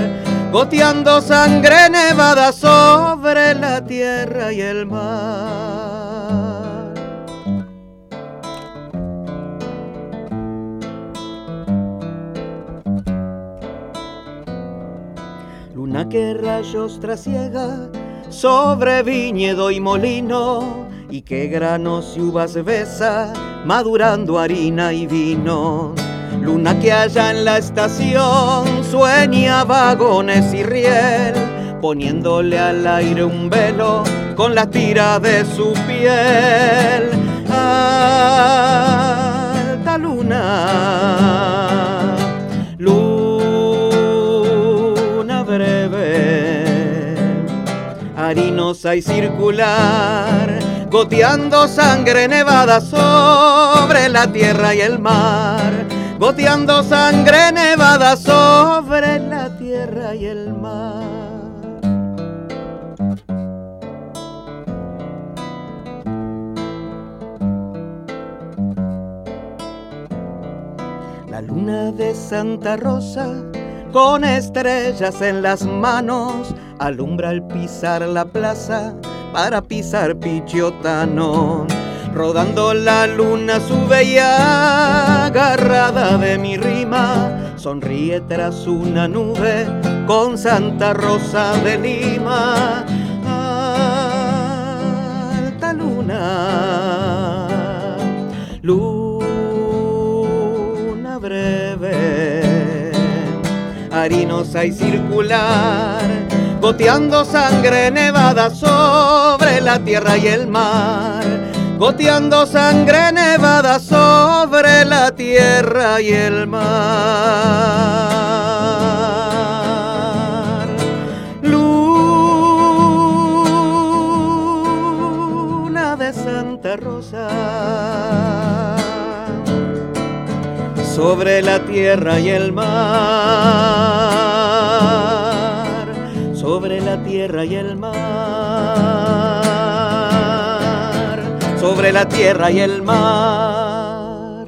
goteando sangre nevada sobre la tierra y el mar. Luna que rayos trasiega sobre viñedo y molino, y que granos y uvas besa, madurando harina y vino. Luna que allá en la estación sueña vagones y riel, poniéndole al aire un velo con las tiras de su piel. Alta luna, luna breve, harinosa y circular, goteando sangre nevada sobre la tierra y el mar, goteando sangre nevada sobre la tierra y el mar. La luna de Santa Rosa, con estrellas en las manos, alumbra al pisar la plaza para pisar Pichiotano. Rodando la luna su bella agarrada de mi rima, sonríe tras una nube con Santa Rosa de Lima. Alta luna, luna breve, harinosa y circular, goteando sangre nevada sobre la tierra y el mar, goteando sangre nevada sobre la tierra y el mar. Luna de Santa Rosa sobre la tierra y el mar, sobre la tierra y el mar, sobre la tierra y el mar.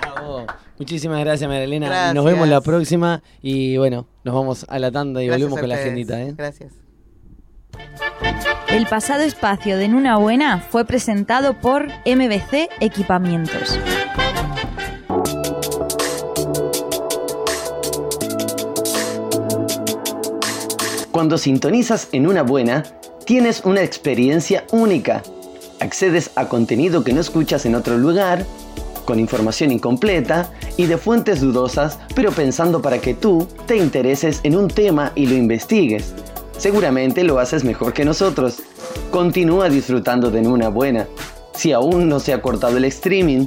Bravo. Muchísimas gracias, Marilena. Gracias. Nos vemos la próxima y bueno, nos vamos a la tanda y Gracias volvemos con la agendita. ¿eh? Gracias. El pasado espacio de En Una Buena fue presentado por MBC Equipamientos. Cuando sintonizas en una buena, tienes una experiencia única. Accedes a contenido que no escuchas en otro lugar, con información incompleta y de fuentes dudosas, pero pensando para que tú te intereses en un tema y lo investigues. Seguramente lo haces mejor que nosotros. Continúa disfrutando de una buena. Si aún no se ha cortado el streaming,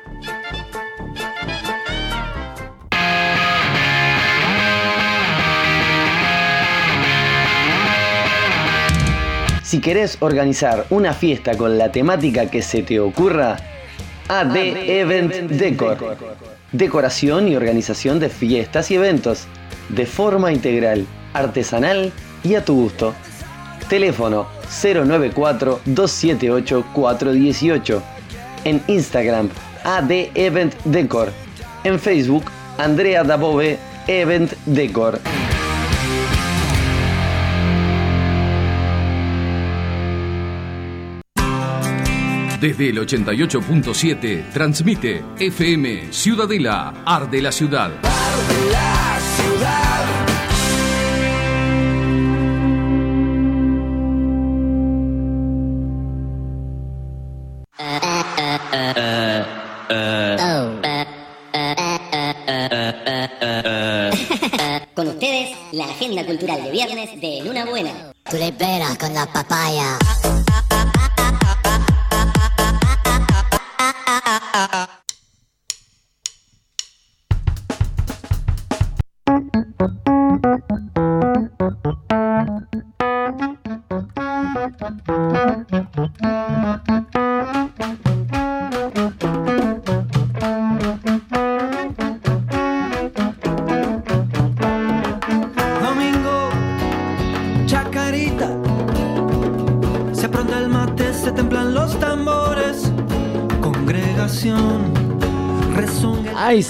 Si querés organizar una fiesta con la temática que se te ocurra, AD Event Decor. Decoración y organización de fiestas y eventos de forma integral, artesanal y a tu gusto. Teléfono 094-278-418. En Instagram, AD Event Decor. En Facebook, Andrea Dabove Event Decor. Desde el 88.7 transmite FM Ciudadela, Ar de la Ciudad. La ciudad. Con ustedes, la agenda cultural de viernes de En Una Buena. Tú le con la papaya.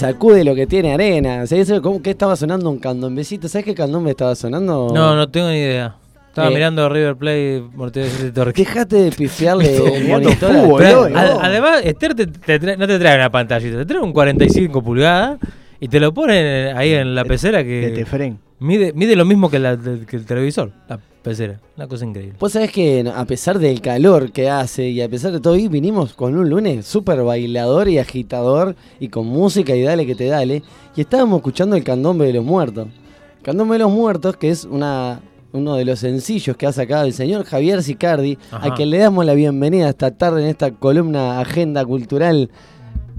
Sacude lo que tiene arena. ¿Sabés cómo, qué estaba sonando un candombecito? ¿Sabes qué candombe estaba sonando? No, no tengo ni idea. Estaba Eh. mirando River Plate, Mortadelo de Torque. Dejate de pifiarle Mirando monitor. Además, Esther te- te trae- no te trae una pantallita, te trae un 45 pulgadas y te lo pone ahí en la pecera que de mide, mide lo mismo que, la- que el televisor, la pecera. Una cosa increíble. Vos sabés que a pesar del calor que hace y a pesar de todo, hoy vinimos con un lunes súper bailador y agitador y con música y dale que te dale. Y estábamos escuchando el candombe de los muertos. Candombe de los muertos, que es una, uno de los sencillos que ha sacado el señor Javier Sicardi, Ajá. a quien le damos la bienvenida esta tarde en esta columna Agenda Cultural.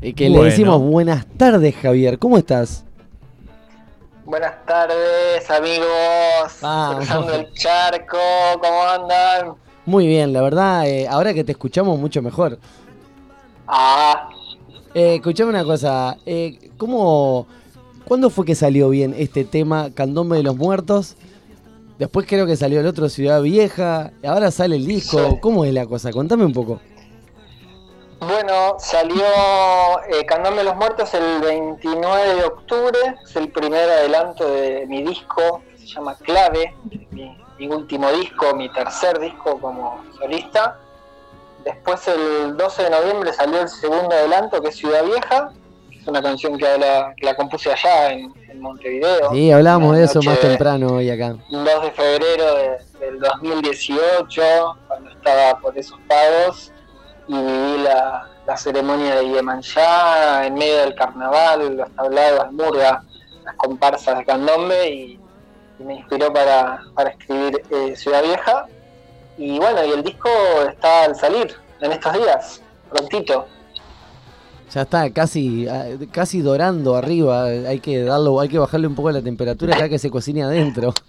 eh, que Bueno. le decimos buenas tardes, Javier. ¿Cómo estás? Buenas tardes, amigos. Cruzando el charco, ¿cómo andan? Muy bien, la verdad, eh, ahora que te escuchamos mucho mejor. Ah, Eh, escuchame una cosa, eh, ¿cómo, ¿cuándo fue que salió bien este tema Candombe de los Muertos? Después creo que salió el otro Ciudad Vieja, ahora sale el disco, ¿cómo es la cosa? Contame un poco. Bueno, salió eh, Candombe de los Muertos el 29 de octubre. Es el primer adelanto de mi disco, que se llama Clave. Mi, mi último disco, mi tercer disco como solista. Después el 12 de noviembre salió el segundo adelanto, que es Ciudad Vieja. que Es una canción que, habla, que la compuse allá en, en Montevideo. Sí, hablábamos de eso más temprano hoy acá. 2 de febrero de- del 2018, cuando estaba por esos pagos, y viví la, la ceremonia de Yemanjá en medio del carnaval, los tablados, murga, las comparsas de candombe, y, y me inspiró para, para escribir eh, Ciudad Vieja. Y bueno, y el disco está al salir en estos días, prontito. Ya está casi, casi dorando arriba, hay que darlo, hay que bajarle un poco la temperatura ya que se cocine adentro.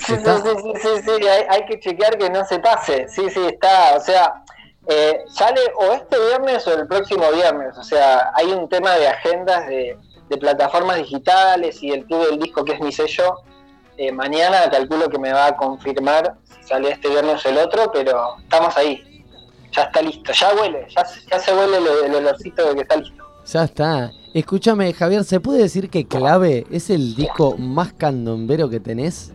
Sí, sí, sí, sí, sí, sí, hay, hay que chequear que no se pase. Sí, sí, está. O sea, eh, sale o este viernes o el próximo viernes. O sea, hay un tema de agendas de, plataformas digitales y el club del disco, que es mi sello. Eh, mañana calculo que me va a confirmar si sale este viernes o el otro, pero estamos ahí. Ya está listo, ya huele, ya, ya se huele el, el olorcito de que está listo. Ya está. Escúchame, Javier, ¿se puede decir que Clave es el disco más candombero que tenés?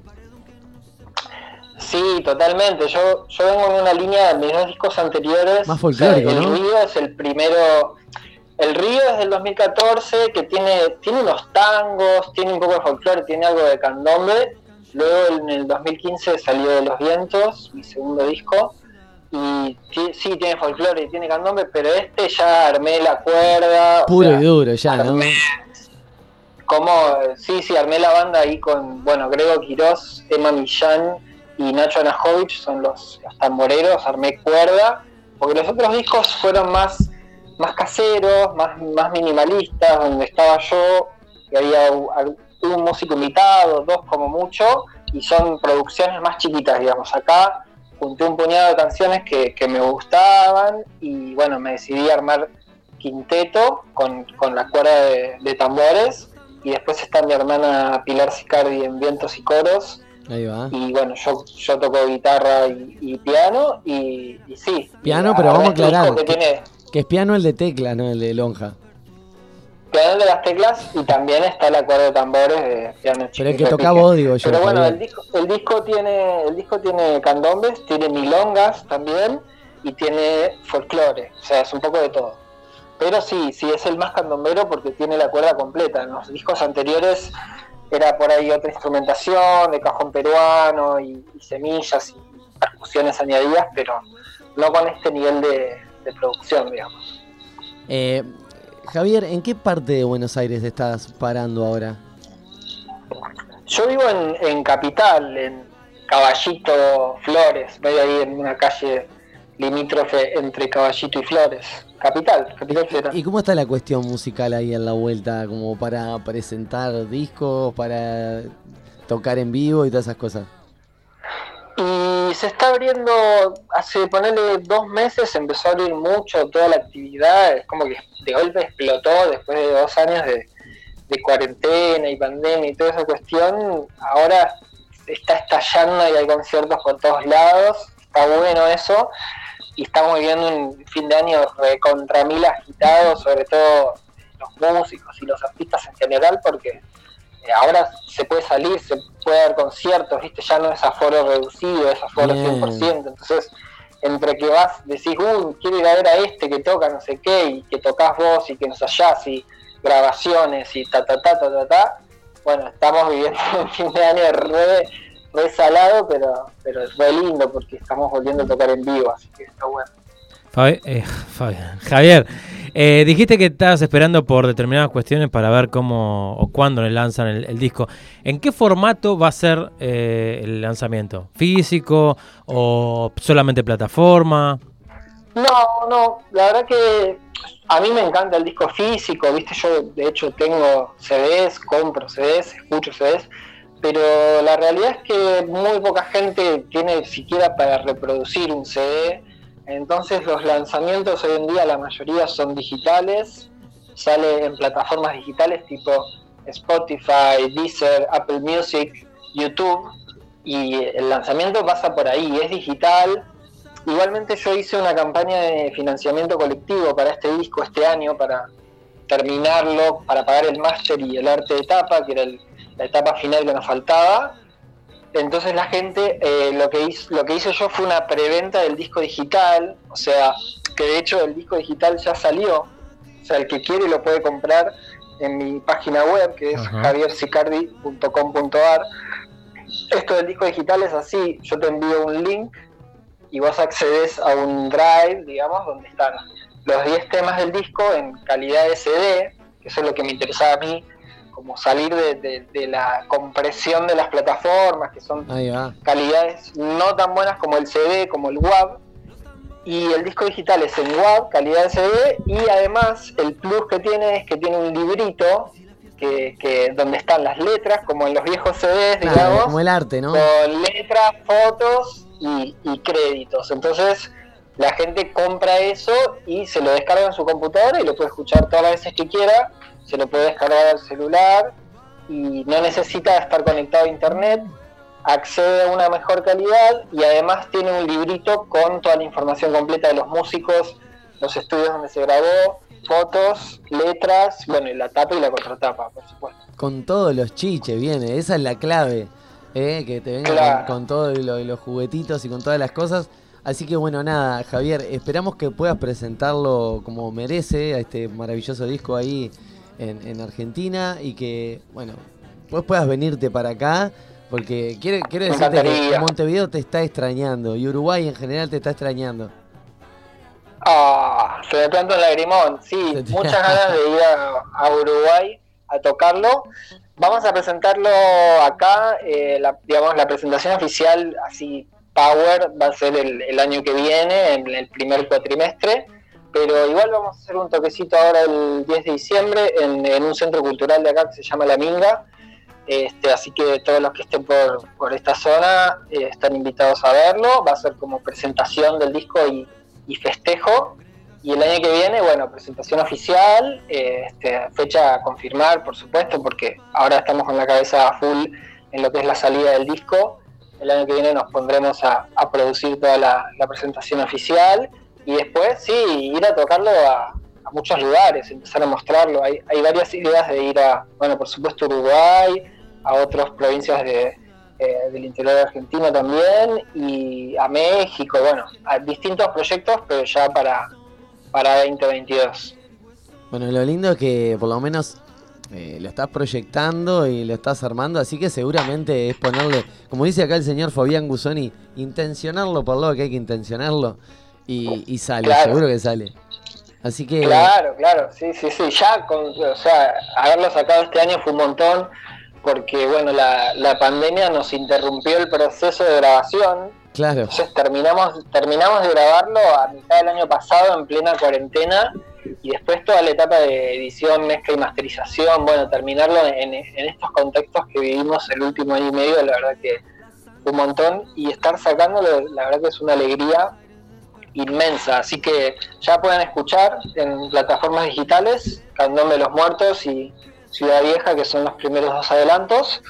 Sí, totalmente. Yo, yo vengo en una línea de mis dos discos anteriores. Más folclórico, O sea, el ¿no? Río es el primero. El Río es del 2014, que tiene, tiene unos tangos, tiene un poco de folclore, tiene algo de candombe. Luego en el 2015 salió de Los Vientos, mi segundo disco. Y sí, tiene folclore y tiene candombe, pero este ya armé la cuerda. o Puro sea, y duro, ya, ¿no? como sí, sí, armé la banda ahí con, bueno, Grego Quirós, Emma Millán y Nacho Anajovic son los, los tamboreros, armé cuerda, porque los otros discos fueron más, más caseros, más, más minimalistas, donde estaba yo, y había un, músico invitado, dos como mucho, y son producciones más chiquitas, digamos. Acá junté un puñado de canciones que, que me gustaban y bueno, me decidí a armar quinteto con, con la cuerda de, de tambores y después está mi hermana Pilar Sicardi en vientos y coros Ahí va. y bueno, yo, yo toco guitarra y, y piano y, y sí. Piano, pero vamos a aclarar. Que tiene que es piano el de tecla, no el de lonja. piano de las teclas y también está el acorde de tambores de piano Pero el que toca vos, digo yo. Pero bueno, el disco, el disco tiene el disco tiene candombes, tiene milongas también y tiene folclore, o sea, es un poco de todo. Pero sí, sí es el más candombero porque tiene la cuerda completa. En los discos anteriores era por ahí otra instrumentación de cajón peruano y, y semillas y percusiones añadidas, pero no con este nivel de, de producción, digamos. Eh, Javier, ¿en qué parte de Buenos Aires estás parando ahora? Yo vivo en, en Capital, en Caballito Flores, voy ahí en una calle limítrofe entre Caballito y Flores. Capital, Capital Federal. ¿Y cómo está la cuestión musical ahí en la vuelta? Como para presentar discos, para tocar en vivo y todas esas cosas. Y se está abriendo, hace ponerle dos meses empezó a abrir mucho toda la actividad, es como que de golpe explotó después de dos años de, de cuarentena y pandemia y toda esa cuestión, ahora está estallando y hay conciertos por todos lados, está bueno eso, y estamos viviendo un fin de año contra mil agitado, sobre todo los músicos y los artistas en general, porque eh, ahora se puede salir, se puede dar conciertos, ¿viste? Ya no es aforo reducido, es aforo Bien. 100%. Entonces, entre que vas, decís, uy, quiero ir a ver a este que toca no sé qué, y que tocas vos y que nos hallás, y grabaciones y ta, ta, ta, ta, ta, ta. Bueno, estamos viviendo un fin de año re, re salado, pero, pero es re lindo porque estamos volviendo a tocar en vivo, así que está bueno. Fabi- eh, Fabi- Javier, eh, dijiste que estabas esperando por determinadas cuestiones para ver cómo o cuándo le lanzan el, el disco. ¿En qué formato va a ser eh, el lanzamiento? ¿Físico o solamente plataforma? No, no, la verdad que a mí me encanta el disco físico, viste, yo de hecho tengo CDs, compro CDs, escucho CDs, pero la realidad es que muy poca gente tiene siquiera para reproducir un CD, entonces los lanzamientos hoy en día la mayoría son digitales, sale en plataformas digitales tipo Spotify, Deezer, Apple Music, YouTube, y el lanzamiento pasa por ahí, es digital, Igualmente yo hice una campaña de financiamiento colectivo para este disco este año, para terminarlo, para pagar el máster y el arte de etapa, que era el- la etapa final que nos faltaba. Entonces la gente, eh, lo, que hizo, lo que hice yo fue una preventa del disco digital, o sea, que de hecho el disco digital ya salió, o sea, el que quiere lo puede comprar en mi página web, que es javiersicardi.com.ar. Esto del disco digital es así, yo te envío un link y vos accedes a un drive, digamos, donde están los 10 temas del disco en calidad SD, que eso es lo que me interesaba a mí, como salir de, de- de la compresión de las plataformas, que son calidades no tan buenas como el CD, como el WAV. Y el disco digital es en WAV, calidad SD, y además el plus que tiene es que tiene un librito que, que donde están las letras, como en los viejos CDs, Claro, digamos, como el arte, ¿no? con letras, fotos y, y créditos. Entonces la gente compra eso y se lo descarga en su computadora y lo puede escuchar todas las veces que quiera, se lo puede descargar al celular y no necesita estar conectado a internet, accede a una mejor calidad y además tiene un librito con toda la información completa de los músicos, los estudios donde se grabó, fotos, letras, bueno, y la tapa y la contratapa, por supuesto. Con todos los chiches, viene. Esa es la clave. ¿eh? Que te venga Claro. con, con todos lo- los juguetitos y con todas las cosas. Así que bueno, nada, Javier, esperamos que puedas presentarlo como merece a este maravilloso disco ahí en, en Argentina y que, bueno, pues puedas venirte para acá. Porque quiero, quiero Me decirte que. Montevideo te está extrañando y Uruguay en general te está extrañando. Ah, se me planta un lagrimón. Sí, muchas ganas de ir a, a Uruguay a tocarlo. Vamos a presentarlo acá. eh, la, digamos, la presentación oficial, así, Power, va a ser el, el año que viene, en el primer cuatrimestre. Pero igual vamos a hacer un toquecito ahora el 10 de diciembre en, en un centro cultural de acá que se llama La Minga. Este, así que todos los que estén por, por esta zona eh, están invitados a verlo. Va a ser como presentación del disco y, y festejo. Y el año que viene, bueno, presentación oficial, eh, este, fecha a confirmar, por supuesto, porque ahora estamos con la cabeza full en lo que es la salida del disco. El año que viene nos pondremos a, a producir toda la, la presentación oficial y después, sí, ir a tocarlo a, muchos lugares, empezar a mostrarlo. Hay, hay varias ideas de ir a, bueno, por supuesto Uruguay, a otras provincias de, eh, del interior de Argentina también, y a México, bueno, a distintos proyectos, pero ya para, para 2022. Bueno, lo lindo es que por lo menos eh, lo estás proyectando y lo estás armando, así que seguramente es ponerle, como dice acá el señor Fabián Gusoni, intencionarlo por lo que hay que intencionarlo y, y sale, Claro. seguro que sale. Así que Claro, claro, sí, sí, sí. Ya, con, o sea, haberlo sacado este año fue un montón, porque, bueno, la, la pandemia nos interrumpió el proceso de grabación. claro, Entonces terminamos, terminamos de grabarlo a mitad del año pasado, en plena cuarentena, y después toda la etapa de edición, mezcla y masterización, bueno, terminarlo en, en estos contextos que vivimos el último año y medio, la verdad que un montón, y estar sacándolo, la verdad que es una alegría inmensa, así que ya pueden escuchar en plataformas digitales Candón de los Muertos y Ciudad Vieja, que son los primeros dos adelantos,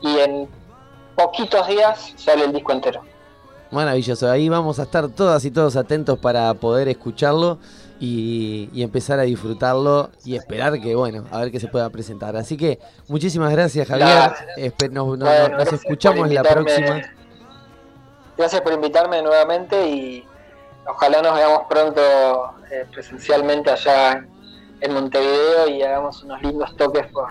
y en poquitos días sale el disco entero. maravilloso. Ahí vamos a estar todas y todos atentos para poder escucharlo y, y empezar a disfrutarlo y esperar que, bueno, a ver qué se pueda presentar. Así que muchísimas gracias, Javier. Espe- nos, nos- Bueno, nos por escuchamos la próxima. Gracias por invitarme nuevamente y ojalá nos veamos pronto eh, presencialmente allá en, Montevideo y hagamos unos lindos toques por,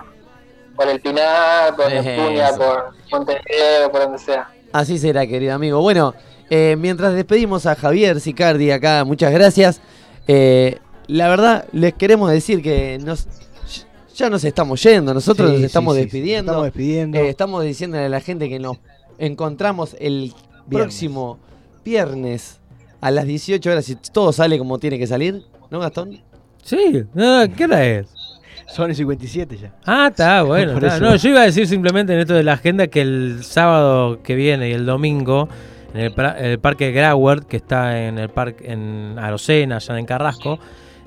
por el Pinar, por. Neptunia, por Montevideo, por donde sea. Así será, querido amigo. Bueno, eh, mientras despedimos a Javier Sicardi acá, muchas gracias. Eh, la verdad, les queremos decir que nos, ya nos estamos yendo, nosotros Sí, nos sí, estamos sí, sí, despidiendo. estamos despidiendo. Eh, estamos diciéndole a la gente que nos encontramos el próximo viernes a las 18 horas, si todo sale como tiene que salir, ¿no, Gastón? Sí, no, ¿qué hora es? Son el 57 ya. Ah, está bueno. Por está. eso. No, yo iba a decir simplemente en esto de la agenda que el sábado que viene y el domingo en el parque Grauert, que está en el parque en Arocena, allá en Carrasco,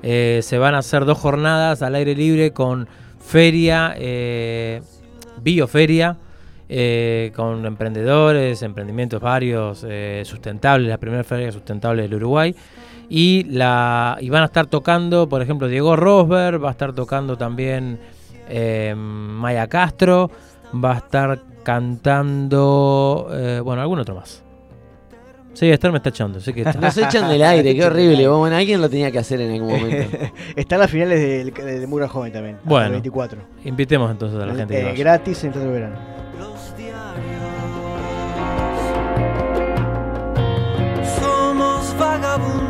eh, se van a hacer dos jornadas al aire libre con feria, eh, bioferia, eh, con emprendedores, emprendimientos varios, eh, sustentables, la primera feria sustentable del Uruguay. Y, la, y van a estar tocando, por ejemplo, Diego Rosberg, va a estar tocando también eh, Maya Castro, va a estar cantando, eh, bueno, algún otro más. Sí, Esther me está echando. Así que Nos echan del aire, qué horrible. Bueno, alguien lo tenía que hacer en algún momento. Están las finales del de, Mura Joven también. hasta el Bueno, 24. invitemos entonces a la gente Eh, gratis en todo el verano. Somos vagabundos